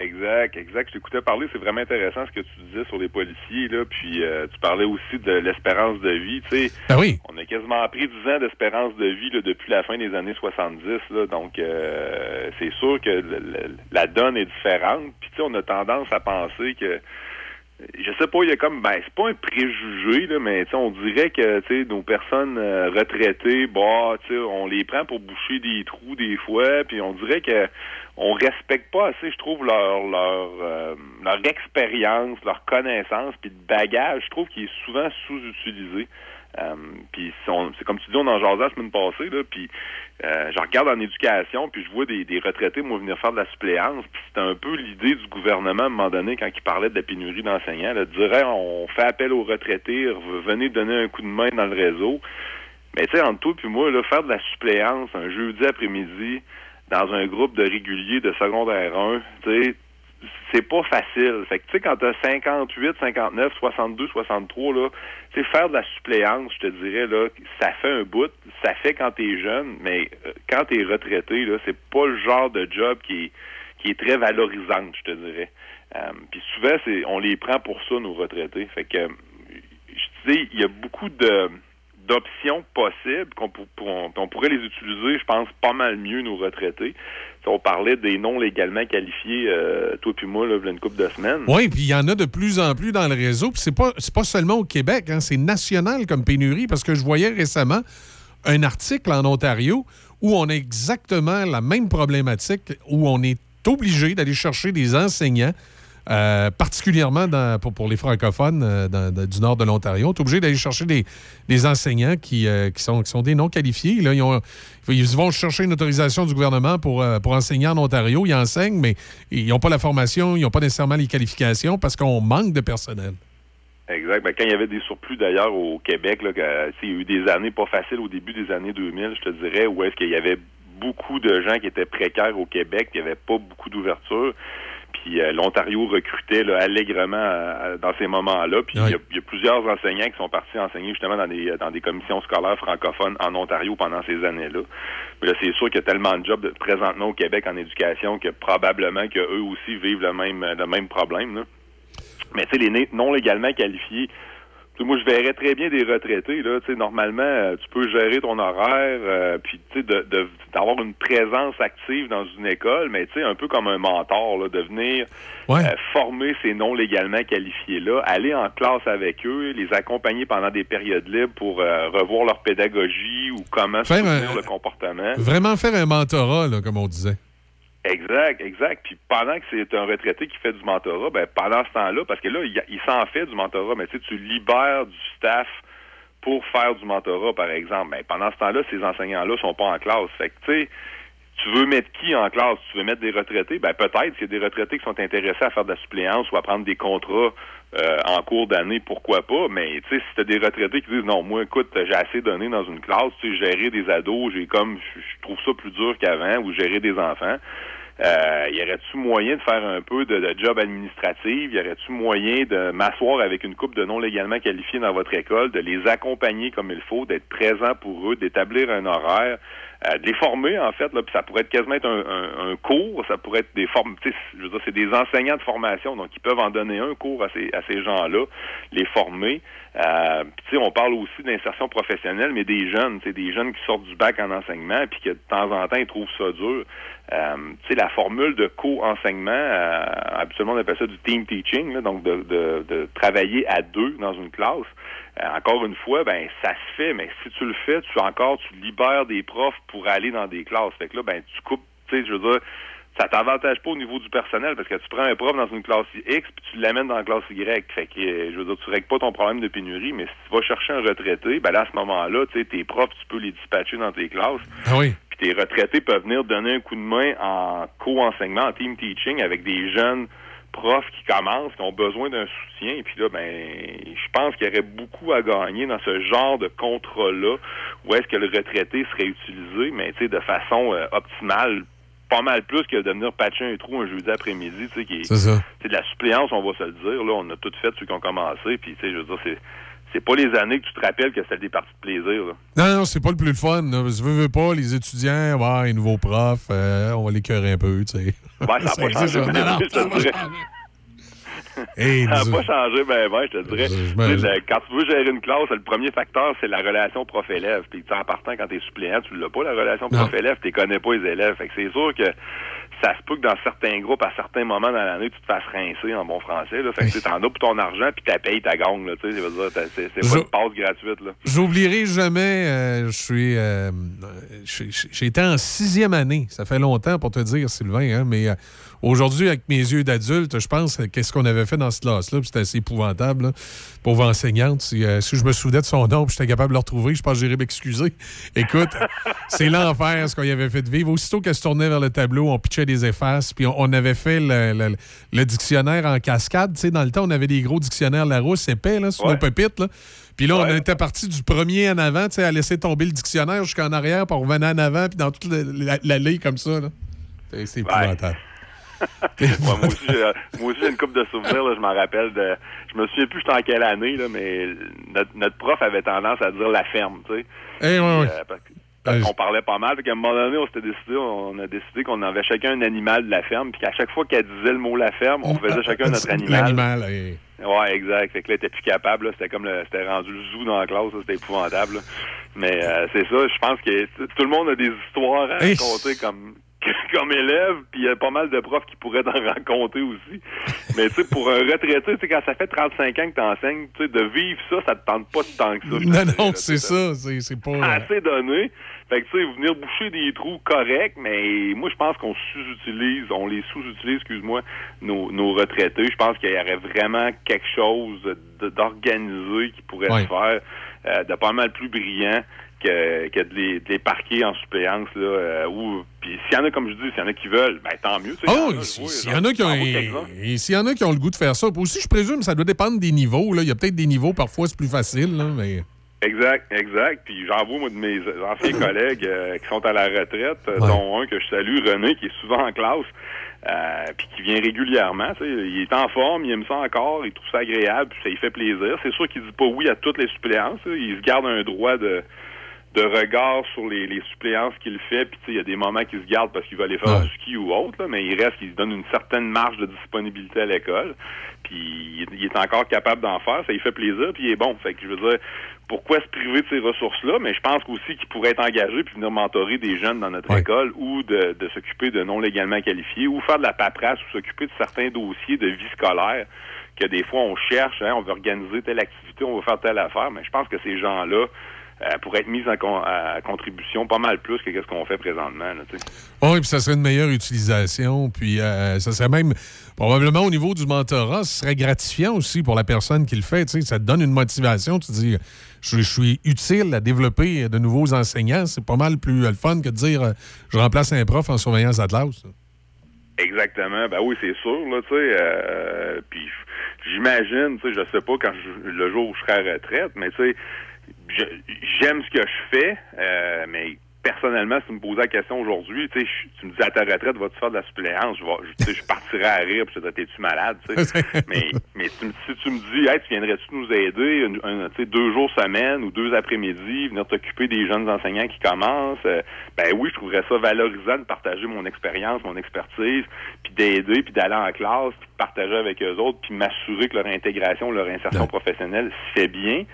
Speaker 18: Exact, exact. Je t'écoutais parler, c'est vraiment intéressant ce que tu disais sur les policiers, là, puis euh, tu parlais aussi de l'espérance de vie, tu sais.
Speaker 2: Ben oui.
Speaker 18: On a quasiment pris 10 ans d'espérance de vie là, depuis la fin des années 70, là, donc euh, c'est sûr que le- le- la donne est différente, puis tu sais, on a tendance à penser que je sais pas, il y a comme ben c'est pas un préjugé là, mais on dirait que nos personnes euh, retraitées, bah on les prend pour boucher des trous des fois, puis on dirait que on respecte pas assez, je trouve leur leur euh, leur expérience, leur connaissance, puis le bagage, je trouve qu'il est souvent sous-utilisé. Euh, puis c'est comme tu dis, on en jasait la semaine passée, là, puis euh, je regarde en éducation, puis je vois des, des retraités, moi, venir faire de la suppléance, puis c'était un peu l'idée du gouvernement, à un moment donné, quand il parlait de la pénurie d'enseignants, de dire, on fait appel aux retraités, re- venez donner un coup de main dans le réseau. Mais tu sais, entre toi puis moi, là, faire de la suppléance un jeudi après-midi dans un groupe de réguliers de secondaire 1, tu sais, c'est pas facile. Fait que, tu sais, quand t'as 58, 59, 62, 63, là, tu sais, faire de la suppléance, je te dirais, là, ça fait un bout. Ça fait quand t'es jeune, mais euh, quand t'es retraité, là, c'est pas le genre de job qui est, qui est très valorisante, je te dirais. Euh, Puis souvent, c'est, on les prend pour ça, nos retraités. Fait que, je dis, il y a beaucoup de d'options possibles qu'on pour- pour- on pourrait les utiliser, je pense, pas mal mieux nos retraités. Si on parlait des non légalement qualifiés, euh, toi puis moi, là, une couple de semaines.
Speaker 2: Oui, puis il y en a de plus en plus dans le réseau. Puis c'est pas, pas seulement au Québec, hein, c'est national comme pénurie, parce que je voyais récemment un article en Ontario où on a exactement la même problématique, où on est obligé d'aller chercher des enseignants, euh, particulièrement dans- pour, les francophones euh, dans- du nord de l'Ontario. On est obligé d'aller chercher des, enseignants qui, euh, qui, sont, qui des non qualifiés. Ils, ont- ils vont chercher une autorisation du gouvernement pour, enseigner en Ontario. Ils enseignent, mais ils n'ont pas la formation, ils n'ont pas nécessairement les qualifications parce qu'on manque de personnel.
Speaker 18: Exact. Ben, quand il y avait des surplus d'ailleurs au Québec, il y a eu des années pas faciles au début des années 2000, je te dirais, où est-ce qu'il y avait beaucoup de gens qui étaient précaires au Québec, n'y avait pas beaucoup d'ouverture. Puis euh, l'Ontario recrutait là, allègrement euh, dans ces moments-là. Puis il y a- il y, a plusieurs enseignants qui sont partis enseigner justement dans des dans des commissions scolaires francophones en Ontario pendant ces années-là. Là, c'est sûr qu'il y a tellement de jobs présentement au Québec en éducation que probablement qu'eux aussi vivent le même le même problème. Là. Mais tu sais, les non légalement qualifiés, moi, je verrais très bien des retraités. Là, tu sais, normalement, euh, tu peux gérer ton horaire, euh, puis tu sais, de, d'avoir une présence active dans une école, mais tu sais, un peu comme un mentor, là, de venir euh, former ces non légalement qualifiés-là, aller en classe avec eux, les accompagner pendant des périodes libres pour euh, revoir leur pédagogie ou comment
Speaker 2: Faire
Speaker 18: soutenir
Speaker 2: un-
Speaker 18: le comportement.
Speaker 2: Vraiment faire un mentorat, là, comme on disait.
Speaker 18: Exact, exact. Puis pendant que c'est un retraité qui fait du mentorat, ben pendant ce temps-là, parce que là, il, il s'en fait du mentorat, mais tu libères du staff pour faire du mentorat, par exemple. Ben pendant ce temps-là, ces enseignants-là sont pas en classe. Fait que tu sais, tu veux mettre qui en classe? Tu veux mettre des retraités? Ben peut-être s'il y a des retraités qui sont intéressés à faire de la suppléance ou à prendre des contrats euh, en cours d'année, pourquoi pas? Mais tu sais, si t'as des retraités qui disent non, moi écoute, j'ai assez donné dans une classe, tu sais, gérer des ados, j'ai comme je trouve ça plus dur qu'avant, ou gérer des enfants. Euh, y aurait-tu moyen de faire un peu de, de job administratif? Y aurait-tu moyen de m'asseoir avec une couple de non légalement qualifiés dans votre école, de les accompagner comme il faut, d'être présent pour eux, d'établir un horaire, de les former en fait, là, puis ça pourrait être quasiment être un, un- un cours, ça pourrait être des formes, tu je veux dire, c'est des enseignants de formation, donc ils peuvent en donner un cours à ces, à ces gens-là, les former. Euh, puis, on parle aussi d'insertion professionnelle, mais des jeunes, des jeunes qui sortent du bac en enseignement, puis que de temps en temps ils trouvent ça dur. Euh, la formule de co-enseignement, euh, habituellement on appelle ça du team teaching, là, donc de, de, de travailler à deux dans une classe. Euh, encore une fois, ben ça se fait, mais si tu le fais, tu encore tu libères des profs pour aller dans des classes. Fait que là, ben tu coupes, tu sais, je veux dire, ça t'avantage pas au niveau du personnel parce que tu prends un prof dans une classe X puis tu l'amènes dans la classe Y. Fait que euh, je veux dire, tu règles pas ton problème de pénurie, mais si tu vas chercher un retraité, ben là, à ce moment-là, tu sais, tes profs, tu peux les dispatcher dans tes classes.
Speaker 2: Ah oui.
Speaker 18: Puis tes retraités peuvent venir donner un coup de main en co-enseignement, en team teaching avec des jeunes profs qui commencent, qui ont besoin d'un soutien. Et puis là, ben, je pense qu'il y aurait beaucoup à gagner dans ce genre de contrat-là, où est-ce que le retraité serait utilisé, mais tu sais, de façon euh, optimale, pas mal plus que de venir patcher un trou un jeudi après-midi, tu sais, qui est, de la suppléance, on va se le dire. Là, on a tout fait ceux qui ont commencé, puis tu sais, je veux dire, c'est c'est pas les années que tu te rappelles que c'était des parties de plaisir. Là.
Speaker 2: Non, non, c'est pas le plus le fun. là. Je veux, veux pas, les étudiants, les nouveaux profs, euh, on va les cœurer un peu, tu sais.
Speaker 18: Ça n'a pas changé.
Speaker 2: ça.
Speaker 18: ben,
Speaker 2: Non, non,
Speaker 18: je te
Speaker 2: ça va
Speaker 18: dirais.
Speaker 2: Hey,
Speaker 18: ça n'a
Speaker 2: nous-
Speaker 18: pas changé, ben, ben, je te dirais.
Speaker 2: Je-
Speaker 18: le- quand tu veux gérer une classe, le premier facteur, c'est la relation prof-élève. Puis, en partant, quand tu es suppléant, tu l'as pas, la relation prof-élève, tu connais pas les élèves. Fait que c'est sûr que ça se peut que dans certains groupes, à certains moments dans l'année, tu te fasses rincer en bon français. Là. Fait que t'en as pour ton argent, puis tu payes ta gang. Là, t'as- c'est c'est
Speaker 2: Je-
Speaker 18: pas une passe gratuite. Là.
Speaker 2: J'oublierai jamais, euh, je suis. euh, j'ai j'ai été en sixième année. Ça fait longtemps pour te dire, Sylvain, hein, mais euh, aujourd'hui, avec mes yeux d'adulte, je pense qu'est-ce qu'on avait fait dans cette classe-là, c'était assez épouvantable. là. Pauvre enseignante, si, euh, si je me souvenais de son nom, puis j'étais capable de le retrouver, je pense que j'irais m'excuser. Écoute, c'est l'enfer ce qu'on y avait fait de vivre. Aussitôt qu'elle se tournait vers le tableau, on pitchait des effaces, puis on, on avait fait le, le- le dictionnaire en cascade. Tu sais, dans le temps, on avait des gros dictionnaires Larousse épais là, sur
Speaker 18: Ouais.
Speaker 2: nos pépites. Là. Puis là, on était parti du premier en avant, tu sais, à laisser tomber le dictionnaire jusqu'en arrière, puis on revenait en avant, puis dans toute la- la- l'allée comme ça. C'est- C'est épouvantable.
Speaker 18: Ouais, moi aussi, j'ai, moi aussi, j'ai une couple de souvenirs. Là, je m'en rappelle de. Je me souviens plus j'étais en quelle année, là, mais notre, notre prof avait tendance à dire la ferme, tu sais.
Speaker 2: Eh, ouais, ouais.
Speaker 18: Euh, parce que- parce qu'on parlait pas mal. Qu'à un moment donné, on s'était décidé, on a décidé qu'on avait chacun un animal de la ferme, puis qu'à chaque fois qu'elle disait le mot la ferme, on faisait chacun notre animal.
Speaker 2: L'animal, eh.
Speaker 18: Ouais, exact. Fait que là, plus capable. C'était comme le, c'était rendu le zoo dans la classe. C'était épouvantable. là. Mais euh, c'est ça. Je pense que tout le monde a des histoires à
Speaker 2: Hey.
Speaker 18: raconter comme comme élève. Puis il y a pas mal de profs qui pourraient t'en raconter aussi. Mais tu sais, pour un retraité, tu sais, quand ça fait 35 ans que t'enseignes, tu sais, de vivre ça, ça te tente pas tant que ça.
Speaker 2: Non, non, c'est ça. C'est pas. euh,
Speaker 18: assez donné. Fait que, tu sais, venir boucher des trous corrects, mais moi, je pense qu'on sous-utilise, on les sous-utilise, excuse-moi, nos, nos retraités. Je pense qu'il y aurait vraiment quelque chose de- d'organisé qui pourrait
Speaker 2: Ouais.
Speaker 18: se faire euh, de pas mal plus brillant que, que de, les, de les parquer en suppléance, là, euh, ou, puis s'il y en a, comme je dis, s'il y en a qui veulent, ben, tant mieux,
Speaker 2: Oh, s'il y en a qui ont,
Speaker 18: j'en vois quelques-uns.
Speaker 2: et s'il y en a qui ont le goût de faire ça, puis aussi, je présume, ça doit dépendre des niveaux. Là. Il y a peut-être des niveaux, parfois, c'est plus facile, là, mais.
Speaker 18: Exact, exact. Puis j'en vois, moi, de mes anciens collègues euh, qui sont à la retraite, euh, dont un que je salue, René, qui est souvent en classe, euh, puis qui vient régulièrement. tu sais. Il est en forme, il aime ça encore, il trouve ça agréable, puis ça lui fait plaisir. C'est sûr qu'il dit pas oui à toutes les suppléances. Il se garde un droit de de regard sur les, les suppléances qu'il fait, puis tu sais, il y a des moments qu'il se garde parce qu'il va aller faire du ski ou autre, là, mais il reste qu'il se donne une certaine marge de disponibilité à l'école, puis il, est- il est encore capable d'en faire, ça lui fait plaisir, puis il est bon. Fait que je veux dire, pourquoi se priver de ces ressources-là? Mais je pense aussi qu'il pourrait être engagé puis venir mentorer des jeunes dans notre école ou de, de s'occuper de non légalement qualifiés ou faire de la paperasse ou s'occuper de certains dossiers de vie scolaire que des fois on cherche, hein, on veut organiser telle activité, on veut faire telle affaire, mais je pense que ces gens-là euh, pourraient être mis en con- à contribution pas mal plus que ce qu'on fait présentement. Là, sais.
Speaker 2: Oui, puis ça serait une meilleure utilisation. Puis euh, ça serait même, probablement au niveau du mentorat, ce serait gratifiant aussi pour la personne qui le fait. tu sais. Ça te donne une motivation. Tu dis, je, je suis utile à développer de nouveaux enseignants. C'est pas mal plus euh, le fun que de dire, euh, je remplace un prof en surveillance Atlas.
Speaker 18: Exactement. Ben oui, c'est sûr, là, tu sais. euh, puis j'imagine, tu sais, je sais pas quand je- le jour où je serai à retraite, mais tu sais, j'aime ce que je fais, euh, mais personnellement, si tu me posais la question aujourd'hui, tu sais, tu me dis à ta retraite, vas-tu faire de la suppléance? Je, vais, je, tu sais, je partirais à rire, puis je t'es-tu malade, tu sais? mais mais tu si tu me dis, hey, tu viendrais-tu nous aider, une- un- tu sais, deux jours semaine ou deux après-midi, venir t'occuper des jeunes enseignants qui commencent, euh, ben oui, je trouverais ça valorisant de partager mon expérience, mon expertise, puis d'aider, puis d'aller en classe, puis de partager avec eux autres, puis m'assurer que leur intégration, leur insertion professionnelle se fait bien.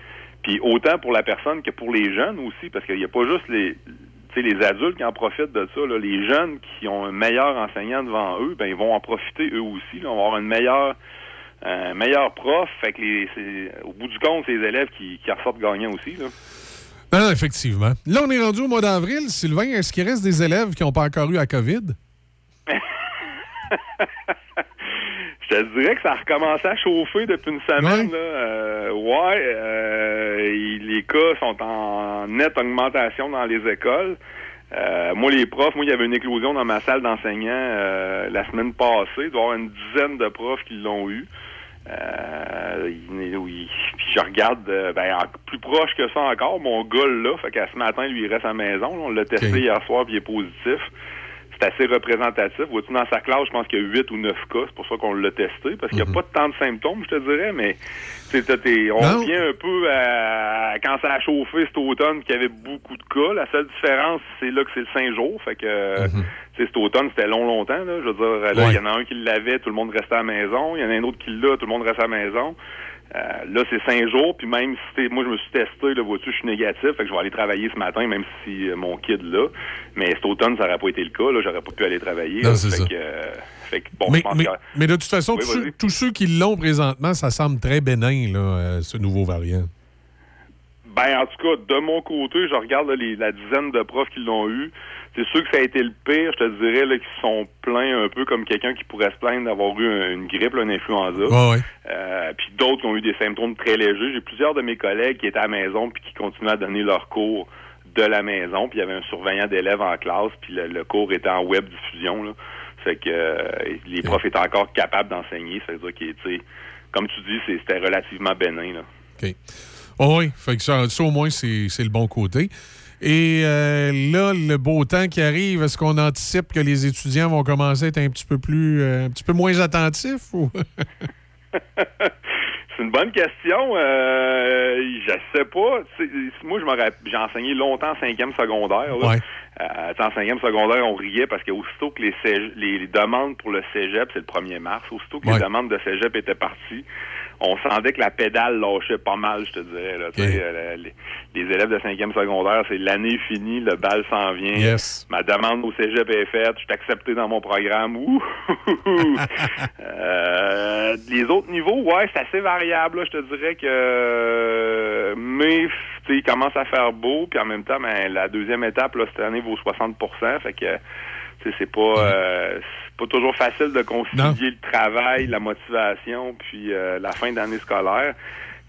Speaker 18: Puis autant pour la personne que pour les jeunes aussi, parce qu'il n'y a pas juste les les adultes qui en profitent de ça, là, les jeunes qui ont un meilleur enseignant devant eux, ben ils vont en profiter eux aussi. là. on va avoir une meilleure un meilleur prof, fait que les, au bout du compte, c'est les élèves qui, qui ressortent gagnants aussi. Là.
Speaker 2: Non, non, effectivement. Là, on est rendu au mois d'avril. Sylvain, est-ce qu'il reste des élèves qui n'ont pas encore eu la COVID?
Speaker 18: Je te dirais que ça a recommencé à chauffer depuis une semaine. Là. Euh, ouais, euh, les cas sont en nette augmentation dans les écoles. Euh, moi, les profs, moi, il y avait une éclosion dans ma salle d'enseignants euh, la semaine passée. Il doit y avoir une dizaine de profs qui l'ont eu. Euh, il- oui. Puis je regarde, euh, ben, en- plus proche que ça encore, mon gars là, fait qu'à ce matin, lui, il reste à la maison. là. on l'a testé hier soir, puis il est positif. C'est assez représentatif. Vois-tu, dans sa classe, je pense qu'il y a 8 ou 9 cas. C'est pour ça qu'on l'a testé, parce qu'il n'y a pas tant de symptômes, je te dirais, mais on
Speaker 2: Non.
Speaker 18: revient un peu à quand ça a chauffé cet automne, qu'il y avait beaucoup de cas. La seule différence, c'est là que c'est le 5 jours. Fait que, sais, cet automne, c'était long, longtemps. Là. Je veux dire, il y en a un qui l'avait, tout le monde restait à la maison. Il y en a un autre qui l'a, tout le monde reste à la maison. Euh, là, c'est cinq jours, puis même si moi je me suis testé, là, vois-tu, je suis négatif, fait que je vais aller travailler ce matin, même si euh, mon kid là. Mais cet automne, ça n'aurait pas été le cas, là, j'aurais pas pu aller travailler.
Speaker 2: Non,
Speaker 18: là.
Speaker 2: c'est
Speaker 18: fait
Speaker 2: ça.
Speaker 18: Que, euh, fait que, bon,
Speaker 2: mais,
Speaker 18: je pense
Speaker 2: mais-
Speaker 18: que-
Speaker 2: mais de toute façon,
Speaker 18: Oui,
Speaker 2: tous, tous ceux qui l'ont présentement, ça semble très bénin, là, euh, ce nouveau variant.
Speaker 18: Ben, en tout cas, de mon côté, je regarde là, les- la dizaine de profs qui l'ont eu. C'est sûr que ça a été le pire, je te dirais, là, qui se sont plaints un peu comme quelqu'un qui pourrait se plaindre d'avoir eu un- une grippe, là, une influenza.
Speaker 2: Ouais, ouais.
Speaker 18: Euh, puis d'autres qui ont eu des symptômes très légers. J'ai plusieurs de mes collègues qui étaient à la maison puis qui continuaient à donner leurs cours de la maison. Puis il y avait un surveillant d'élèves en classe, puis le, le cours était en web diffusion. Là. Fait que euh, les profs étaient encore capables d'enseigner. Ça veut dire que, tu sais, comme tu dis, c'est- c'était relativement bénin. Là.
Speaker 2: OK. Oh oui, fait que ça, ça, au moins, c'est le bon côté. Et euh, là, le beau temps qui arrive, est-ce qu'on anticipe que les étudiants vont commencer à être un petit peu plus, euh, un petit peu moins attentifs? Ou...
Speaker 18: C'est une bonne question. Euh, je sais pas. Moi, je j'ai enseigné longtemps en cinquième secondaire. Là.
Speaker 2: Ouais.
Speaker 18: Euh, en cinquième secondaire, on riait parce que aussitôt que les, les, les demandes pour le cégep, c'est le 1er mars, aussitôt que
Speaker 2: Ouais.
Speaker 18: les demandes de cégep étaient parties, on sentait que la pédale lâchait pas mal, je te dirais. Là, euh, les, les élèves de cinquième secondaire, c'est l'année finie, le bal s'en vient.
Speaker 2: Yes.
Speaker 18: Ma demande au cégep est faite, je suis accepté dans mon programme. Ouh! Euh, les autres niveaux, ouais, c'est assez variable. là. Je te dirais que euh, mais tu sais, il commence à faire beau, puis en même temps, ben, la deuxième étape là, cette année vaut 60 Fait que c'est pas euh, pas toujours facile de concilier le travail, la motivation, puis euh, la fin d'année scolaire.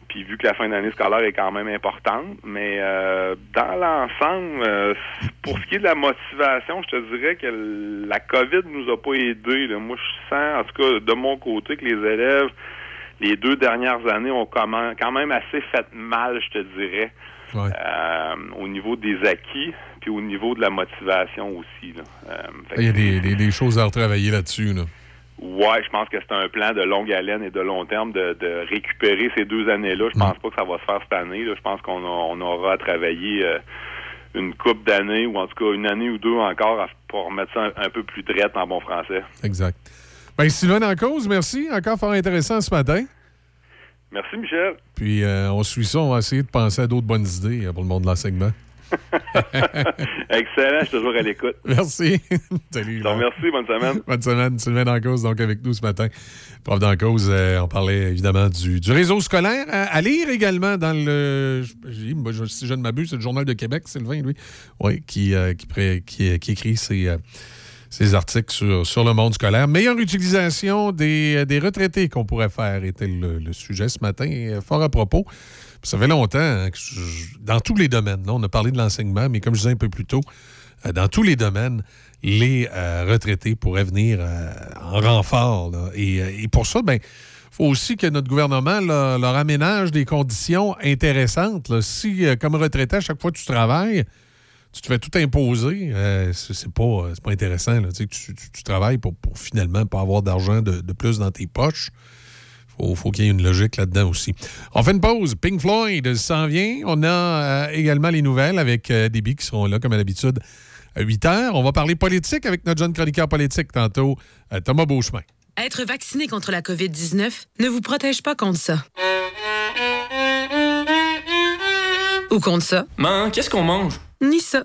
Speaker 18: Puis vu que la fin d'année scolaire est quand même importante, mais euh, dans l'ensemble, pour ce qui est de la motivation, je te dirais que la COVID nous a pas aidés. là. Moi, je sens, en tout cas, de mon côté, que les élèves, les deux dernières années, ont quand même assez fait mal, je te dirais.
Speaker 2: Ouais.
Speaker 18: Euh, au niveau des acquis, puis au niveau de la motivation aussi. Là. Euh,
Speaker 2: Il y a des, des- des choses à retravailler là-dessus. Là.
Speaker 18: Ouais, je pense que c'est un plan de longue haleine et de long terme de, de récupérer ces deux années-là. Je pense pas que ça va se faire cette année. Là. Je pense qu'on on aura à travailler euh, une coupe d'années ou en tout cas une année ou deux encore à- pour remettre ça un, un peu plus drette en bon français.
Speaker 2: Exact. Ben, Sylvain en cause, merci. Encore fort intéressant ce matin.
Speaker 18: Merci, Michel.
Speaker 2: Puis euh, on suit ça, on va essayer de penser à d'autres bonnes idées pour le monde de l'enseignement.
Speaker 18: Excellent, je suis toujours à l'écoute.
Speaker 2: Merci. Salut.
Speaker 18: Donc, merci, bonne semaine.
Speaker 2: Bonne semaine. Sylvain Dancause, donc avec nous ce matin. Prof Dancause, euh, on parlait évidemment du, du réseau scolaire. À, à lire également dans le. je- si je ne m'abuse, c'est le Journal de Québec, Sylvain, lui. Oui, qui, euh, qui, pré- qui, qui écrit ses, euh, ses articles sur, sur le monde scolaire. Meilleure utilisation des, des retraités qu'on pourrait faire était le, le sujet ce matin, euh, fort à propos. Ça fait longtemps hein, que dans tous les domaines, là, on a parlé de l'enseignement, mais comme je disais un peu plus tôt, euh, dans tous les domaines, les euh, retraités pourraient venir euh, en renfort. Et, pour ça, ben, faut aussi que notre gouvernement leur aménage des conditions intéressantes. Si, comme retraité, à chaque fois que tu travailles, tu te fais tout imposer, euh, c'est pas, pas intéressant. Tu, travailles pour, pour finalement pas avoir d'argent de plus dans tes poches. Faut, faut qu'il y ait une logique là-dedans aussi. On fait une pause. Pink Floyd s'en vient. On a euh, également les nouvelles avec euh, des billes qui seront là, comme à l'habitude, à 8 heures. On va parler politique avec notre jeune chroniqueur politique tantôt, euh, Thomas Beauchemin.
Speaker 19: Être vacciné contre la COVID-19 ne vous protège pas contre ça. Ou contre ça.
Speaker 20: Man, qu'est-ce qu'on mange?
Speaker 19: Ni ça.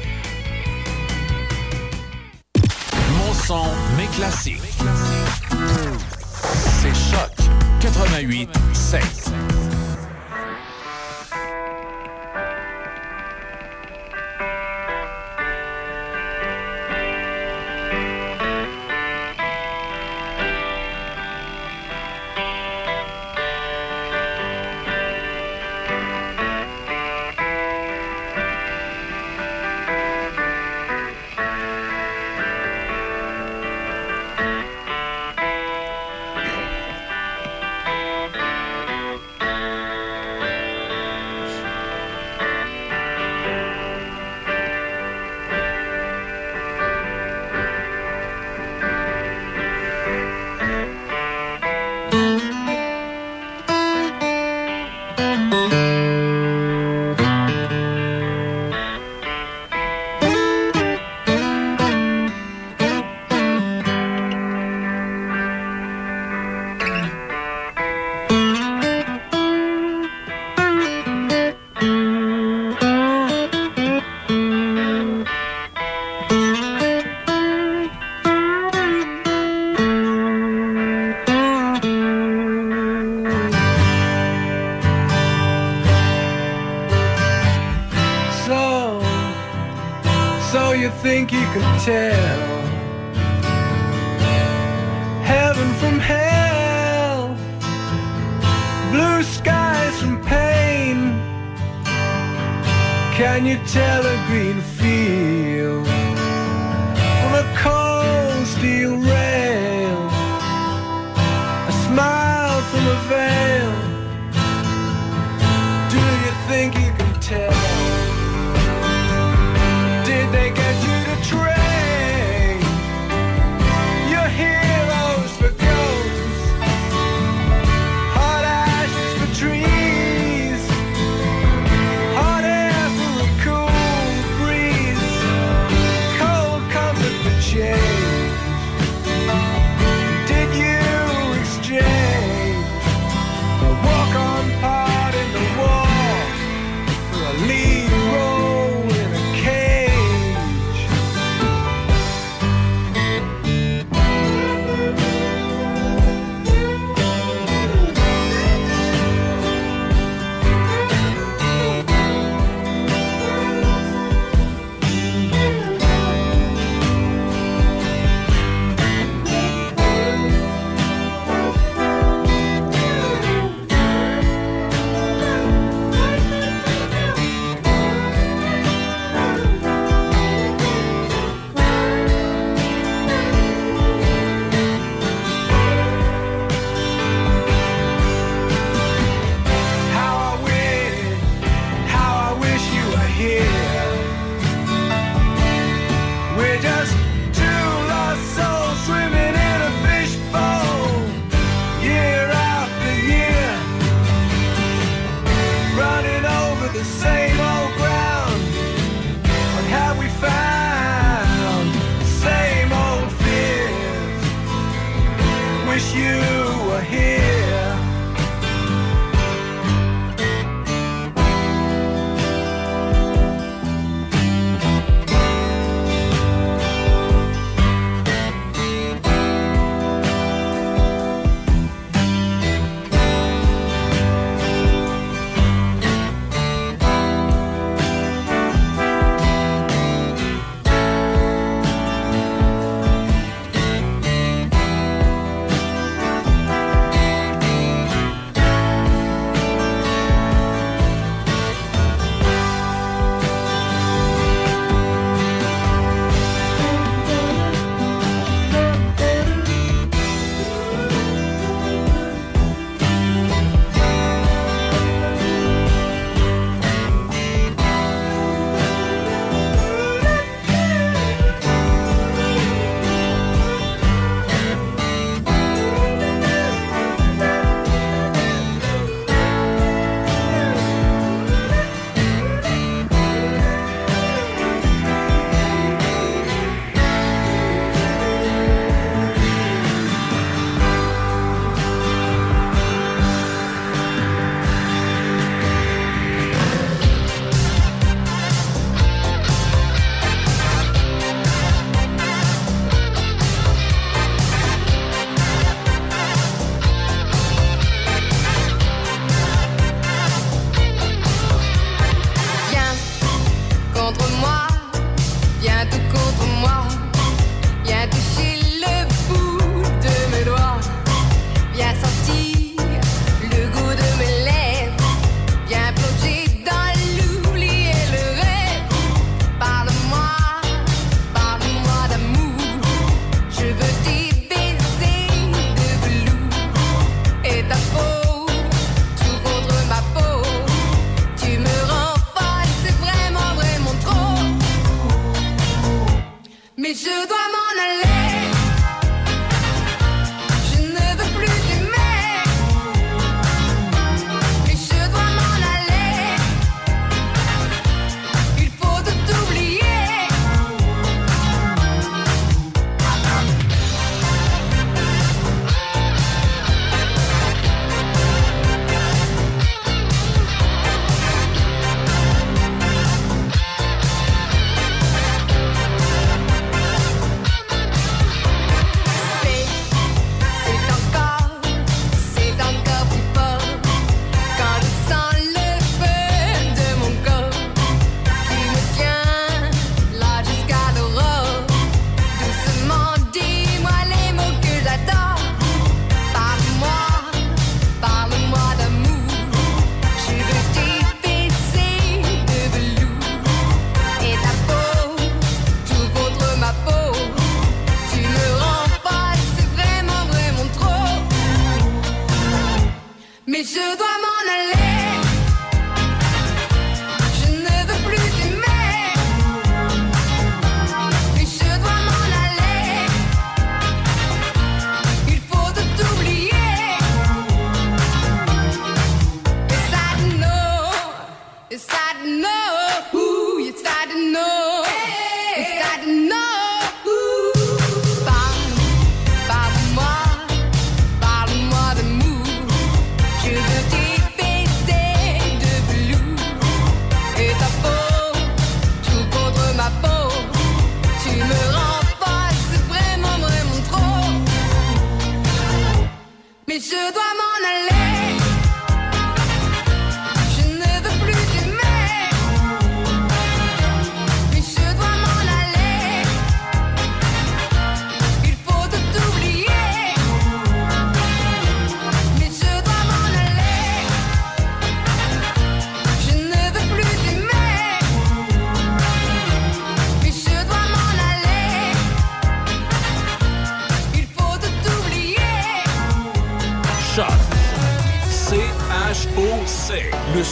Speaker 21: Son, mes classiques. C'est Choc 88 7.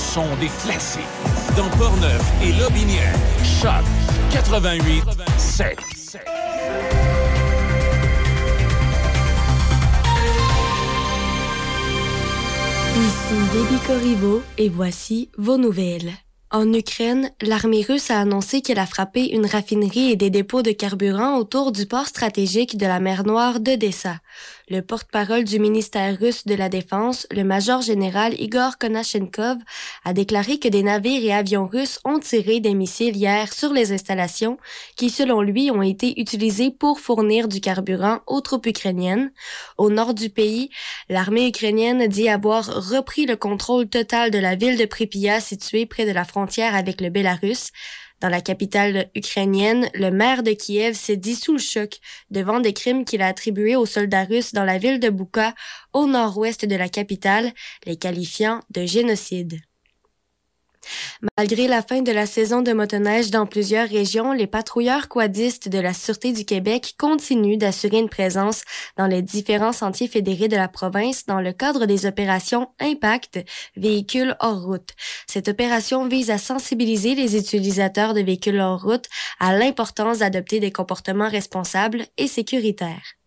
Speaker 22: sont des classiques. Dans Portneuf et Lobinière, Choc 88 7.
Speaker 11: Ici Debbie Corriveau et voici vos nouvelles. En Ukraine, l'armée russe a annoncé qu'elle a frappé une raffinerie et des dépôts de carburant autour du port stratégique de la mer Noire d'Odessa. Le porte-parole du ministère russe de la Défense, le major général Igor Konashenkov, a déclaré que des navires et avions russes ont tiré des missiles hier sur les installations qui, selon lui, ont été utilisées pour fournir du carburant aux troupes ukrainiennes. Au nord du pays, l'armée ukrainienne dit avoir repris le contrôle total de la ville de Pripyat située près de la frontière avec le Bélarus. Dans la capitale ukrainienne, le maire de Kiev s'est dit sous le choc devant des crimes qu'il a attribués aux soldats russes dans la ville de Bouka, au nord-ouest de la capitale, les qualifiant de génocide. Malgré la fin de la saison de motoneige dans plusieurs régions, les patrouilleurs quadistes de la Sûreté du Québec continuent d'assurer une présence dans les différents sentiers fédérés de la province dans le cadre des opérations Impact, véhicules hors route. Cette opération vise à sensibiliser les utilisateurs de véhicules hors route à l'importance d'adopter des comportements responsables et sécuritaires.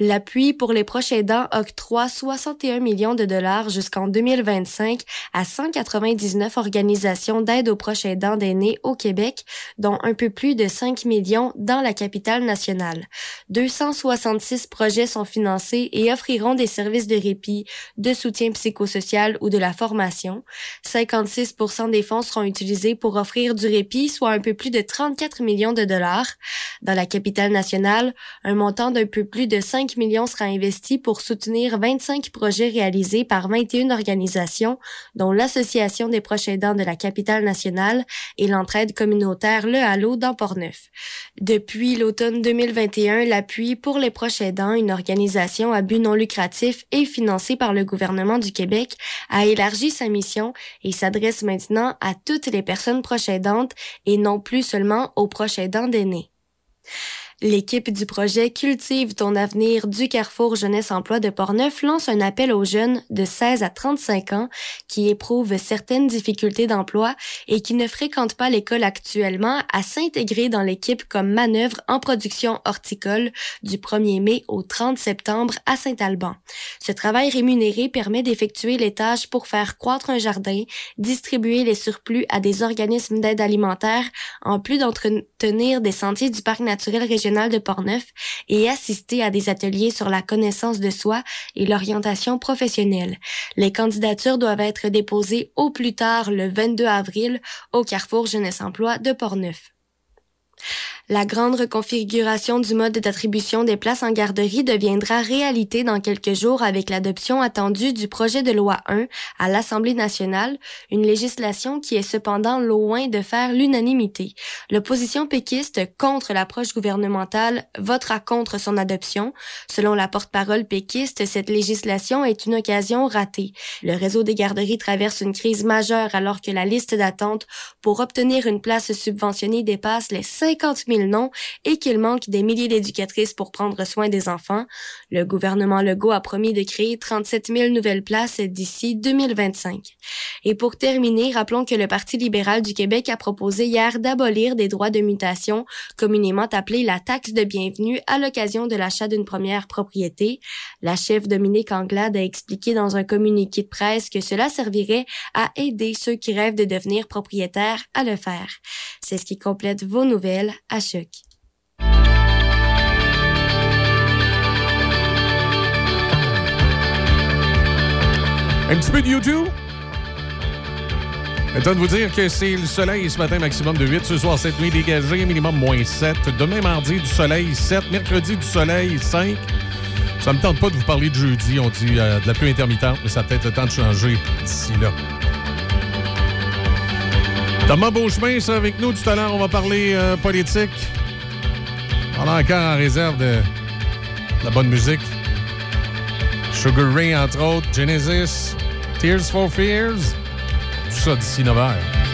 Speaker 11: L'appui pour les proches aidants octroie 61 millions de dollars jusqu'en 2025 à 199 organisations d'aide aux proches aidants d'aînés au Québec, dont un peu plus de 5 millions dans la capitale nationale. 266 projets sont financés et offriront des services de répit, de soutien psychosocial ou de la formation. 56 des fonds seront utilisés pour offrir du répit, soit un peu plus de 34 millions de dollars. Dans la capitale nationale, un montant d'un peu plus de 5 millions sera investi pour soutenir 25 projets réalisés par 21 organisations, dont l'Association des proches aidants de la capitale nationale et l'entraide communautaire Le Halo dans Portneuf. Depuis l'automne 2021, l'appui pour les proches aidants, une organisation à but non lucratif et financée par le gouvernement du Québec, a élargi sa mission et s'adresse maintenant à toutes les personnes proches aidantes et non plus seulement aux proches aidants d'aînés. L'équipe du projet Cultive ton avenir du Carrefour Jeunesse Emploi de Portneuf lance un appel aux jeunes de 16 à 35 ans qui éprouvent certaines difficultés d'emploi et qui ne fréquentent pas l'école actuellement à s'intégrer dans l'équipe comme manœuvre en production horticole du 1er mai au 30 septembre à Saint-Alban. Ce travail rémunéré permet d'effectuer les tâches pour faire croître un jardin, distribuer les surplus à des organismes d'aide alimentaire, en plus d'entretenir des sentiers du parc naturel régional de Portneuf et assister à des ateliers sur la connaissance de soi et l'orientation professionnelle. Les candidatures doivent être déposées au plus tard le 22 avril au Carrefour Jeunesse Emploi de Portneuf. La grande reconfiguration du mode d'attribution des places en garderie deviendra réalité dans quelques jours avec l'adoption attendue du projet de loi 1 à l'Assemblée nationale, une législation qui est cependant loin de faire l'unanimité. L'opposition péquiste contre l'approche gouvernementale votera contre son adoption. Selon la porte-parole péquiste, cette législation est une occasion ratée. Le réseau des garderies traverse une crise majeure alors que la liste d'attente pour obtenir une place subventionnée dépasse les 50 000 noms et qu'il manque des milliers d'éducatrices pour prendre soin des enfants. Le gouvernement Legault a promis de créer 37 000 nouvelles places d'ici 2025. Et pour terminer, rappelons que le Parti libéral du Québec a proposé hier d'abolir des droits de mutation, communément appelés la taxe de bienvenue à l'occasion de l'achat d'une première propriété. La chef Dominique Anglade a expliqué dans un communiqué de presse que cela servirait à aider ceux qui rêvent de devenir propriétaires à le faire. C'est ce qui complète vos nouvelles à
Speaker 2: Un petit peu de YouTube. Le temps de vous dire que c'est le soleil ce matin, maximum de 8. Ce soir, cette nuit dégagée, minimum moins 7. Demain, mardi, du soleil 7. Mercredi, du soleil 5. Ça me tente pas de vous parler de jeudi. On dit euh, de la pluie intermittente, mais ça a peut-être le temps de changer d'ici là. Thomas Beauchemin, ça, avec nous tout à l'heure. On va parler euh, politique. On a encore en réserve de, la bonne musique. Sugar Ray, entre autres, Genesis, Tears for Fears. Tout ça d'ici 9 h.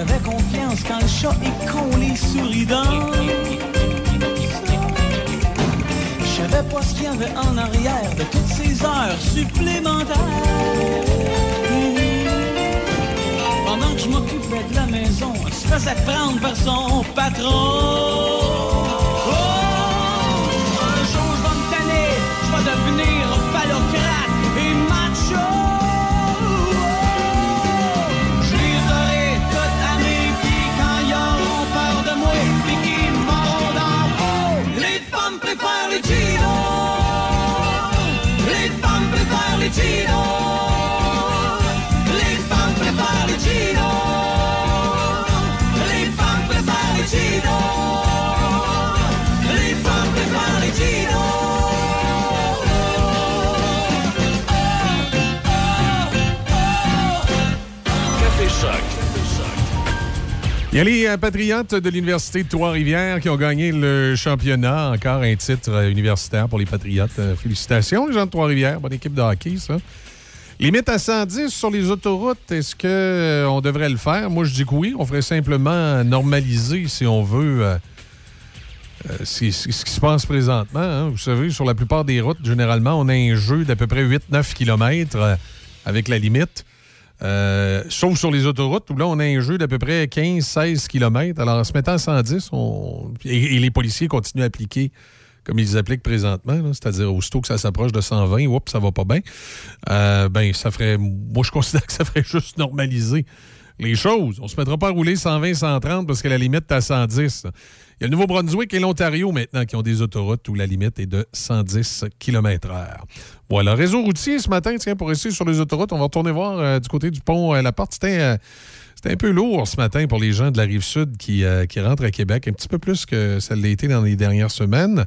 Speaker 14: j'avais confiance quand le chat est con, les souris dans. Je savais pas ce qu'il y avait en arrière de toutes ces heures supplémentaires. Pendant que je m'occupais de la maison, elle se faisait prendre par son patron. Gino.
Speaker 2: Il y a les euh, Patriotes de l'Université de Trois-Rivières qui ont gagné le championnat. Encore un titre euh, universitaire pour les Patriotes. Euh, félicitations, les gens de Trois-Rivières. Bonne équipe de hockey, ça. Limite à 110 sur les autoroutes, est-ce qu'on devrait le faire? Moi, je dis que oui. On ferait simplement normaliser, si on veut, c'est- ce qui se passe présentement. hein. Vous savez, sur la plupart des routes, généralement, on a un jeu d'à peu près 8-9 km avec la limite. Euh, sauf sur les autoroutes, où là, on a un jeu d'à peu près 15-16 km. Alors, en se mettant à 110, on... et, les policiers continuent à appliquer comme ils appliquent présentement, c'est-à-dire aussitôt que ça s'approche de 120, oups, ça va pas bien. Euh, ben, ça ferait. Moi, je considère que ça ferait juste normaliser les choses. On se mettra pas à rouler 120, 130 parce que la limite est à 110. Il y a le Nouveau-Brunswick et l'Ontario maintenant qui ont des autoroutes où la limite est de 110 km/h. Voilà. Réseau routier ce matin, tiens, pour rester sur les autoroutes, on va retourner voir euh, du côté du pont euh, La Porte. C'était euh, c'était un peu lourd ce matin pour les gens de la rive sud qui, qui rentrent à Québec, un petit peu plus que ça l'a été dans les dernières semaines.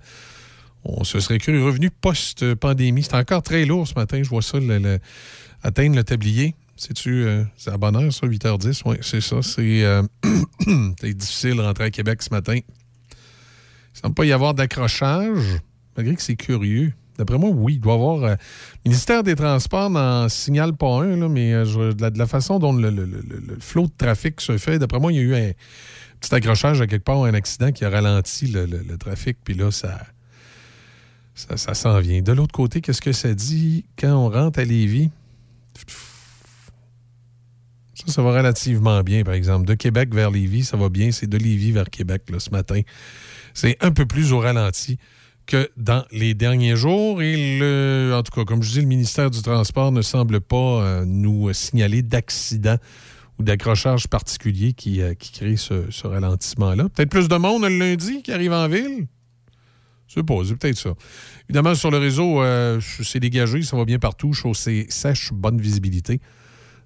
Speaker 2: On se serait cru revenu post-pandémie. C'est encore très lourd ce matin. Je vois ça, atteindre le tablier. C'est-tu, c'est à bonne heure, ça, 8h10? Oui, c'est ça. C'est difficile de rentrer à Québec ce matin. Il ne semble pas y avoir d'accrochage, malgré que c'est curieux. D'après moi, oui, il doit y avoir. euh, le ministère des Transports n'en signale pas un, là, mais euh, de, la, façon dont le, le- le- le- flot de trafic se fait, d'après moi, il y a eu un petit accrochage à quelque part, un accident qui a ralenti le, trafic, puis là, ça. Ça, ça s'en vient. De l'autre côté, qu'est-ce que ça dit quand on rentre à Lévis? Ça, ça va relativement bien, par exemple. De Québec vers Lévis, ça va bien. C'est de Lévis vers Québec, là, ce matin. C'est un peu plus au ralenti que dans les derniers jours. Et le, en tout cas, comme je dis, le ministère du Transport ne semble pas euh, nous signaler d'accident ou d'accrochage particulier qui, euh, crée ce, ralentissement-là. Peut-être plus de monde le lundi qui arrive en ville? Je pas, c'est peut-être ça. Évidemment, sur le réseau, euh, c'est dégagé, ça va bien partout. Chaussée sèche, bonne visibilité.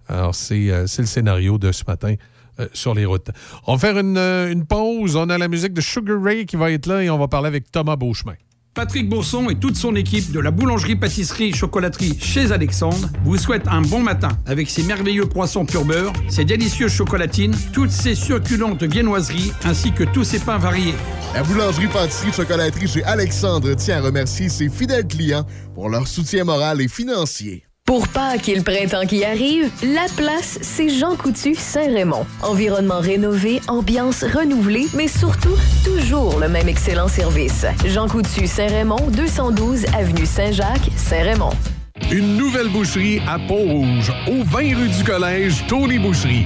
Speaker 2: Alors, c'est le scénario de ce matin euh, sur les routes. On va faire une, euh, une pause. On a la musique de Sugar Ray qui va être là et on va parler avec Thomas Beauchemin.
Speaker 16: Patrick Bourson et toute son équipe de la boulangerie-pâtisserie-chocolaterie chez Alexandre vous souhaitent un bon matin avec ses merveilleux croissants pur beurre, ses délicieuses chocolatines, toutes ses succulentes viennoiseries ainsi que tous ses pains variés.
Speaker 17: La boulangerie-pâtisserie-chocolaterie chez Alexandre tient à remercier ses fidèles clients pour leur soutien moral et financier.
Speaker 1: Pour Pâques et le printemps qui arrive, la place, c'est Jean Coutu Saint-Raymond. Environnement rénové, ambiance renouvelée, mais surtout, toujours le même excellent service. Jean Coutu Saint-Raymond, 212 Avenue Saint-Jacques, Saint-Raymond.
Speaker 2: Une nouvelle boucherie à Pont-Rouge, au 20 rue du Collège, Tony Boucherie.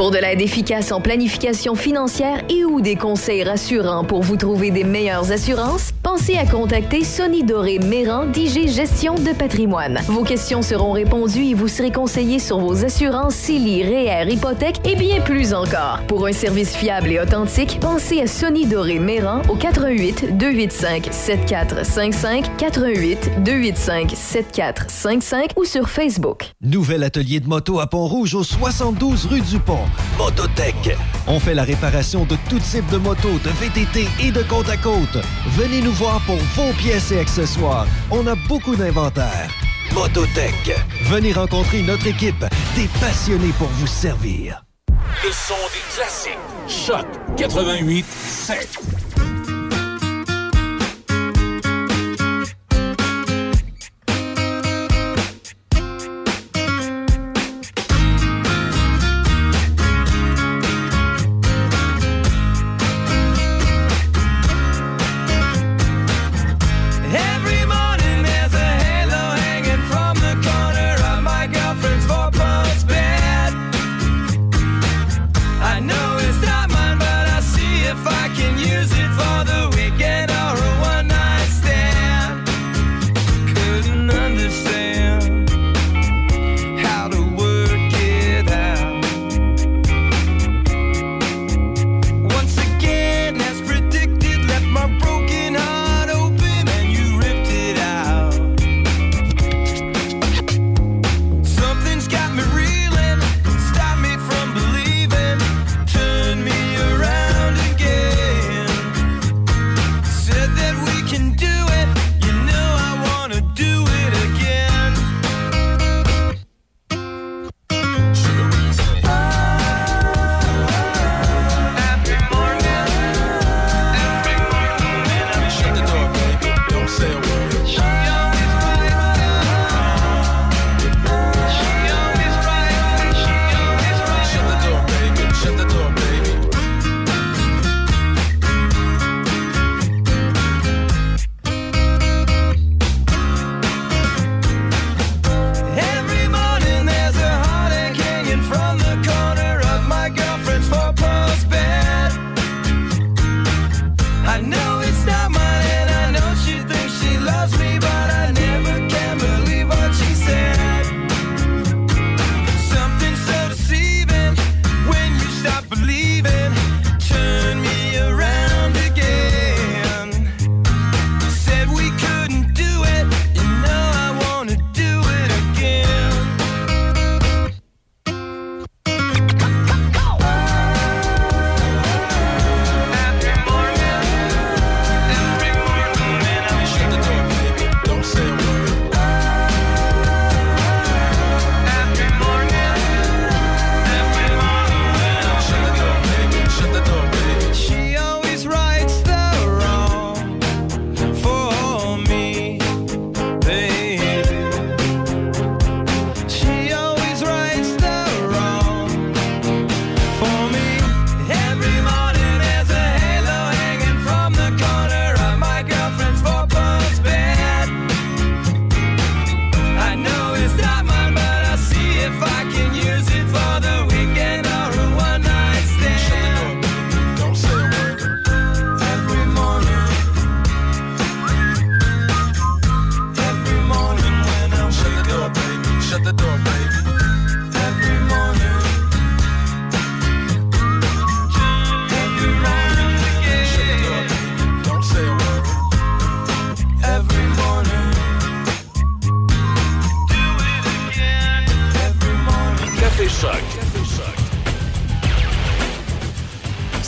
Speaker 1: Pour de l'aide efficace en planification financière et ou des conseils rassurants pour vous trouver des meilleures assurances, pensez à contacter Sonny Doré Méran d'IG Gestion de patrimoine. Vos questions seront répondues et vous serez conseillé sur vos assurances CELI, REER, hypothèque et bien plus encore. Pour un service fiable et authentique, pensez à Sonny Doré Méran au 88 285 7455 88 285 7455 ou sur Facebook.
Speaker 9: Nouvel atelier de moto à Pont-Rouge au 72 rue du Pont. Mototech. On fait la réparation de tout type de motos, de VTT et de côte à côte. Venez nous voir pour vos pièces et accessoires. On a beaucoup d'inventaire. Mototech. Venez rencontrer notre équipe, des passionnés pour vous servir.
Speaker 5: Le son des classiques. Choc 88 7.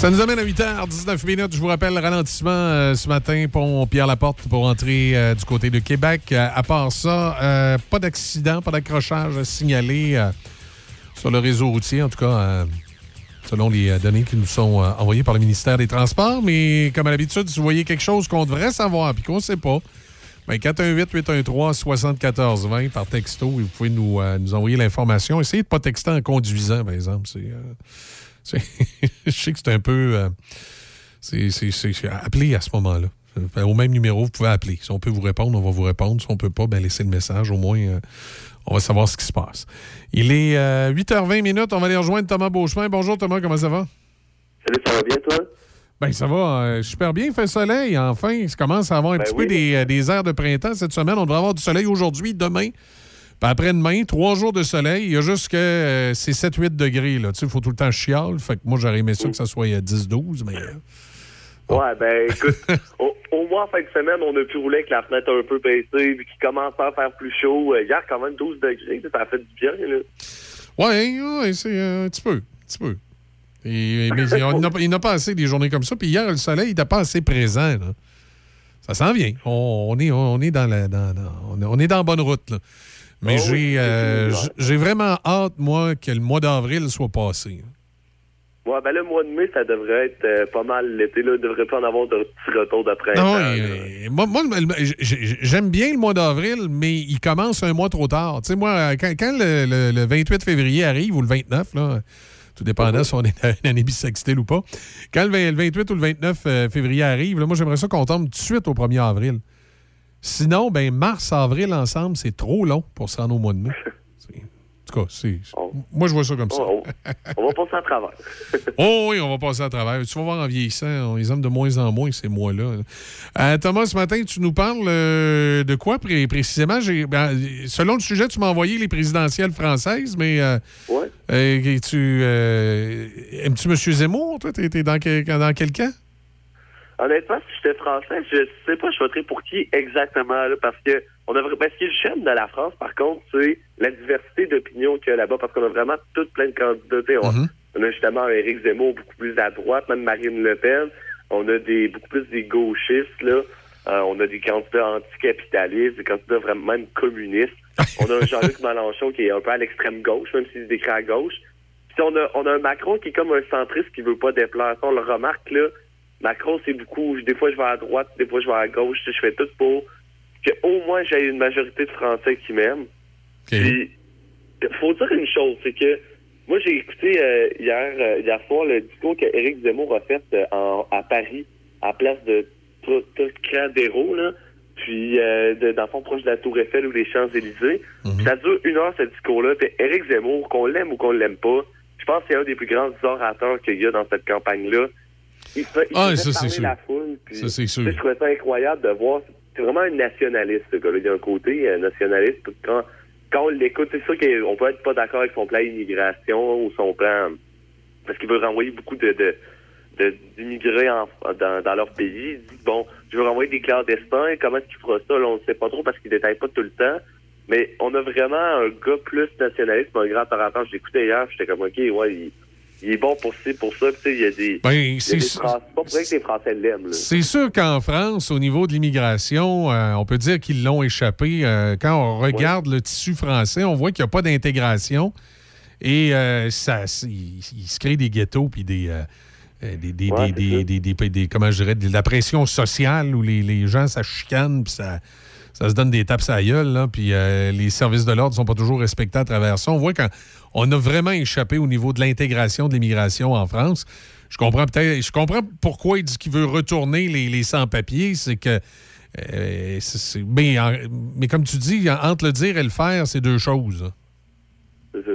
Speaker 2: Ça nous amène à 8h19 minutes. Je vous rappelle le ralentissement euh, ce matin, pont Pierre-Laporte pour entrer euh, du côté de Québec. Euh, à part ça, pas d'accident, pas d'accrochage euh, sur le réseau routier, en tout cas, selon les données qui nous sont envoyées par le ministère des Transports. Mais comme à l'habitude, si vous voyez quelque chose qu'on devrait savoir puis qu'on ne sait pas, ben 418-813-7420 par texto vous pouvez nous, envoyer l'information. Essayez de ne pas texter en conduisant, par exemple. je sais que c'est un peu. euh, c'est, appelez à ce moment-là. Euh, Au même numéro, vous pouvez appeler. Si on peut vous répondre, on va vous répondre. Si on ne peut pas, ben laissez le message. Au moins, euh, on va savoir ce qui se passe. Il est euh, 8h20 minutes. On va aller rejoindre Thomas Beauchemin. Bonjour Thomas, comment ça va?
Speaker 23: Salut, ça va bien, toi?
Speaker 2: Ben, ça va euh, super bien. Il fait soleil. Enfin, ça commence à avoir un
Speaker 23: Ben
Speaker 2: petit
Speaker 23: oui.
Speaker 2: peu des, euh, des airs de printemps cette semaine. On devrait avoir du soleil aujourd'hui, demain. Puis après-demain, trois jours de soleil. Il y a juste que euh, c'est 7-8 degrés. là. Tu sais, il faut tout le temps chiale. Fait que moi, j'aurais aimé ça que ça soit euh, 10-12, mais... euh,
Speaker 23: Ouais, ben écoute, au, au moins en fin de semaine, on a pu rouler avec la fenêtre un peu baissée, puis qui commence à faire plus chaud. Hier, quand même, 12 degrés, ça a fait du bien, là.
Speaker 2: Ouais, ouais, c'est euh, un petit peu. Un petit peu. Et, mais il n'a pas assez des journées comme ça. Puis hier, le soleil, il n'était pas assez présent. là. Ça s'en vient. On, on est, on est dans la, dans- dans- on est- on est dans la bonne route. là. Mais
Speaker 23: Oh
Speaker 2: j'ai euh, j'ai vraiment hâte, moi, que le mois d'avril soit passé.
Speaker 23: Ouais, ben le mois de mai, ça devrait être euh, pas mal l'été, là. devrait pas en avoir de petits retours printemps.
Speaker 2: Non, moi, moi, j'aime bien le mois d'avril, mais il commence un mois trop tard. Tu sais, moi, quand, quand le, le- le 28 février arrive, ou le 29, là, tout dépendant si on est une année bissextile ou pas, quand le, 20 le 28 ou le 29 euh, février arrive, là, moi, j'aimerais ça qu'on tombe tout de suite au 1er avril. Sinon, ben mars, avril ensemble, c'est trop long pour se rendre au mois de mai. En tout cas, c'est... Moi, je vois ça comme ça.
Speaker 23: On, on va passer à travers.
Speaker 2: Oh oui, on va passer à travers. Tu vas voir en vieillissant, on les aime de moins en moins ces mois-là. Euh, Thomas, ce matin, tu nous parles euh, de quoi pré- précisément? Ben, selon le sujet, tu m'as envoyé les présidentielles françaises, mais euh,
Speaker 23: Ouais.
Speaker 2: euh, tu aimes-tu M. Zemmour? Toi, t'es, dans, quel, dans quel camp?
Speaker 23: Honnêtement, si j'étais français, je sais pas, je voterais pour qui exactement, là, parce que on a ben, ce qui est j'aime de la France, par contre, c'est la diversité d'opinions qu'il y a là-bas, parce qu'on a vraiment toutes plein de candidats. Sais, On, on a justement Éric Zemmour beaucoup plus à droite, même Marine Le Pen. On a des beaucoup plus des gauchistes, là. Euh, on a des candidats anticapitalistes, des candidats vraiment même communistes. On a un Jean-Luc Mélenchon qui est un peu à l'extrême gauche, même s'il se décrit à gauche. Puis on a, on a un Macron qui est comme un centriste qui veut pas déplacer. On le remarque, là. Macron, c'est beaucoup. Des fois, je vais à droite, des fois, je vais à gauche. Je fais tout pour que au moins j'ai une majorité de Français qui m'aiment. Puis, faut dire une chose, c'est que moi, j'ai écouté euh, hier, euh, hier soir le discours que Éric Zemmour a fait euh, en, à Paris, à place de Trocadéro, là, puis euh, de, dans le fond, proche de la Tour Eiffel ou des Champs-Élysées. Puis Ça dure une heure, ce discours-là. Puis Éric Zemmour, qu'on l'aime ou qu'on l'aime pas, je pense que c'est un des plus grands orateurs qu'il y a dans cette campagne-là. Il fait, il
Speaker 2: Ah, ça, c'est sûr.
Speaker 23: la foule. puis-
Speaker 2: Ça, c'est sûr.
Speaker 23: Je trouvais ça incroyable de voir. C'est vraiment un nationaliste, ce gars-là. Il y a un côté euh, nationaliste. Quand, quand on l'écoute, c'est sûr qu'on peut être pas d'accord avec son plan immigration ou son plan. Parce qu'il veut renvoyer beaucoup de. de de- d'immigrés en- dans, dans leur pays. Il dit, bon, je veux renvoyer des clandestins. Comment est-ce qu'il fera ça? Là, on ne sait pas trop parce qu'il détaille pas tout le temps. Mais on a vraiment un gars plus nationaliste, un grand orateur. Je l'écoutais hier, j'étais comme, OK, ouais, il, il est bon pour ci, pour ça. Il y a des,
Speaker 2: Ben, c'est.
Speaker 23: C'est pas pour rien que les Français l'aiment.
Speaker 2: C'est sûr qu'en France, au niveau de l'immigration, euh, on peut dire qu'ils l'ont échappé. Euh, quand on regarde le tissu français, on voit qu'il n'y a pas d'intégration. Et euh, ça, il, il se crée des ghettos puis des, des, des,
Speaker 23: Ouais,
Speaker 2: des- des- comment je dirais, de la pression sociale où les, les gens, ça chicane puis ça, ça se donne des tapes à la gueule. là, puis les services de l'ordre ne sont pas toujours respectés à travers ça. On voit qu'on a vraiment échappé au niveau de l'intégration de l'immigration en France. Je comprends peut-être, je comprends pourquoi il dit qu'il veut retourner les, les sans-papiers. C'est que. euh, c'est- mais, en- mais comme tu dis, entre le dire et le faire, c'est deux choses.
Speaker 23: C'est ça.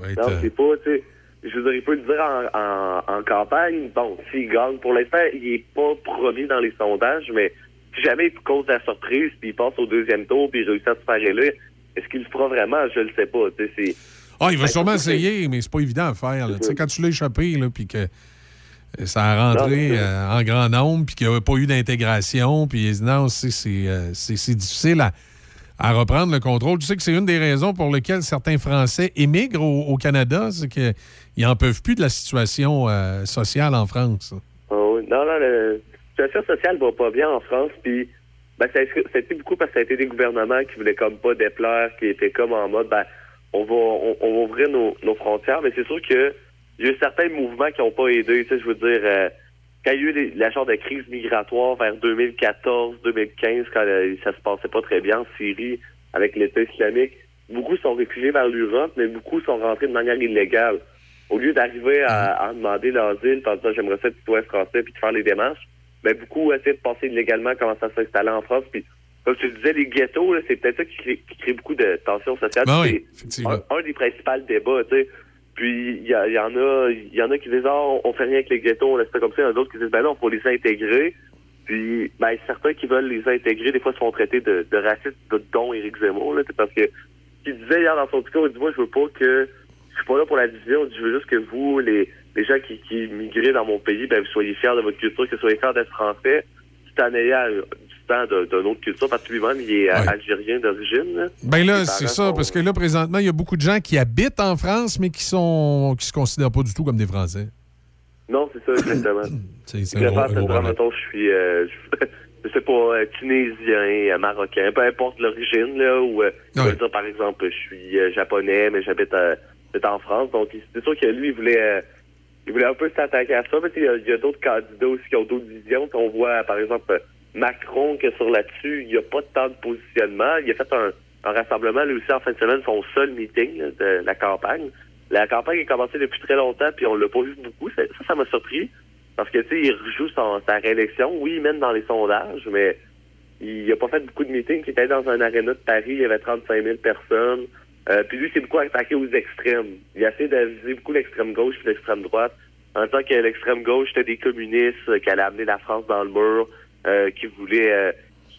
Speaker 2: va être,
Speaker 23: Non,
Speaker 2: euh,
Speaker 23: c'est pas, tu sais, je dire, il peut le dire en, en, en campagne. Bon, s'il gagne, pour l'instant, il est pas premier dans les sondages, mais si jamais il cause la surprise, puis il passe au deuxième tour, puis il réussit à se faire élire, est-ce qu'il le fera vraiment? Je le sais pas, tu sais, c'est...
Speaker 2: Ah, il va
Speaker 23: Ben,
Speaker 2: sûrement essayer, mais c'est pas évident à faire. là. Tu sais, Quand tu l'as échappé, là, puis que euh, ça a rentré
Speaker 23: Non,
Speaker 2: euh, en grand nombre, puis qu'il n'y avait pas eu d'intégration, puis non, c'est c'est, euh, difficile à, à reprendre le contrôle. Tu sais que c'est une des raisons pour lesquelles certains Français émigrent au, au Canada, c'est qu'ils n'en peuvent plus de la situation euh, sociale en France.
Speaker 23: Oui. Non, non, la situation sociale va pas bien en France, puis ben, ça, a- été beaucoup parce que ça a été des gouvernements qui voulaient comme pas déplaire, qui étaient comme en mode, ben, on va, on, va ouvrir nos, frontières, mais c'est sûr que il y a eu certains mouvements qui n'ont pas aidé, tu sais, je veux dire, euh, quand il y a eu la genre de crise migratoire vers 2014-2015, quand euh, ça se passait pas très bien en Syrie avec l'État islamique, beaucoup sont réfugiés vers l'Europe, mais beaucoup sont rentrés de manière illégale. Au lieu d'arriver à, demander l'asile, en disant j'aimerais ça être citoyen français puis de faire les démarches, mais beaucoup essaient de passer illégalement, commencent à s'installer en France. Puis, comme tu disais, les ghettos, là, c'est peut-être ça qui crée, qui crée beaucoup de tensions sociales.
Speaker 2: Ben oui,
Speaker 23: c'est un, un des principaux débats, tu sais. Puis il y, en a, il y en a qui disent ah, on, fait rien avec les ghettos, on laisse ça comme ça. Il y en a d'autres qui disent ben non, faut les intégrer. Puis ben certains qui veulent les intégrer, des fois se font traiter de, de racistes, de dont Éric Zemmour, là, parce que il disait hier dans son discours, il dit moi je veux pas que je suis pas là pour la division, je veux juste que vous, les, les gens qui, qui migrez dans mon pays, ben vous soyez fiers de votre culture, que vous soyez fiers d'être français, tout en ayant du temps d'une autre culture, parce que lui-même il est euh, algérien d'origine.
Speaker 2: Ben là, c'est ça,
Speaker 23: sont-
Speaker 2: parce que là, présentement, il y a beaucoup de gens qui habitent en France, mais qui sont qui se considèrent pas du tout comme des Français.
Speaker 23: Non, c'est ça, exactement.
Speaker 2: C'est c'est
Speaker 23: Je suis, euh, je, je sais pas, euh, tunisien, euh, marocain, peu importe l'origine, là, ou, euh, dire, par exemple, je suis euh, japonais, mais j'habite en France, donc c'est sûr que lui, il voulait, il voulait un peu s'attaquer à ça, mais il y a- a, d'autres candidats aussi qui ont d'autres visions, on voit, par exemple, Macron, que sur là-dessus, il n'y a pas tant de positionnement, il a fait un, rassemblement, lui aussi, en fin de semaine, son seul meeting de la campagne. La campagne a commencé depuis très longtemps, puis on l'a pas vu beaucoup. Ça, ça m'a surpris. Parce que, tu sais, il rejoue sa réélection. Oui, il mène dans les sondages, mais il a pas fait beaucoup de meetings. Il était dans un aréna de Paris, il y avait 35 000 personnes. Euh, puis lui, c'est beaucoup attaqué aux extrêmes. Il a essayé de viser beaucoup l'extrême gauche puis l'extrême droite. En tant que l'extrême gauche, c'était des communistes euh, qui allaient amener la France dans le mur, euh, qui voulaient euh,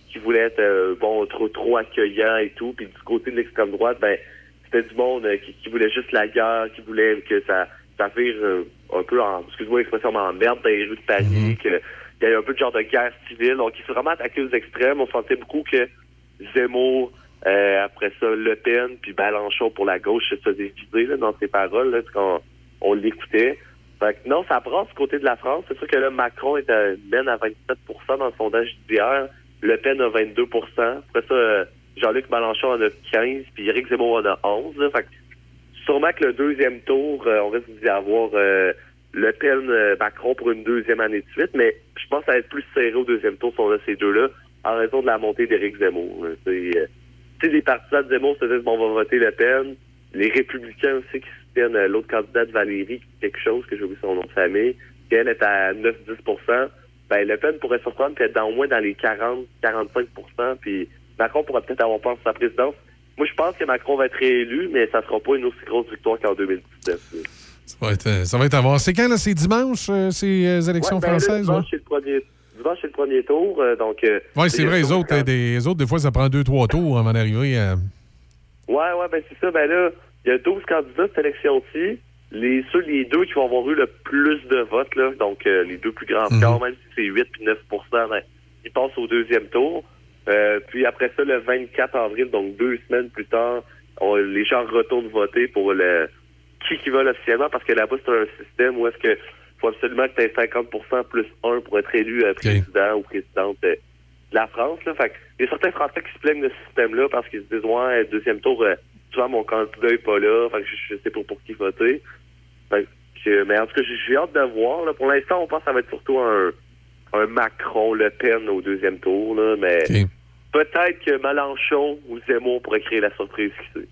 Speaker 23: qui voulaient être bon trop trop accueillants et tout. Puis du côté de l'extrême droite, ben c'était du monde qui, qui voulait juste la guerre, qui voulait que ça ça vire un peu en excuse-moi l'expression mais en merde dans les rues de Paris, que il y a eu un peu de genre de guerre civile. Donc il s'est vraiment attaqué aux extrêmes. On sentait beaucoup que Zemmour, euh, après ça, Le Pen, puis Balanchon pour la gauche se diviser là, dans ses paroles, là, quand on l'écoutait. Fait que non, ça brasse du côté de la France. C'est sûr que là, Macron est à, mène à 27% dans le sondage d'hier. Le Pen a 22% Après ça, euh, Jean-Luc Mélenchon en a 15 puis Éric Zemmour en a 11 là. Fait que sûrement que le deuxième tour, euh, on risque d'y avoir euh, Le Pen, euh, Macron pour une deuxième année de suite, mais je pense que ça va être plus serré au deuxième tour si on a ces deux-là, en raison de la montée d'Éric Zemmour. C'est, tu sais, les partisans de Zemmour se disent, bon, on va voter Le Pen. Les républicains aussi qui soutiennent euh, l'autre candidate, Valérie, quelque chose, que j'ai oublié son nom de famille, qui elle est à 9-10% ben Le Pen pourrait surprendre puis être dans, au moins dans les 40-45% puis Macron pourrait peut-être avoir peur de sa présidence. Moi, je pense que Macron va être réélu, mais ça sera pas une aussi grosse victoire qu'en 2017. là.
Speaker 2: Ça va être, euh, ça va être à voir. C'est quand, là? C'est dimanche, euh, ces élections
Speaker 23: Ouais, ben
Speaker 2: françaises?
Speaker 23: dimanche,
Speaker 2: ouais?
Speaker 23: c'est le premier, dimanche, c'est le premier tour, euh, donc... euh,
Speaker 2: Oui, c'est vrai, les autres, euh, des, autres, des fois, ça prend deux, trois tours avant d'arriver à.
Speaker 23: Ouais, ouais, ben c'est ça. Ben là, il y a 12 candidats cette élection-ci. Les, ceux, les deux qui vont avoir eu le plus de votes, là, donc euh, les deux plus grands scores, même si c'est 8 puis 9% ben, ils passent au deuxième tour. Euh, puis après ça, le 24 avril, donc deux semaines plus tard, on- les gens retournent voter pour le qui qui veulent officiellement, parce que là-bas, c'est un système où est-ce que faut absolument que tu aies 50% plus 1 pour être élu euh, président ou présidente euh, de la France. Là. Fait que il y a certains Français qui se plaignent de ce système-là parce qu'ils se disent Ouais, deuxième tour, euh, souvent mon candidat n'est pas là, fait que je, je sais pas pour qui voter. Fait que, mais en tout cas, j'ai hâte de voir. Là. Pour l'instant, on pense que ça va être surtout un, un Macron Le Pen au deuxième tour, là, mais peut-être que Mélenchon ou Zemmour pourrait créer la surprise qui sait.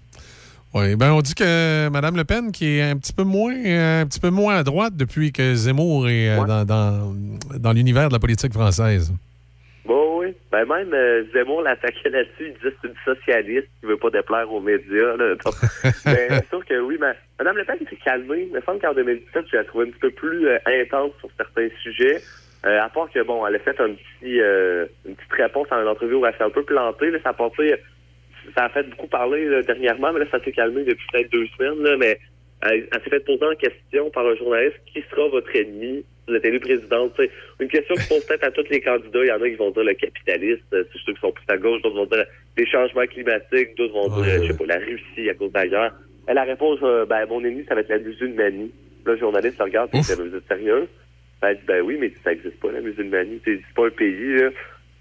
Speaker 2: Oui, ben on dit que Mme Le Pen, qui est un petit peu moins, un petit peu moins à droite depuis que Zemmour est euh, dans, dans, dans l'univers de la politique française.
Speaker 23: Bon, oui. Ben même euh, Zemmour l'attaquait là-dessus, il disait c'est une socialiste qui veut pas déplaire aux médias. Là. Donc, mais c'est sûr que oui, mais Mme Le Pen s'est calmée. Il me semble qu'en 2017, je la trouvais un petit peu plus euh, intense sur certains sujets. Euh, à part que bon, elle a fait un petit une petite réponse à une entrevue où elle s'est un peu plantée. Là, ça a passé- ça a fait beaucoup parler là, dernièrement, mais là, ça s'est calmé depuis peut-être deux semaines. Là, mais Elle, elle s'est fait poser en question par un journaliste qui sera votre ennemi si vous êtes élu présidente. Tu sais, Une question qui pose peut-être à tous les candidats. Il y en a qui vont dire le capitaliste, euh, c'est ceux qui sont plus à gauche, d'autres vont dire les changements climatiques, d'autres vont dire, euh, je sais pas, la Russie à cause d'ailleurs. Elle la réponse, euh, ben, mon ennemi, ça va être la musulmanie. Là, le journaliste le regarde, et dit, vous êtes sérieux? Ben, elle dit, ben oui, mais ça existe pas, la musulmanie. C'est c'est pas un pays, là.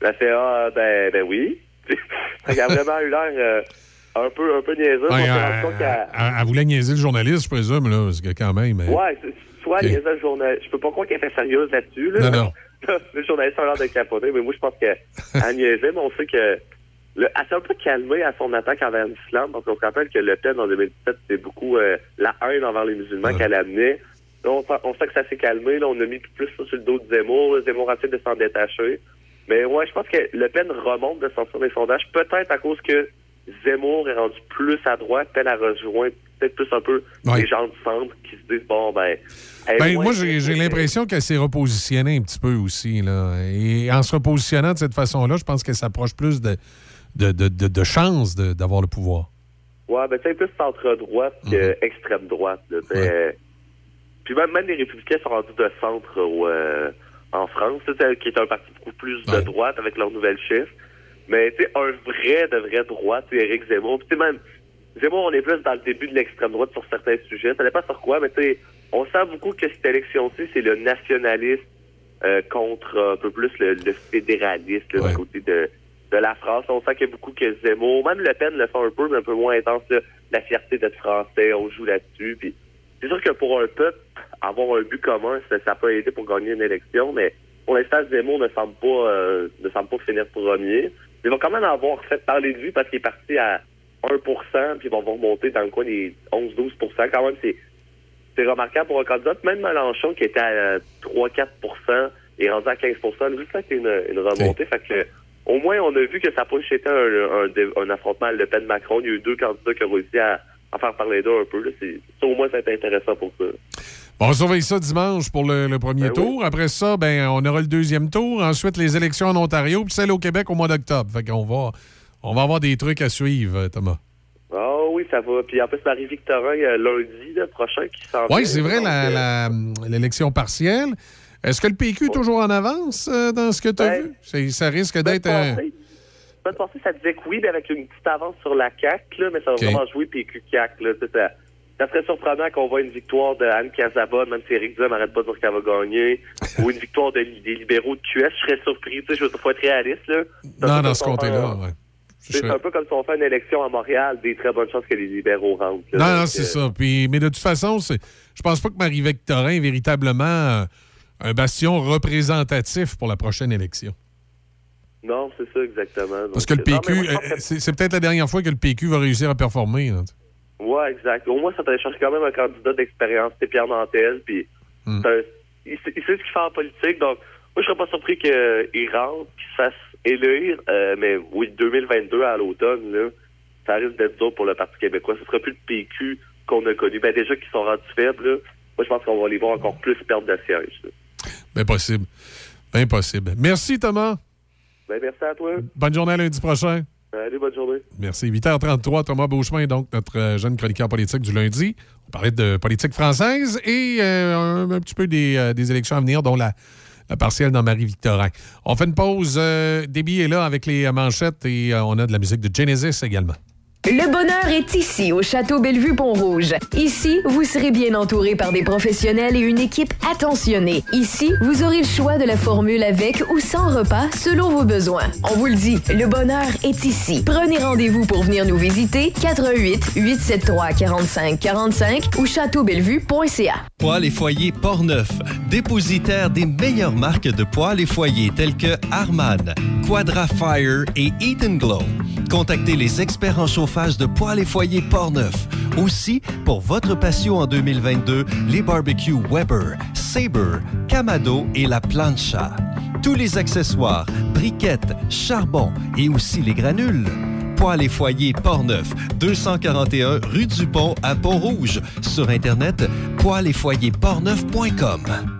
Speaker 23: Elle fait, ah, ben, ben oui. elle a vraiment eu l'air euh, un peu, un peu.
Speaker 2: Ouais,
Speaker 23: On s'est
Speaker 2: elle, elle- elle voulait niaiser le journaliste, je présume, là, parce que quand même. hein.
Speaker 23: Ouais, soit
Speaker 2: Ok.
Speaker 23: les autres journalistes. Je peux pas croire qu'elle était sérieuse là-dessus. Là.
Speaker 2: Non, non.
Speaker 23: le journaliste a l'air de capoter, mais moi, je pense qu'elle niaisait, mais on sait que. Le, elle s'est un peu calmée à son attaque envers l'islam, parce qu'on se rappelle que Le Pen, en 2017, c'était beaucoup euh, la haine envers les musulmans qu'elle amenait. Là, on, sait que ça s'est calmé. Là, on a mis plus ça sur le dos de Zemmour. Zemmour essaie de s'en détacher. Mais ouais, je pense que Le Pen remonte de sortir des sondages, peut-être à cause que Zemmour est rendu plus à droite, Pen a rejoint peut-être plus un peu
Speaker 2: Ouais.
Speaker 23: les gens du centre qui se disent, bon, ben... elle
Speaker 2: Ben, moi, j'ai
Speaker 23: que-
Speaker 2: l'impression qu'elle s'est repositionnée un petit peu aussi. Là. Et en se repositionnant de cette façon-là, je pense qu'elle s'approche plus de, de, de, de, de chances d'avoir le pouvoir.
Speaker 23: Ouais, ben, tu sais, plus centre-droite que extrême droite. Là, tu sais, euh, Puis même, même les républicains sont rendus de centre au, euh, en France, qui est un parti beaucoup plus de droite avec leur nouvelle chef. Mais tu un vrai de vrai droite, sais, Éric Zemmour. Puis même, Zemmour, on est plus dans le début de l'extrême droite sur certains sujets. Ça dépend sur quoi, mais tu on sent beaucoup que cette élection-ci, c'est le nationalisme euh, contre euh, un peu plus le, le là, du côté de, de la France. On sent qu'il y a beaucoup que Zemmour, même Le Pen le fait un peu, mais un peu moins intense, là, la fierté d'être français, on joue là-dessus. Puis c'est sûr que pour un peuple, avoir un but commun, ça, ça peut aider pour gagner une élection, mais pour l'instant, Zemmour ne semble pas euh, ne semble pas finir premier. Il va quand même avoir fait parler de lui parce qu'il est parti à 1% puis ils vont remonter dans le coin des 11-12% Quand même, c'est c'est remarquable pour un candidat. Même Mélenchon, qui était à 3-4% est rendu à 15% Lui, ça, c'est une, une remontée. Fait que, au moins, on a vu que ça n'a pas été un, un, un affrontement à Le Pen-Macron. Il y a eu deux candidats qui ont réussi à, à faire parler d'eux un peu. Là. C'est, ça, au moins, été intéressant pour ça.
Speaker 2: Bon, on surveille ça dimanche pour le, le premier
Speaker 23: Ben oui.
Speaker 2: tour. Après ça, ben, on aura le deuxième tour. Ensuite, les élections en Ontario, puis celle au Québec au mois d'octobre. Fait qu'on va, on va avoir des trucs à suivre, euh, Thomas.
Speaker 23: Ah oui, ça va. Puis en plus, Marie-Victorin, a lundi là, prochain qui s'en
Speaker 2: Oui, c'est vrai, la-
Speaker 23: euh,
Speaker 2: la- l'élection partielle. Est-ce que le PQ est toujours en avance euh, dans ce que tu as
Speaker 23: Ben,
Speaker 2: vu? C'est- Ça risque d'être. un-
Speaker 23: passée- semaine passée, ça disait que oui, mais avec une petite avance sur la CAQ, là, mais ça va vraiment jouer PQ-CAQ. Là, ça, ça serait surprenant qu'on voit une victoire de Anne Casabonne, même si Éric Duhem n'arrête pas de dire qu'elle va gagner, ou une victoire de- des libéraux de QS. Je serais surpris. Tu sais, je faut être réaliste. Là.
Speaker 2: Non, dans ce
Speaker 23: un-
Speaker 2: ouais.
Speaker 23: C'est un peu comme si on fait une élection à Montréal, des très bonnes chances que les libéraux rentrent. là.
Speaker 2: Non, non, c'est
Speaker 23: euh,
Speaker 2: ça. Puis, mais de toute façon, c'est- je pense pas que Marie-Victorin est véritablement euh, un bastion représentatif pour la prochaine élection.
Speaker 23: Non, c'est ça exactement.
Speaker 2: Parce que le
Speaker 23: euh,
Speaker 2: PQ, euh, c'est peut-être la dernière fois que le PQ va réussir à performer. là.
Speaker 23: Ouais, exact. Au moins, ça te cherche quand même un candidat d'expérience. C'est Pierre Nantel, puis
Speaker 2: Hmm.
Speaker 23: il, sait, il sait ce qu'il fait en politique. Donc, moi, je serais pas surpris qu'il rentre, qu'il se fasse élire. euh, mais oui, 2022 à l'automne, là, ça risque d'être dur pour le Parti québécois. Ce sera plus le PQ qu'on a connu. Ben déjà qu'ils sont rendus faibles, là, moi, je pense qu'on va les voir encore plus perdre de siège. là.
Speaker 2: Bien possible. Bien possible. Merci, Thomas.
Speaker 23: Ben, merci à toi.
Speaker 2: Bonne journée à lundi prochain.
Speaker 23: Allez, bonne journée.
Speaker 2: Merci. 8h33, Thomas Beauchemin, donc notre euh, jeune chroniqueur politique du lundi. On parlait de politique française et euh, un, un petit peu des, euh, des élections à venir, dont la, la partielle dans Marie-Victorin. On fait une pause. Euh, Déby est là avec les manchettes et on a de la musique de Genesis également.
Speaker 1: Le bonheur est ici, au Château Bellevue-Pont-Rouge. Ici, vous serez bien entouré par des professionnels et une équipe attentionnée. Ici, vous aurez le choix de la formule avec ou sans repas selon vos besoins. On vous le dit, le bonheur est ici. Prenez rendez-vous pour venir nous visiter 88 873 45 45 ou châteaubellevue.ca.
Speaker 9: Poêles et foyers Portneuf, dépositaire des meilleures marques de poêles et foyers tels que Harman, Quadra Fire et Eden Glow. Contactez les experts en chauffage de poêles et foyers Portneuf. Aussi, pour votre patio en 2022, les barbecues Weber, Sabre, Camado et la Plancha. Tous les accessoires, briquettes, charbon et aussi les granules. Poêles et foyers Portneuf, 241 rue du Pont à Pont-Rouge. Sur Internet, poêles et foyers portneuf.com.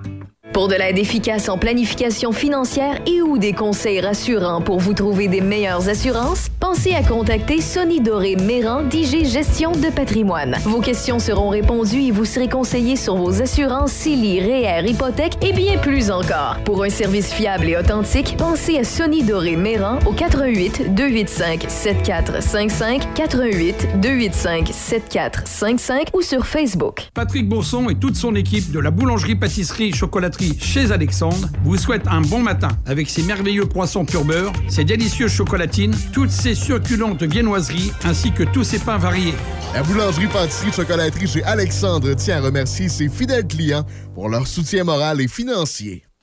Speaker 1: Pour de l'aide efficace en planification financière et ou des conseils rassurants pour vous trouver des meilleures assurances, pensez à contacter Sonny Doré Méran d'IG Gestion de patrimoine. Vos questions seront répondues et vous serez conseillé sur vos assurances CELI, REER, hypothèque et bien plus encore. Pour un service fiable et authentique, pensez à Sonny Doré Méran au 88 285 7455 88 285 7455 ou sur Facebook.
Speaker 16: Patrick Bourson et toute son équipe de la boulangerie-pâtisserie chocolaterie chez Alexandre vous souhaitent un bon matin avec ses merveilleux croissants pur ses délicieuses chocolatines, toutes ses succulentes viennoiseries ainsi que tous ses pains variés.
Speaker 17: La boulangerie-pâtisserie chocolaterie chez Alexandre tient à remercier ses fidèles clients pour leur soutien moral et financier.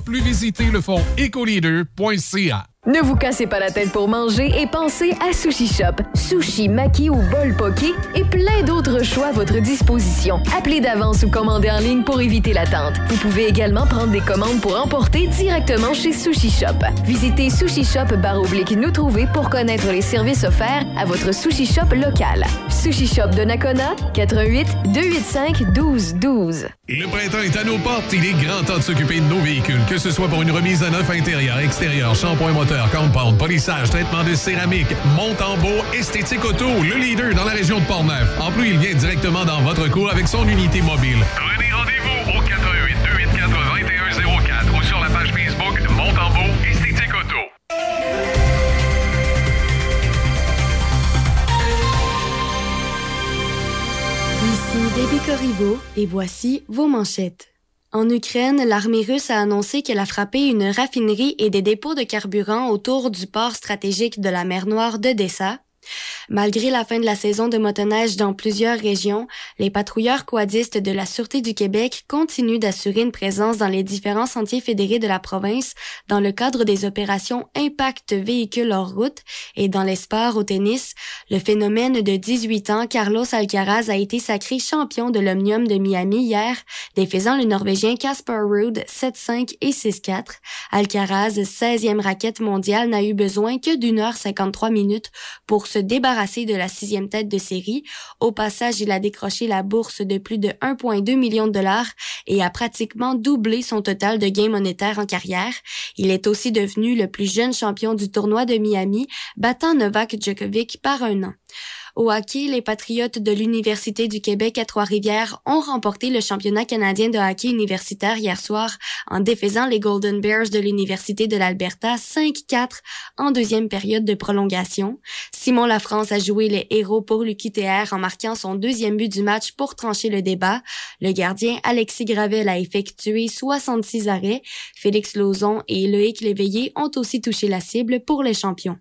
Speaker 2: plus, visitez le fonds ecoleader.ca.
Speaker 1: Ne vous cassez pas la tête pour manger et pensez à Sushi Shop. Sushi, maki ou bol poké et plein d'autres choix à votre disposition. Appelez d'avance ou commandez en ligne pour éviter l'attente. Vous pouvez également prendre des commandes pour emporter directement chez Sushi Shop. Visitez Sushi Shop barre oblique nous trouver pour connaître les services offerts à votre Sushi Shop local. Sushi Shop de Nakona, 88 285 12 12.
Speaker 2: Le printemps est à nos portes. Il est grand temps de s'occuper de nos véhicules, que ce soit pour une remise à neuf intérieur, extérieur, shampoing moteur, compound, polissage, traitement de céramique, monte en beau, esthétique auto, le leader dans la région de Portneuf. En plus, il vient directement dans votre cours avec son unité mobile.
Speaker 10: Prenez rendez-vous au 88 284 2104 ou sur la page Facebook Montembeau Esthétique Auto.
Speaker 11: Ici Debbie Corriveau et voici vos manchettes. En Ukraine, l'armée russe a annoncé qu'elle a frappé une raffinerie et des dépôts de carburant autour du port stratégique de la mer Noire d'Odessa. Malgré la fin de la saison de motoneige dans plusieurs régions, les patrouilleurs quadistes de la Sûreté du Québec continuent d'assurer une présence dans les différents sentiers fédérés de la province dans le cadre des opérations Impact véhicules hors route et dans les sports au tennis. Le phénomène de 18 ans, Carlos Alcaraz, a été sacré champion de l'Omnium de Miami hier, défaisant le Norvégien Casper Ruud 7-5 et 6-4. Alcaraz, 16e raquette mondiale, n'a eu besoin que d'une heure 53 minutes pour débarrasser de la sixième tête de série. Au passage, il a décroché la bourse de plus de 1,2 million de dollars et a pratiquement doublé son total de gains monétaires en carrière. Il est aussi devenu le plus jeune champion du tournoi de Miami, battant Novak Djokovic par un an. Au hockey, les Patriotes de l'Université du Québec à Trois-Rivières ont remporté le championnat canadien de hockey universitaire hier soir en défaisant les Golden Bears de l'Université de l'Alberta 5-4 en deuxième période de prolongation. Simon Lafrance a joué les héros pour l'UQTR en marquant son deuxième but du match pour trancher le débat. Le gardien Alexis Gravel a effectué 66 arrêts. Félix Lauzon et Loïc Léveillé ont aussi touché la cible pour les champions.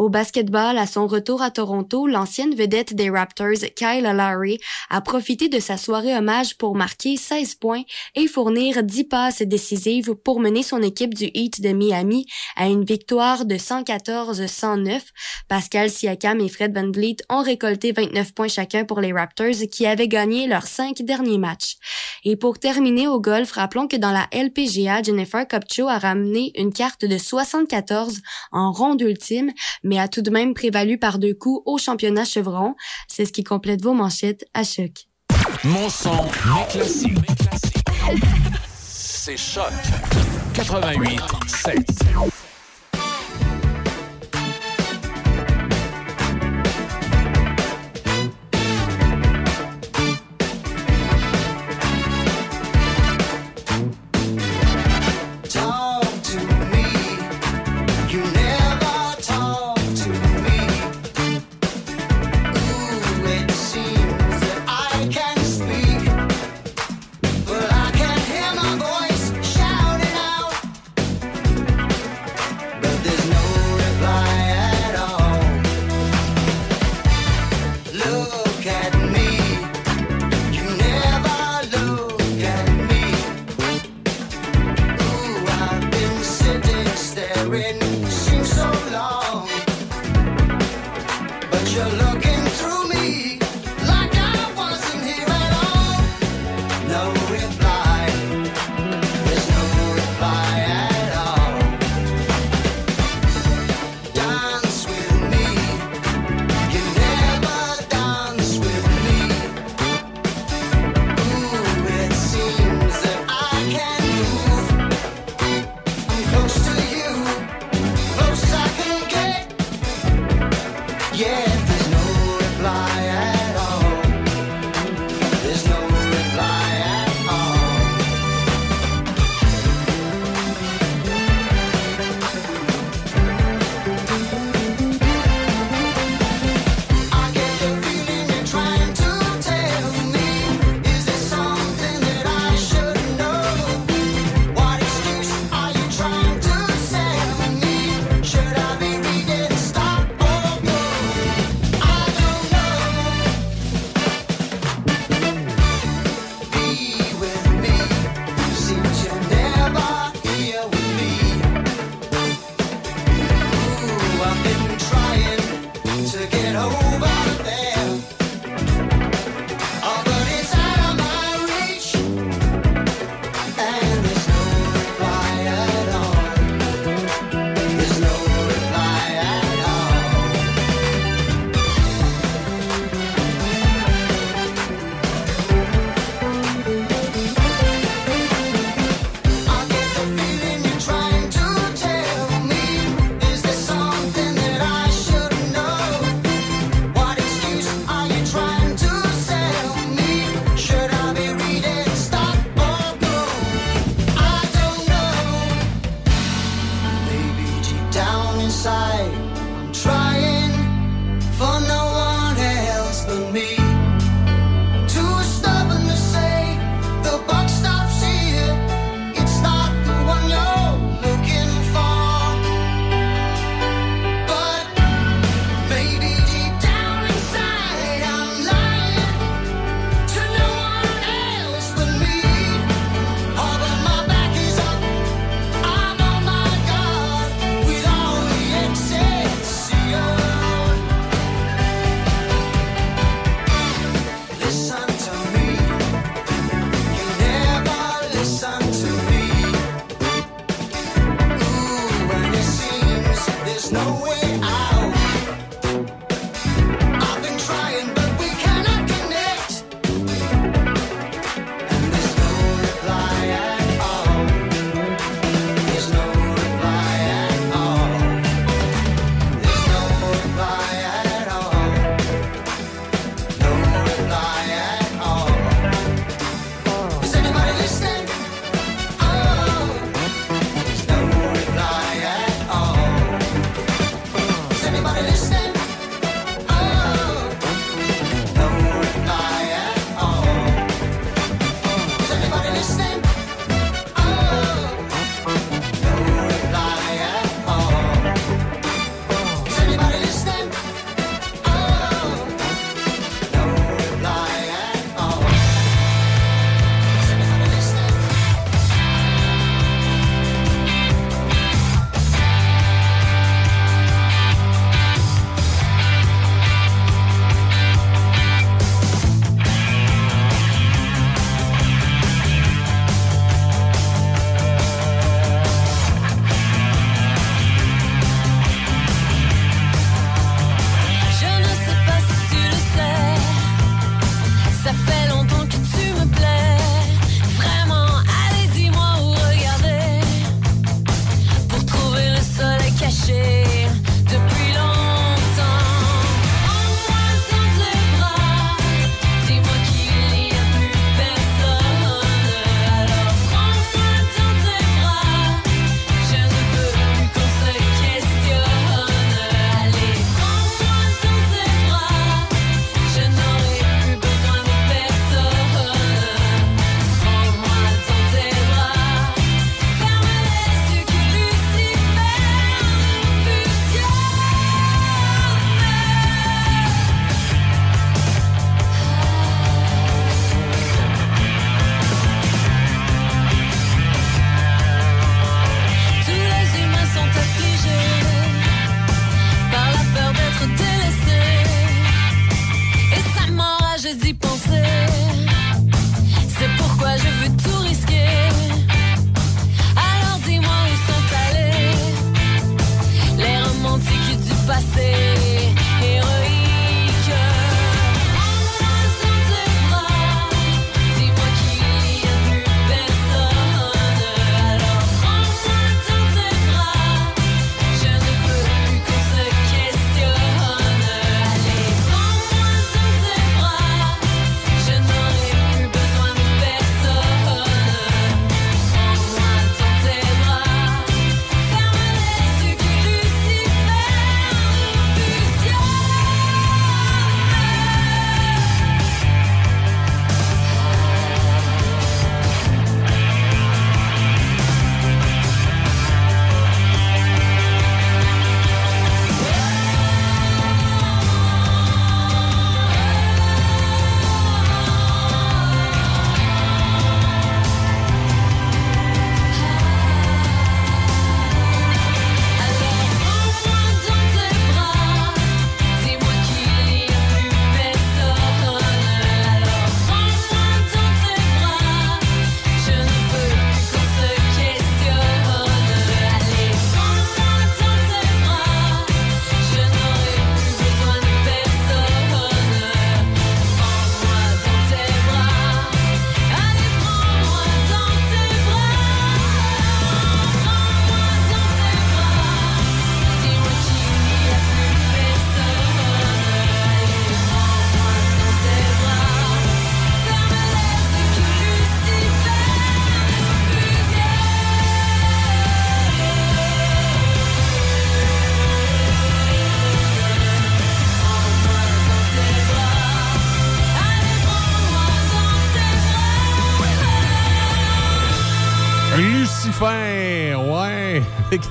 Speaker 11: Au basketball, à son retour à Toronto, l'ancienne vedette des Raptors, Kyle Lowry, a profité de sa soirée hommage pour marquer 16 points et fournir 10 passes décisives pour mener son équipe du Heat de Miami à une victoire de 114-109. Pascal Siakam et Fred VanVleet ont récolté 29 points chacun pour les Raptors qui avaient gagné leurs cinq derniers matchs. Et pour terminer au golf, rappelons que dans la LPGA, Jennifer Kupcho a ramené une carte de 74 en ronde ultime, mais a tout de même prévalu par deux coups au championnat Chevron. C'est ce qui complète vos manchettes à choc.
Speaker 5: Mon son, mes classiques. C'est Choc 88 7.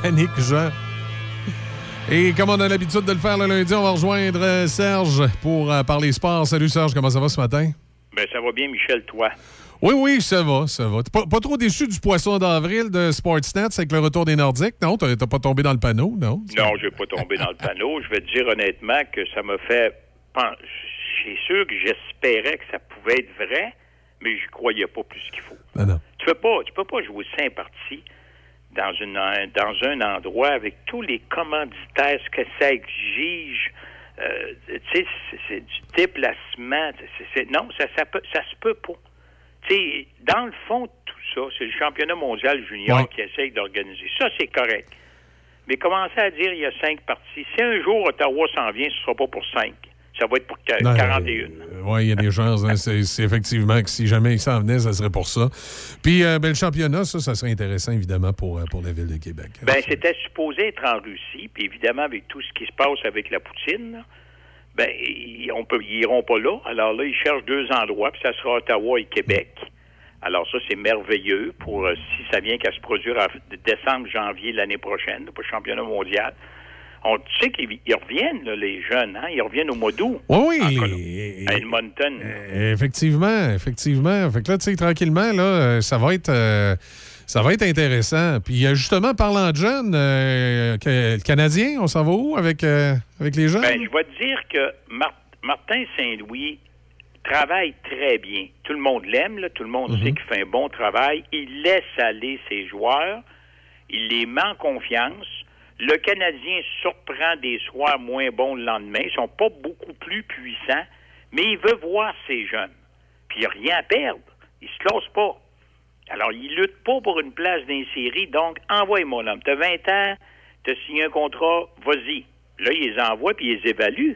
Speaker 2: Jean. Et comme on a l'habitude de le faire le lundi, on va rejoindre euh, Serge pour euh, parler sport. Salut Serge, comment ça va ce matin?
Speaker 24: Ben, ça va bien, Michel, toi?
Speaker 2: Oui, oui, ça va, ça va. T'es pas, pas trop déçu du poisson d'avril de Sportsnet avec le retour des Nordiques? Non, t'as pas tombé dans le panneau, non?
Speaker 24: Non, je vais pas tomber dans le panneau. Je vais te dire honnêtement que ça m'a fait. C'est sûr que j'espérais que ça pouvait être vrai, mais je croyais pas plus qu'il faut.
Speaker 2: Non, non.
Speaker 24: Tu peux pas, tu peux pas jouer cinq parties dans une un- dans un endroit avec tous les commanditaires, ce que ça exige. Euh, tu sais, c'est- du déplacement. non, ça, ça, peut, ça se peut pas. Tu sais, dans le fond, tout ça, c'est le championnat mondial junior
Speaker 2: Ouais.
Speaker 24: qui essaye d'organiser. Ça, c'est correct. Mais commencer à dire il y a cinq parties. Si un jour Ottawa s'en vient, ce sera pas pour cinq. Ça va être pour qu-
Speaker 2: Non,
Speaker 24: 41.
Speaker 2: Oui, il y a des chances. hein. c'est effectivement que si jamais il s'en venait, ça serait pour ça. Puis, euh, ben, le championnat, ça, ça serait intéressant, évidemment, pour, euh, pour la ville de Québec.
Speaker 24: Ben, c'était supposé être en Russie, puis évidemment, avec tout ce qui se passe avec la Poutine, là, ben, ils, on peut, ils iront pas là. Alors là, ils cherchent deux endroits, puis ça sera Ottawa et Québec. Alors ça, c'est merveilleux pour euh, si ça vient qu'à se produire en décembre, janvier l'année prochaine, pour le championnat mondial. On tu sais qu'ils ils reviennent, là, les jeunes, hein? Ils reviennent au mois d'août.
Speaker 2: Oui, oui,
Speaker 24: à Edmonton.
Speaker 2: Effectivement, effectivement. Fait que là, tu sais, tranquillement, là, euh, ça va être. euh, ça va être intéressant. Puis euh, justement, parlant de jeunes, euh, le Canadien, on s'en va où avec, avec les jeunes?
Speaker 24: Ben, je vais te dire que Mar- Martin Saint-Louis travaille très bien. Tout le monde l'aime, tout le monde sait qu'il fait un bon travail. Il laisse aller ses joueurs. Il les met en confiance. Le Canadien surprend des soirs moins bons le lendemain. Ils sont pas beaucoup plus puissants, mais il veut voir ses jeunes. Puis il n'a rien à perdre. Il se classe pas. Alors, il lutte pas pour une place dans les séries, donc envoie mon homme. T'as 20 ans, t'as signé un contrat, vas-y. Là, il les envoie puis il les évalue.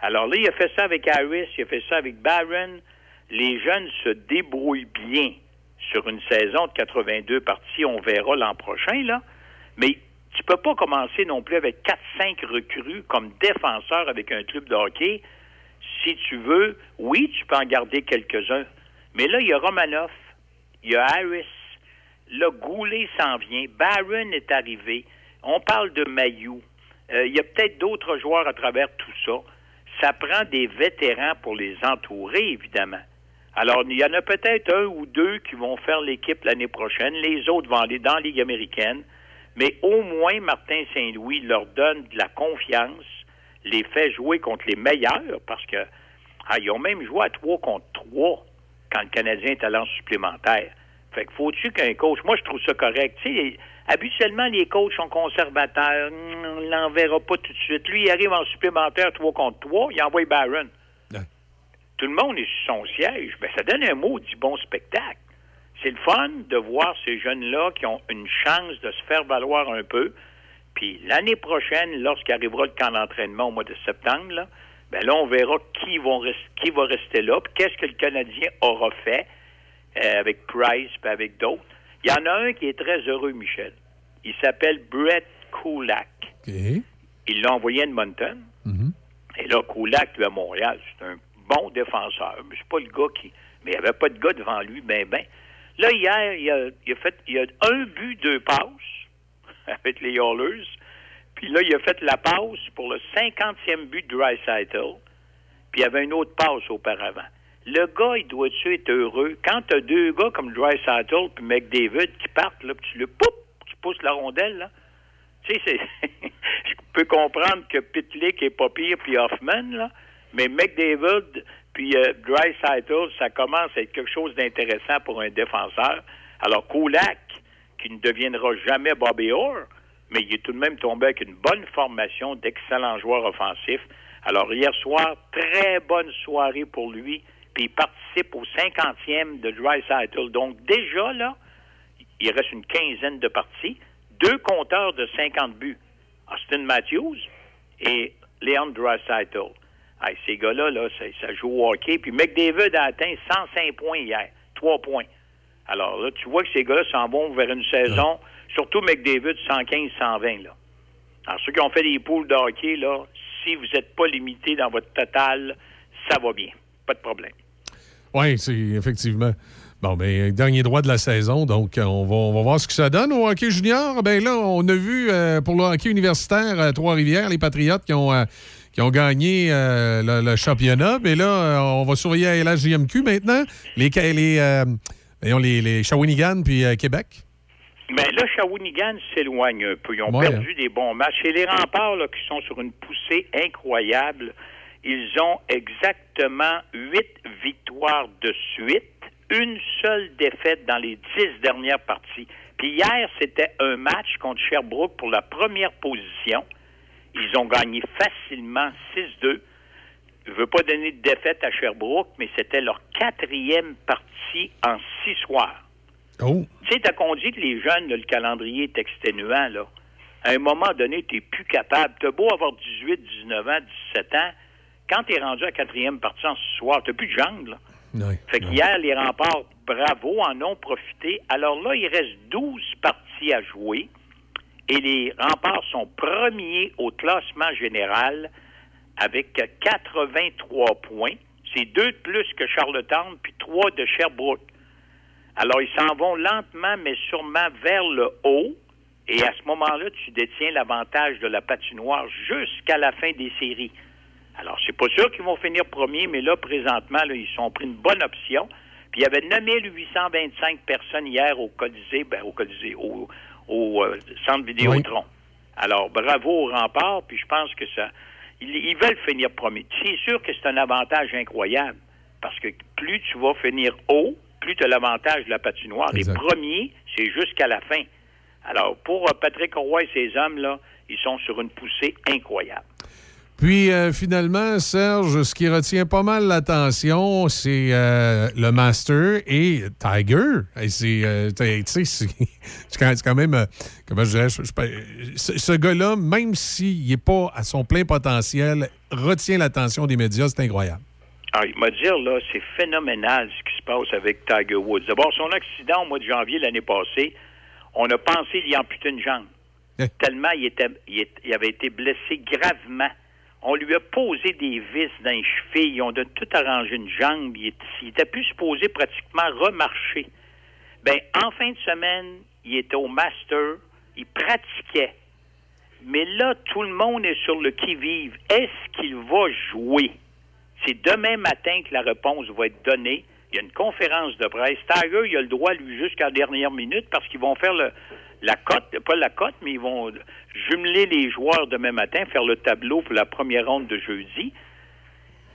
Speaker 24: Alors là, il a fait ça avec Harris, il a fait ça avec Barron. Les jeunes se débrouillent bien sur une saison de 82 parties. On verra l'an prochain, là. Mais tu peux pas commencer non plus avec 4-5 recrues comme défenseur avec un club de hockey. Si tu veux, oui, tu peux en garder quelques-uns. Mais là, il y a Romanoff, il y a Harris, le Goulet s'en vient, Barron est arrivé, on parle de Mayou. Euh, il y a peut-être d'autres joueurs à travers tout ça. Ça prend des vétérans pour les entourer, évidemment. Alors, il y en a peut-être un ou deux qui vont faire l'équipe l'année prochaine. Les autres vont aller dans la Ligue américaine. Mais au moins, Martin Saint-Louis leur donne de la confiance, les fait jouer contre les meilleurs, parce que ah, ils ont même joué à 3 contre 3 quand le Canadien est allant supplémentaire. Fait que faut-tu qu'un coach... Moi, je trouve ça correct. Tu sais, habituellement, les coachs sont conservateurs. Hum, On l'enverra pas tout de suite. Lui, il arrive en supplémentaire 3 contre 3, il envoie Barron. Tout le monde est sur son siège. Ben, ça donne un mot du bon spectacle. C'est le fun de voir ces jeunes-là qui ont une chance de se faire valoir un peu. Puis l'année prochaine, lorsqu'arrivera le camp d'entraînement au mois de septembre, là, ben là, on verra qui, vont res- qui va rester là, puis qu'est-ce que le Canadien aura fait euh, avec Price, puis avec d'autres. Il y en a un qui est très heureux, Michel. Il s'appelle Brett Kulak. Il l'a envoyé à Edmonton. Et là, Kulak, lui, à Montréal, c'est un bon défenseur. Mais c'est pas le gars qui... Mais il n'y avait pas de gars devant lui, ben, ben. Là, hier, il a, a fait... Il a un but, deux passes avec les Oilers. Puis là, il a fait la passe pour le 50e but de Dreisaitl. Puis il y avait une autre passe auparavant. Le gars, il doit-tu être heureux? Quand tu as deux gars comme Dreisaitl puis McDavid qui partent, là, puis tu le poup, tu pousses la rondelle, là. Tu sais, je peux comprendre que Pitlick est pas pire puis Hoffman, là. Mais McDavid puis euh, Dreisaitl, ça commence à être quelque chose d'intéressant pour un défenseur. Alors, Kulak, qui ne deviendra jamais Bobby Orr, mais il est tout de même tombé avec une bonne formation d'excellents joueurs offensifs. Alors, hier soir, très bonne soirée pour lui, puis il participe au 50e de Dreisaitl. Donc, déjà, là, il reste une quinzaine de parties, deux compteurs de 50 buts, Austin Matthews et Leon Dreisaitl. Ces gars-là, là, ça, joue au hockey. Puis McDavid a atteint 105 points hier, 3 points. Alors là, tu vois que ces gars-là s'en vont vers une saison, surtout McDavid, 115-120. Là. Alors, ceux qui ont fait des poules de hockey, là, si vous n'êtes pas limité dans votre total, ça va bien. Pas de problème.
Speaker 2: Oui, c'est effectivement. Bon, ben, dernier droit de la saison, donc euh, on va, on va voir ce que ça donne. Au hockey junior, ben là, on a vu euh, pour le hockey universitaire à Trois-Rivières, les Patriotes qui ont, euh, qui ont gagné euh, le, le championnat. Mais là, euh, on va surveiller à LHJMQ maintenant. Les, les, euh, les, les Shawinigan puis euh, Québec.
Speaker 24: Mais là, Shawinigan s'éloigne un peu. Ils ont
Speaker 2: Ouais,
Speaker 24: perdu des bons matchs. Et les remparts, là, qui sont sur une poussée incroyable, ils ont exactement huit victoires de suite, une seule défaite dans les dix dernières parties. Puis hier, c'était un match contre Sherbrooke pour la première position. Ils ont gagné facilement 6-2. Je ne veux pas donner de défaite à Sherbrooke, mais c'était leur quatrième partie en six soirs.
Speaker 2: Oh.
Speaker 24: Tu sais, t'as qu'on dit que les jeunes, là, le calendrier est exténuant, là. À un moment donné, t'es plus capable. T'as beau avoir 18, 19 ans, 17 ans, quand t'es rendu à quatrième partie en ce soir, t'as plus de jambes, là. Fait qu'hier, les remparts, bravo, en ont profité. Alors là, il reste 12 parties à jouer et les remparts sont premiers au classement général avec 83 points. C'est deux de plus que Charlottetown, puis trois de Sherbrooke. Alors, ils s'en vont lentement, mais sûrement vers le haut. Et à ce moment-là, tu détiens l'avantage de la patinoire jusqu'à la fin des séries. Alors, c'est pas sûr qu'ils vont finir premiers, mais là, présentement, ils ont pris une bonne option. Puis il y avait 9825 personnes hier au Colisée, ben, au Colisée, au euh, centre Vidéotron. Alors, bravo aux remparts, puis je pense que ça. Ils, ils veulent finir premier. C'est sûr que c'est un avantage incroyable, parce que plus tu vas finir haut, plus tu as l'avantage de la patinoire.
Speaker 2: Exact.
Speaker 24: Les premiers, c'est jusqu'à la fin. Alors, pour euh, Patrick Roy et ses hommes-là, ils sont sur une poussée incroyable.
Speaker 2: Puis euh, finalement, Serge, ce qui retient pas mal l'attention, c'est euh, le Master et Tiger. C'est, euh, t'sais, tu sais, c'est quand, même, comment je dirais, je- je- ce, ce gars-là, même s'il n'est pas à son plein potentiel, retient l'attention des médias, c'est incroyable.
Speaker 24: Alors, il m'a dire, là, c'est phénoménal ce qui se passe avec Tiger Woods. D'abord, son accident au mois de janvier l'année passée, on a pensé d'y amputer une jambe. Tellement il, était, il avait été blessé gravement. On lui a posé des vis dans les chevilles, on a tout arrangé une jambe. Il, était plus supposé pratiquement remarcher. Ben, en fin de semaine, il était au Master, il pratiquait. Mais là, tout le monde est sur le qui-vive. Est-ce qu'il va jouer? C'est demain matin que la réponse va être donnée. Il y a une conférence de presse. Tiger, il a le droit, lui, jusqu'à la dernière minute, parce qu'ils vont faire la cote, pas la cote, mais ils vont jumeler les joueurs demain matin, faire le tableau pour la première ronde de jeudi.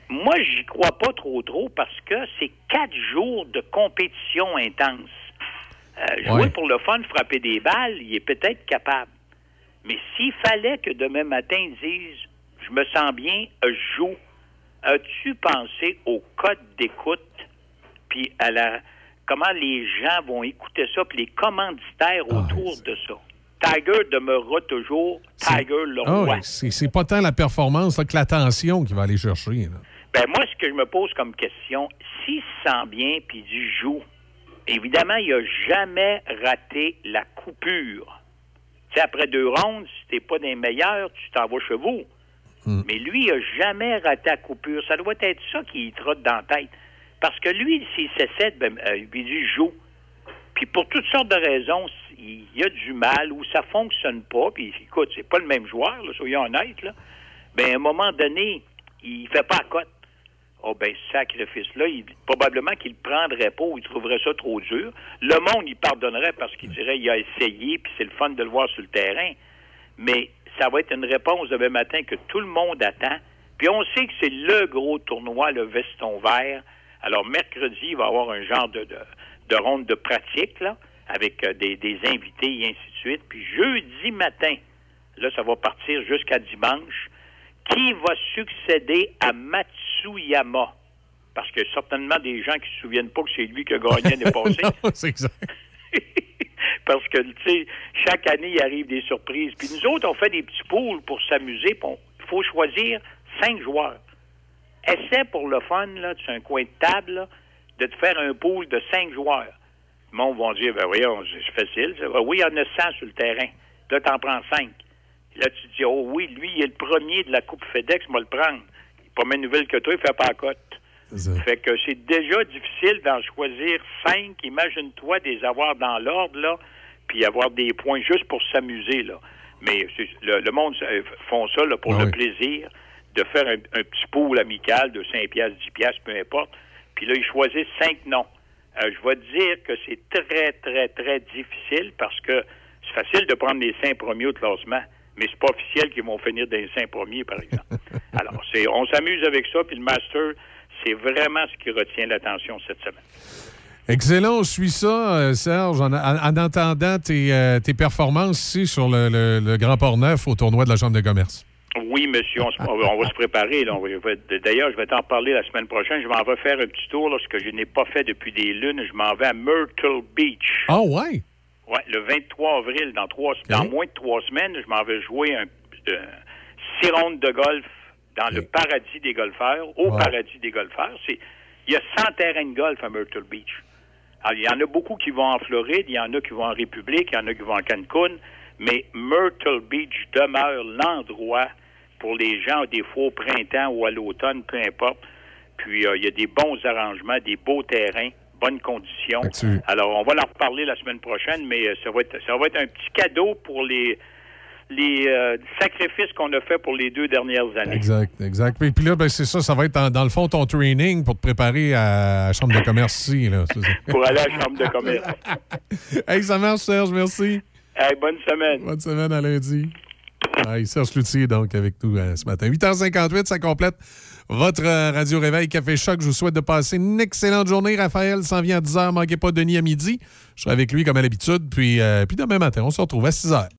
Speaker 24: Moi, j'y crois pas trop trop parce que c'est quatre jours de compétition intense. Euh, jouer
Speaker 2: Ouais.
Speaker 24: pour le fun, frapper des balles, il est peut-être capable. Mais s'il fallait que demain matin, ils disent Je me sens bien, je joue, as-tu pensé au code d'écoute, puis à la comment les gens vont écouter ça, puis les commanditaires autour de ça? Tiger demeurera toujours Tiger le
Speaker 2: Ah
Speaker 24: roi.
Speaker 2: ouais, c'est c'est pas tant la performance là, que l'attention qu'il va aller chercher. là.
Speaker 24: Ben moi, ce que je me pose comme question, s'il se sent bien puis il joue, évidemment, il a jamais raté la coupure. Tu sais, après deux rondes, si t'es pas des meilleurs, tu t'en vas chez vous. Mais lui, il a jamais raté la coupure. Ça doit être ça qui trotte dans la tête. Parce que lui, s'il s'essaie, ben, euh, il dit joue. Puis pour toutes sortes de raisons, il y a du mal ou ça fonctionne pas. Puis écoute, c'est pas le même joueur, là, soyons honnêtes. Là. Ben, à un moment donné, il fait pas la cote. Oh ben, ce sacrifice-là, probablement qu'il prendrait pas ou il trouverait ça trop dur. Le monde, il pardonnerait parce qu'il dirait il a essayé, puis c'est le fun de le voir sur le terrain. Mais ça va être une réponse demain matin que tout le monde attend. Puis on sait que c'est le gros tournoi, le veston vert. Alors mercredi, il va y avoir un genre de, de, de ronde de pratique, là, avec euh, des, des invités et ainsi de suite. Puis jeudi matin, là, ça va partir jusqu'à dimanche. Qui va succéder à Matsuyama? Parce a certainement des gens qui ne se souviennent pas que c'est lui qui a gagné l'année passée.
Speaker 2: C'est exact.
Speaker 24: Parce que, tu sais, chaque année, il arrive des surprises. Puis nous autres, on fait des petits poules pour s'amuser. Il faut choisir cinq joueurs. Essaie pour le fun, là, sur un coin de table, là, de te faire un pool de cinq joueurs. Le monde va dire, ben voyons, c'est facile. ça. Oui, il y en a 100 sur le terrain. Là, t'en prends cinq. Là, tu dis, oh oui, lui, il est le premier de la Coupe FedEx, moi le prendre. Il pas même nouvelle que toi, il fait pas la cote. Fait que c'est déjà difficile d'en choisir cinq. Imagine-toi des avoir dans l'ordre, là, puis avoir des points juste pour s'amuser, là. Mais le, le monde euh, font ça là, pour
Speaker 2: Ah
Speaker 24: le
Speaker 2: oui.
Speaker 24: plaisir de faire un, un petit pool amical de 5 piastres, 10 piastres, peu importe. Puis là, ils choisissent cinq noms. Euh, je vais te dire que c'est très, très, très difficile parce que c'est facile de prendre les cinq premiers au classement, mais c'est pas officiel qu'ils vont finir dans les cinq premiers, par exemple. Alors, c'est, on s'amuse avec ça, puis le master, c'est vraiment ce qui retient l'attention cette semaine.
Speaker 2: Excellent, on suit ça, euh, Serge, en, en- en entendant tes, euh, tes performances ici sur le, le- le Grand Port-Neuf au tournoi de la Chambre de commerce.
Speaker 24: Oui, monsieur, on, se- on va se préparer. D'ailleurs, je vais t'en parler la semaine prochaine. Je m'en vais faire un petit tour, là, ce que je n'ai pas fait depuis des lunes. Je m'en vais à Myrtle Beach.
Speaker 2: Ah ouais?
Speaker 24: Ouais, le 23 avril, dans, trois, dans moins de trois semaines, je m'en vais jouer un, euh, six rondes de golf dans le paradis des golfeurs, au
Speaker 2: Wow.
Speaker 24: paradis des golfeurs. Il y a 100 terrains de golf à Myrtle Beach. Alors, il y en a beaucoup qui vont en Floride, il y en a qui vont en République, il y en a qui vont en Cancun, mais Myrtle Beach demeure l'endroit pour les gens, des fois au printemps ou à l'automne, peu importe. Puis, euh, il y a des bons arrangements, des beaux terrains, bonnes conditions. Alors, on va en reparler la semaine prochaine, mais euh, ça va être, ça va être un petit cadeau pour les, les euh, sacrifices qu'on a fait pour les deux dernières années.
Speaker 2: Exact, exact. Puis, puis là, ben, c'est ça, ça va être dans, dans le fond ton training pour te préparer à la Chambre de commerce ici. Là.
Speaker 24: Pour aller à la Chambre de commerce.
Speaker 2: hey, ça marche, Serge, merci.
Speaker 24: Hey, bonne semaine.
Speaker 2: Bonne semaine à lundi. Hey, Serge Loutier, donc, avec nous euh, ce matin. 8h58, ça complète votre euh, Radio Réveil Café Choc. Je vous souhaite de passer une excellente journée. Raphaël s'en vient à 10h. Manquez pas Denis à midi. Je serai avec lui comme à l'habitude. Puis, euh, puis demain matin, on se retrouve à 6h.